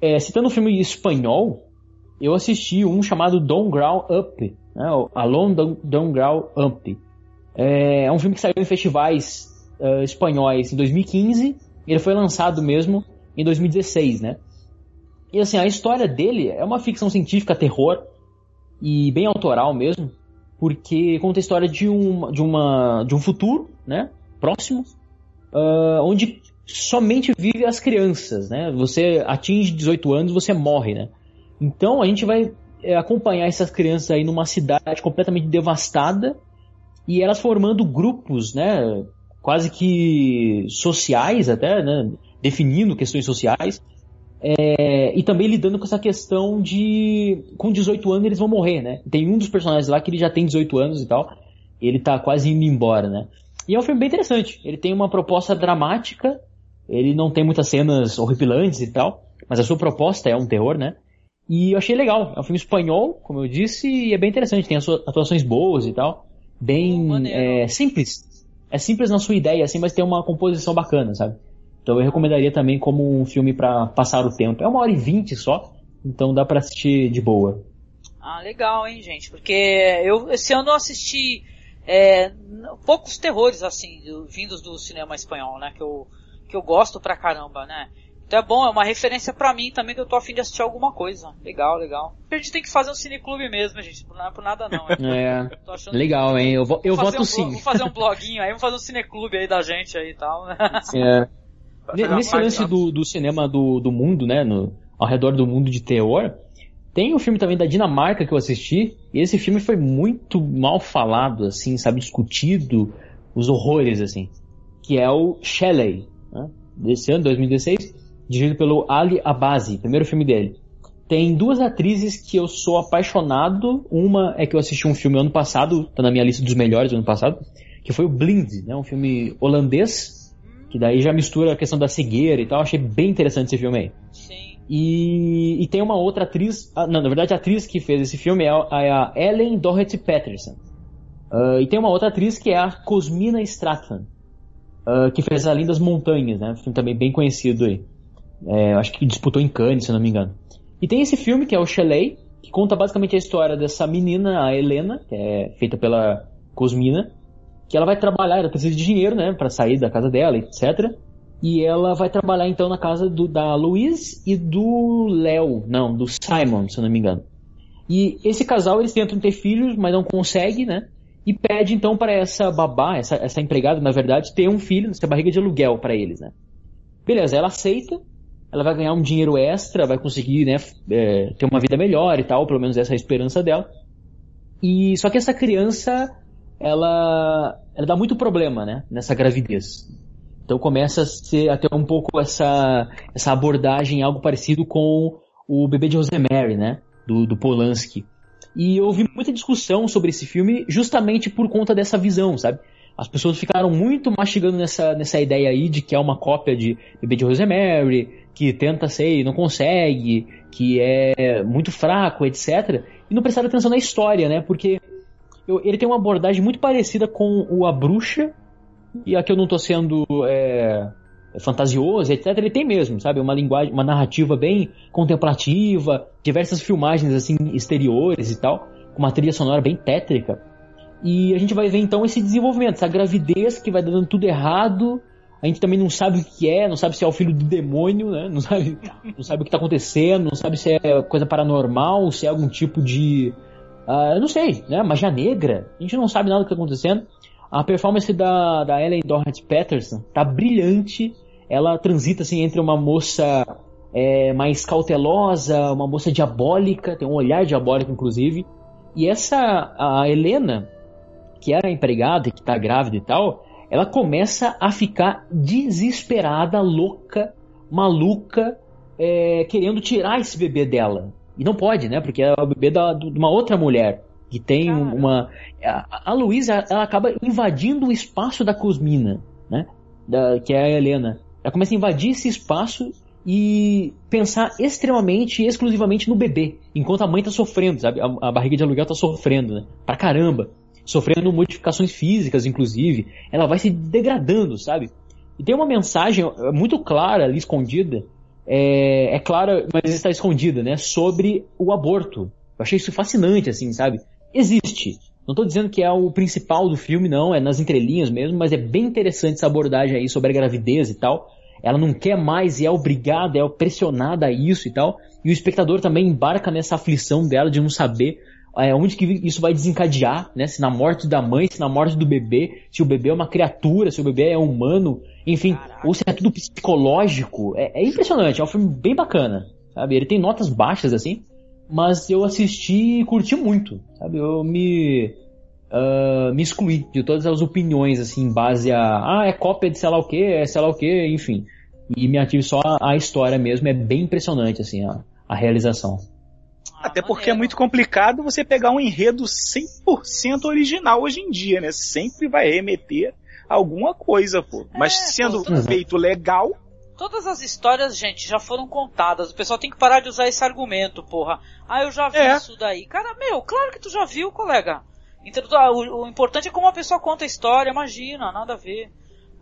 é, citando um filme espanhol, eu assisti um chamado Don't Growl Up, né, Alone Don't, Don't Up. É, é, um filme que saiu em festivais uh, espanhóis em 2015, e ele foi lançado mesmo em 2016, né? E assim, a história dele é uma ficção científica, terror, e bem autoral mesmo, porque conta a história de, um, de, uma, de um futuro, né, próximo, uh, onde somente vive as crianças, né? Você atinge 18 anos, você morre, né? Então a gente vai é, acompanhar essas crianças aí numa cidade completamente devastada e elas formando grupos, né? Quase que sociais até, né? Definindo questões sociais é, e também lidando com essa questão de. Com 18 anos eles vão morrer, né? Tem um dos personagens lá que ele já tem 18 anos e tal. Ele tá quase indo embora, né? E é um filme bem interessante. Ele tem uma proposta dramática. Ele não tem muitas cenas horripilantes e tal. Mas a sua proposta é um terror, né? E eu achei legal. É um filme espanhol, como eu disse, e é bem interessante. Tem atuações boas e tal. Bem é, simples. É simples na sua ideia, assim, mas tem uma composição bacana, sabe? Então eu recomendaria também como um filme para passar o tempo. É uma hora e vinte só, então dá para assistir de boa. Ah, legal, hein, gente? Porque eu esse ano eu assisti é, poucos terrores assim vindos do cinema espanhol, né? Que eu que eu gosto pra caramba, né? Então é bom, é uma referência para mim também que eu tô afim de assistir alguma coisa. Legal, legal. A gente tem que fazer um cineclube mesmo, gente. Não é por nada não. É. Legal, hein? Eu, eu voto um, sim. Vou fazer um bloguinho aí, vamos fazer um cineclube aí da gente aí e tal, né? É. Nesse lance do, do cinema do, do mundo, né? No, ao redor do mundo de terror, tem um filme também da Dinamarca que eu assisti, e esse filme foi muito mal falado, assim, sabe, discutido, os horrores, assim, que é o Shelley, né, desse ano, 2016, dirigido pelo Ali Abazi, primeiro filme dele. Tem duas atrizes que eu sou apaixonado, uma é que eu assisti um filme ano passado, tá na minha lista dos melhores do ano passado, que foi o Blind, né, um filme holandês, que daí já mistura a questão da cegueira e tal. Achei bem interessante esse filme aí. Sim. E, e tem uma outra atriz, ah, não, na verdade a atriz que fez esse filme é a, é Ellen Doherty Patterson. Uh, e tem uma outra atriz que é a Cosmina Stratton, uh, que fez A Lindas Montanhas, né? Um filme também bem conhecido aí. É, acho que disputou em Cannes, se não me engano. E tem esse filme que é o Shelley, que conta basicamente a história dessa menina, a Helena, que é feita pela Cosmina, que ela vai trabalhar, ela precisa de dinheiro, né, para sair da casa dela, etc. E ela vai trabalhar então na casa do, da Louise e do Léo, não, do Simon, se eu não me engano. E esse casal eles tentam ter filhos, mas não conseguem, né? E pede então para essa babá, essa, essa empregada, na verdade, ter um filho, essa barriga de aluguel para eles, né? Beleza, ela aceita. ela vai ganhar um dinheiro extra, vai conseguir né, é, ter uma vida melhor e tal, pelo menos essa é a esperança dela. E só que essa criança, ela, ela dá muito problema, né, nessa gravidez. Então começa a, ser, a ter um pouco essa, essa abordagem, algo parecido com o bebê de Rosemary, né, do, do Polanski. E eu ouvi muita discussão sobre esse filme justamente por conta dessa visão, sabe? As pessoas ficaram muito mastigando nessa, nessa ideia aí de que é uma cópia de Bebê de Rosemary, que tenta ser e não consegue, que é muito fraco, etc. E não prestaram atenção na história, né? Porque eu, ele tem uma abordagem muito parecida com o A Bruxa, e aqui eu não tô sendo é, fantasioso, etc. Ele tem mesmo, sabe? Uma linguagem, uma narrativa bem contemplativa, diversas filmagens assim exteriores e tal, com uma trilha sonora bem tétrica. E a gente vai ver então esse desenvolvimento, essa gravidez que vai dando tudo errado. A gente também não sabe o que é, não sabe se é o filho do demônio, né? Não sabe, não sabe o que está acontecendo, não sabe se é coisa paranormal, se é algum tipo de. Uh, não sei, né? Magia negra. A gente não sabe nada do que está acontecendo. A performance da, da Ellen Dorrit Patterson tá brilhante. Ela transita assim entre uma moça é, mais cautelosa, uma moça diabólica, tem um olhar diabólico inclusive. E essa a Helena, que era empregada e que tá grávida e tal, ela começa a ficar desesperada, louca, maluca, é, querendo tirar esse bebê dela. E não pode, né? Porque é o bebê da, de uma outra mulher que tem Cara. uma. A, a Luísa, ela acaba invadindo o espaço da Cosmina, né? Da, que é a Helena. Ela começa a invadir esse espaço e pensar extremamente e exclusivamente no bebê, enquanto a mãe tá sofrendo, sabe? A, a barriga de aluguel tá sofrendo, né? Pra caramba sofrendo modificações físicas, inclusive. Ela vai se degradando, sabe? E tem uma mensagem muito clara ali escondida, é, é clara, mas está escondida, né? Sobre o aborto. Eu achei isso fascinante, assim, sabe? Existe. Não estou dizendo que é o principal do filme, não, é nas entrelinhas mesmo, mas é bem interessante essa abordagem aí sobre a gravidez e tal. Ela não quer mais e é obrigada, é pressionada a isso e tal. E o espectador também embarca nessa aflição dela de não saber é, onde que isso vai desencadear, né? Se na morte da mãe, se na morte do bebê, se o bebê é uma criatura, se o bebê é humano, enfim, Caraca. ou se é tudo psicológico. É, é, impressionante, é um filme bem bacana, sabe? Ele tem notas baixas assim, mas eu assisti e curti muito, sabe? Eu me uh, me excluí de todas as opiniões assim, em base a ah, é cópia de sei lá o que, é sei lá o que, enfim. E me ative só a, a história mesmo, é bem impressionante assim a, a realização. Até porque é muito complicado você pegar um enredo 100% original hoje em dia, né? Sempre vai remeter alguma coisa, pô. Mas é, sendo feito legal. Todas as histórias, gente, já foram contadas. O pessoal tem que parar de usar esse argumento, porra. Ah, eu já vi é. isso daí. Cara, meu, claro que tu já viu, colega. Então, o, o importante é como a pessoa conta a história, imagina, nada a ver.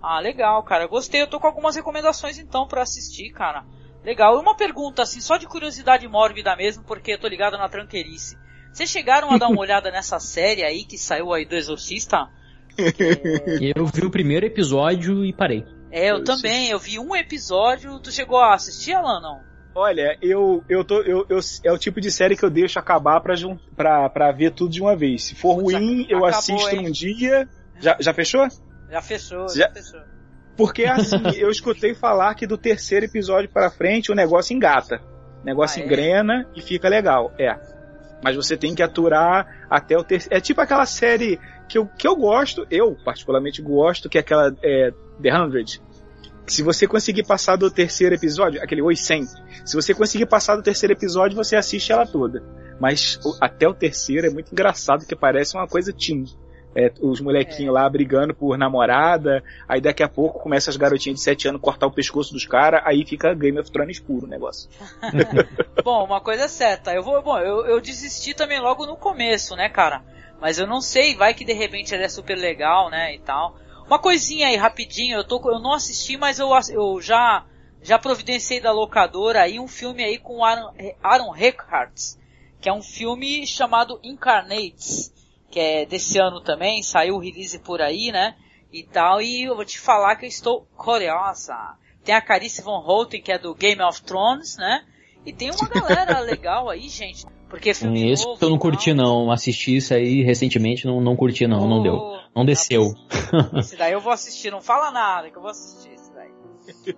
Ah, legal, cara. Gostei. Eu tô com algumas recomendações então para assistir, cara. Legal. E uma pergunta, assim, só de curiosidade mórbida mesmo, porque eu tô ligado na tranqueirice. Vocês chegaram a dar uma olhada nessa série aí que saiu aí do Exorcista? É... Eu vi o primeiro episódio e parei. É, eu, eu também. Eu vi um episódio. Tu chegou a assistir, Alan, não? Olha, eu, eu tô. Eu, eu, é o tipo de série que eu deixo acabar pra, pra, pra ver tudo de uma vez. Se for Putz, ruim, eu assisto hein? num dia. Já, já fechou? Já fechou, já, já fechou. Porque assim, eu escutei falar que do terceiro episódio para frente o negócio engata. O negócio ah, é? engrena e fica legal. É. Mas você tem que aturar até o terceiro. É tipo aquela série que eu, que eu gosto, eu particularmente gosto, que é aquela é, The Hundred. Se você conseguir passar do terceiro episódio, aquele Oi 100, se você conseguir passar do terceiro episódio, você assiste ela toda. Mas até o terceiro é muito engraçado, que parece uma coisa teen é, os molequinhos é. lá brigando por namorada, aí daqui a pouco começa as garotinhas de 7 anos cortar o pescoço dos caras, aí fica Game of Thrones puro o negócio. bom, uma coisa é certa, eu vou, bom, eu, eu desisti também logo no começo, né, cara? Mas eu não sei, vai que de repente ele é super legal, né, e tal. Uma coisinha aí, rapidinho, eu, tô, eu não assisti, mas eu, eu já, já providenciei da locadora aí um filme aí com Aaron, Aaron Eckhart, que é um filme chamado Incarnates que é desse ano também, saiu o release por aí, né? E tal, e eu vou te falar que eu estou curiosa. Tem a Carice Von Houten, que é do Game of Thrones, né? E tem uma galera legal aí, gente. Porque filme Esse novo, eu não curti não, assisti isso aí recentemente, não, não curti não, oh, não deu. Não desceu. Esse daí eu vou assistir, não fala nada que eu vou assistir esse daí.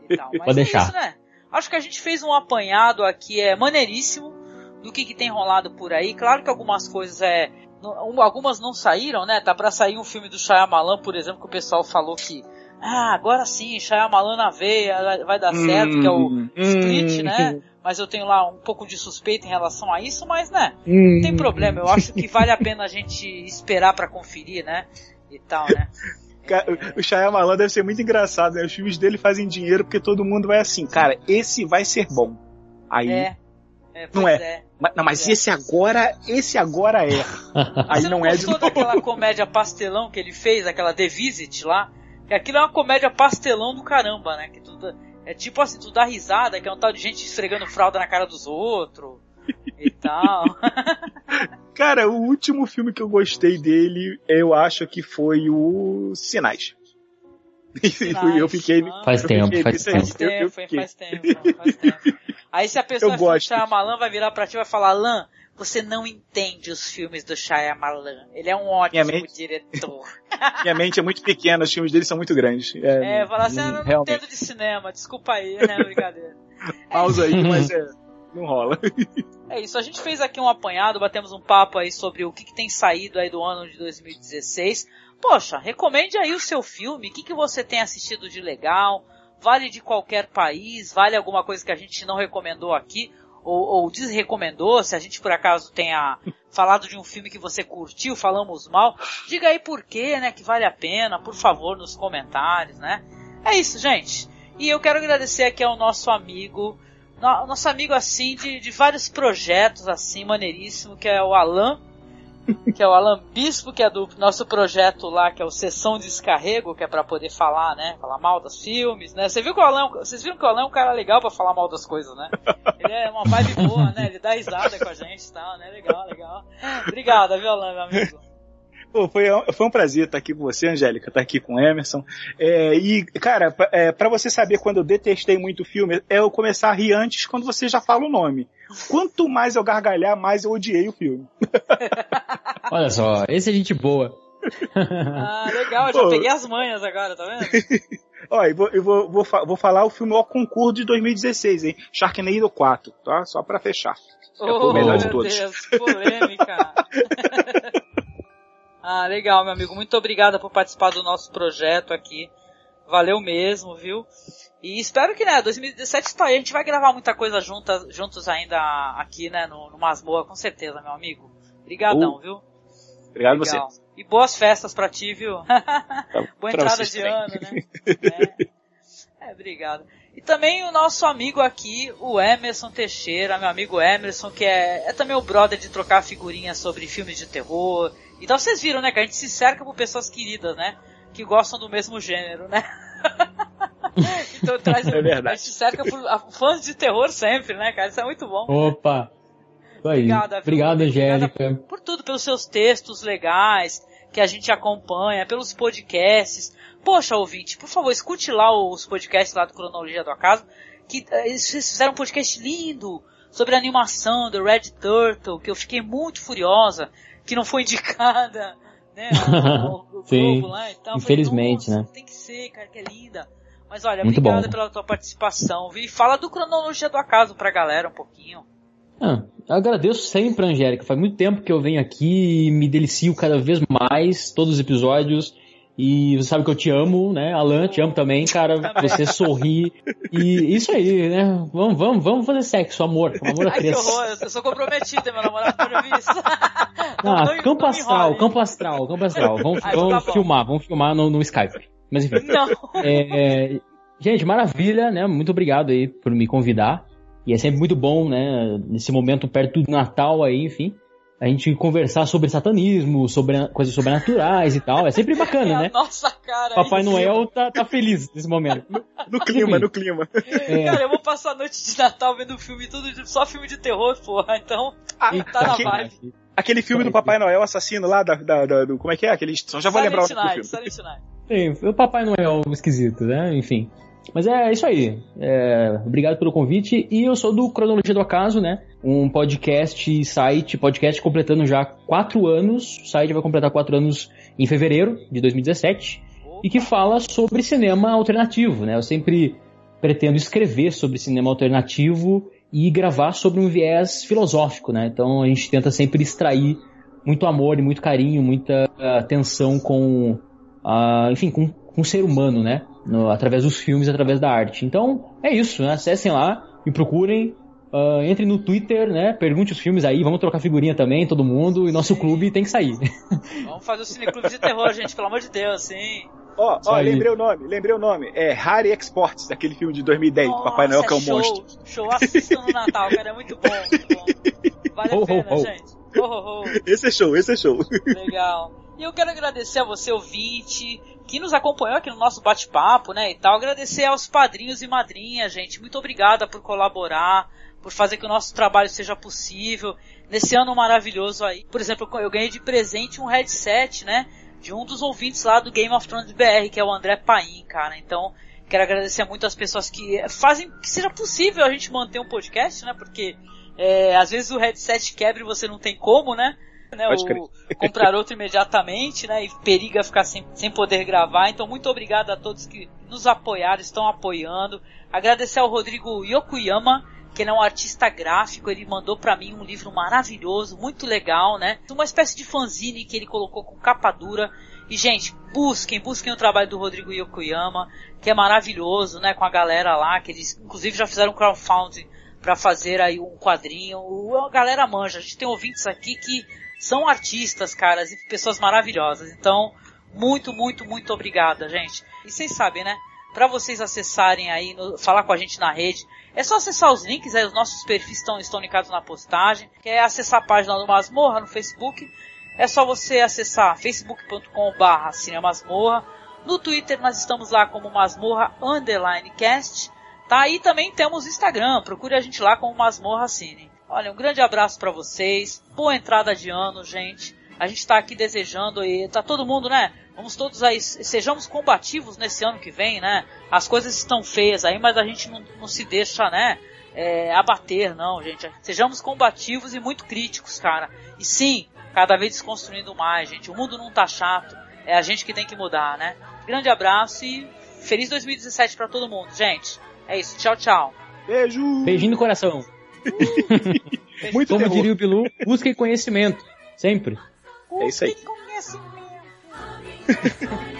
Então, Pode deixar. É isso, né? Acho que a gente fez um apanhado aqui, é maneiríssimo, do que, que tem rolado por aí. Claro que algumas coisas é. Algumas não saíram, né? Tá pra sair um filme do Shyamalan, por exemplo, que o pessoal falou que. Ah, agora sim, Shyamalan na veia, vai dar certo, que é o Hum, Split, hum, né? Mas eu tenho lá um pouco de suspeita em relação a isso, mas né, não tem problema. Eu acho que vale a pena a gente esperar pra conferir, né? E tal, né? O Shyamalan deve ser muito engraçado, né? Os filmes dele fazem dinheiro porque todo mundo vai assim, cara, esse vai ser bom. Aí, É. É, Não pois é. mas, não, mas É. esse agora, esse agora é. Aí Você não, não é de novo. daquela comédia pastelão que ele fez, aquela The Visit lá? Que aquilo é uma comédia pastelão do caramba, né? Que tudo, é tipo assim, tu dá risada, que é um tal de gente esfregando fralda na cara dos outros e tal. Cara, o último filme que eu gostei dele, eu acho que foi o Sinais. Sinais, eu fiquei. Faz eu tempo, fiquei- faz tempo. Faz eu- eu tempo, faz tempo, faz tempo. Aí se a pessoa Eu gosto. Shyamalan vai virar pra ti e vai falar, Lan, você não entende os filmes do Shyamalan. Ele é um ótimo Minha mente- diretor. Minha mente é muito pequena, os filmes dele são muito grandes. É, É, falar assim, ah, eu não realmente. entendo de cinema, desculpa aí, né, brincadeira. pausa aí, mas é, não rola. É isso, a gente fez aqui um apanhado, batemos um papo aí sobre o que, que tem saído aí do ano de 2016. Poxa, recomende aí o seu filme, o que, que você tem assistido de legal, vale de qualquer país, vale alguma coisa que a gente não recomendou aqui, ou, ou desrecomendou, se a gente por acaso tenha falado de um filme que você curtiu, falamos mal, diga aí por quê, né, que vale a pena, por favor, nos comentários, né. É isso, gente. E eu quero agradecer aqui ao nosso amigo, no- nosso amigo assim de, de vários projetos assim maneiríssimo que é o Alan que é o Alan Bispo que é do nosso projeto lá que é o Sessão Descarrego que é pra poder falar né falar mal dos filmes né você viu que o Alan vocês viram que o Alan é um cara legal pra falar mal das coisas né ele é uma vibe boa né ele dá risada com a gente e tal né legal legal obrigado viu Alan meu amigo Pô, foi, foi um prazer estar aqui com você, Angélica, estar aqui com o Emerson. É, e, cara, é, pra você saber quando eu detestei muito o filme, é eu começar a rir antes quando você já fala o nome. Quanto mais eu gargalhar, mais eu odiei o filme. Olha só, esse é gente boa. ah legal já Pô. peguei as manhas agora tá vendo Ó, eu vou, eu vou, vou, vou falar o filme ao concurso de 2016, hein? Sharknado 4, tá? Só pra fechar. É o Oh, melhor de meu todos. Deus, polêmica. ah, legal, meu amigo. Muito obrigada por participar do nosso projeto aqui. Valeu mesmo, viu? E espero que, né, 2017 tá aí. A gente vai gravar muita coisa juntas, juntos ainda aqui, né, no, no Masboa, com certeza, meu amigo. Obrigadão, Uh, viu? Obrigado Legal. você. E boas festas pra ti, viu? Boa pra entrada de ano, né? É. É, obrigado. E também o nosso amigo aqui, o Emerson Teixeira, meu amigo Emerson, que é, é também o brother de trocar figurinhas sobre filmes de terror. Então vocês viram, né, que a gente se cerca por pessoas queridas, né? Que gostam do mesmo gênero, né? então traz, É verdade. a gente cerca por a- fãs de terror sempre, né, cara? Isso é muito bom. Opa! Obrigado, Obrigada Angélica. por tudo, pelos seus textos legais que a gente acompanha, pelos podcasts. Poxa, ouvinte, por favor, escute lá os podcasts lá do Cronologia do Acaso, que eh, eles fizeram um podcast lindo sobre a animação do Red Turtle, que eu fiquei muito furiosa, que não foi indicada, né, ao, ao Sim, Globo lá e tal. Falei, infelizmente, "Nossa, né?" Tem que ser, cara, que é linda. Mas olha, Muito obrigada bom. pela tua participação? E fala do Cronologia do Acaso pra galera um pouquinho. Ah, eu agradeço sempre, Angélica. Faz muito tempo que eu venho aqui e me delicio cada vez mais, todos os episódios. E você sabe que eu te amo, né? Alan, te amo também, cara. Você sorri. E isso aí, né? Vamos, vamos, vamos fazer sexo, amor. Amor Ai, que horror, eu sou comprometida, meu namorado pode ouvir isso. Ah, não campo não astral, enrole. campo astral, campo astral. Vamos, então vamos tá filmar, vamos filmar no, no Skype. Mas enfim. Não. É, gente, maravilha, né? Muito obrigado aí por me convidar. E é sempre muito bom, né? Nesse momento perto do Natal aí, enfim. A gente conversar sobre satanismo, sobre coisas sobrenaturais e tal. É sempre É bacana, a né? nossa cara. Papai aí, Noel tá, tá feliz nesse momento. No clima, no clima. É. Cara, eu vou passar a noite de Natal vendo filme, tudo só filme de terror, porra. Então, Ah, tá na vibe. aquele filme do Papai Noel assassino lá, da, da- da- do, como é que é? Aquele, só já vou lembrar o Silent nome do Night, filme. Silent Night. Sim, o Papai Noel esquisito, né? Enfim. Mas é isso aí. É, obrigado pelo convite. E eu sou do Cronologia do Acaso, né? Um podcast, site, podcast completando já quatro anos. O site vai completar quatro anos em fevereiro de 2017. E que fala sobre cinema alternativo, né? Eu sempre pretendo escrever sobre cinema alternativo e gravar sobre um viés filosófico, né? Então a gente tenta sempre extrair muito amor e muito carinho, muita atenção com, uh, enfim, com, com o ser humano, né? No, através dos filmes, através da arte. Então é isso, né? Acessem lá, me procurem, Uh, entre no Twitter, né? Pergunte os filmes aí, vamos trocar figurinha também, todo mundo, e nosso clube tem que sair. Vamos fazer o cineclube de terror, gente, pelo amor de Deus, sim. Ó, ó, lembrei o nome, lembrei o nome. É Harry Exports, daquele filme de 2010, Nossa, Papai Noel que é o show, monstro. Show, assistam no Natal, cara, é muito bom, muito bom. Vale a pena, gente. Ho, ho, ho. Esse é show, esse é show. Legal. E eu quero agradecer a você, ouvinte, que nos acompanhou aqui no nosso bate-papo, né, e tal. Agradecer aos padrinhos e madrinhas, gente. Muito obrigada por colaborar, por fazer que o nosso trabalho seja possível. Nesse ano maravilhoso aí. Por exemplo, eu ganhei de presente um headset, né, de um dos ouvintes lá do Game of Thrones BR, que é o André Paim, cara. Então, quero agradecer muito as pessoas que fazem que seja possível a gente manter um podcast, né, porque é, às vezes o headset quebra e você não tem como, né? Né o, comprar outro imediatamente, né? E periga ficar sem, sem poder gravar. Então, muito obrigado a todos que nos apoiaram, estão apoiando. Agradecer ao Rodrigo Yokuyama, que ele é um artista gráfico, ele mandou para mim um livro maravilhoso, muito legal, né? Uma espécie de fanzine que ele colocou com capa dura. E, gente, busquem, busquem o trabalho do Rodrigo Yokuyama, que é maravilhoso, né? Com a galera lá, que eles, inclusive, já fizeram crowdfunding para fazer aí um quadrinho. A galera manja. A gente tem ouvintes aqui que são artistas, caras, e pessoas maravilhosas. Então, muito, muito, muito obrigada, gente. E vocês sabem, né? Para vocês acessarem aí, no, falar com a gente na rede, é só acessar os links, aí os nossos perfis estão, estão linkados na postagem. Quer acessar a página do Masmorra no Facebook? É só você acessar facebook.com/barra cinemasmorra. No Twitter nós estamos lá como Masmorra Underline Cast. Tá? E também temos Instagram, procure a gente lá como Masmorra Cine. Olha, um grande abraço para vocês, boa entrada de ano, gente. A gente tá aqui desejando e tá todo mundo, né? Vamos todos aí, sejamos combativos nesse ano que vem, né? As coisas estão feias aí, mas a gente não, não se deixa, né? É, abater, não, gente. Sejamos combativos e muito críticos, cara. E sim, cada vez desconstruindo mais, gente. O mundo não tá chato. É a gente que tem que mudar, né? Grande abraço e feliz 2017 para todo mundo, gente. É isso, tchau, tchau. Beijo! Beijinho no coração. Muito Como terror. diria o Bilu, busquem conhecimento. Sempre. É isso aí. conhecimento.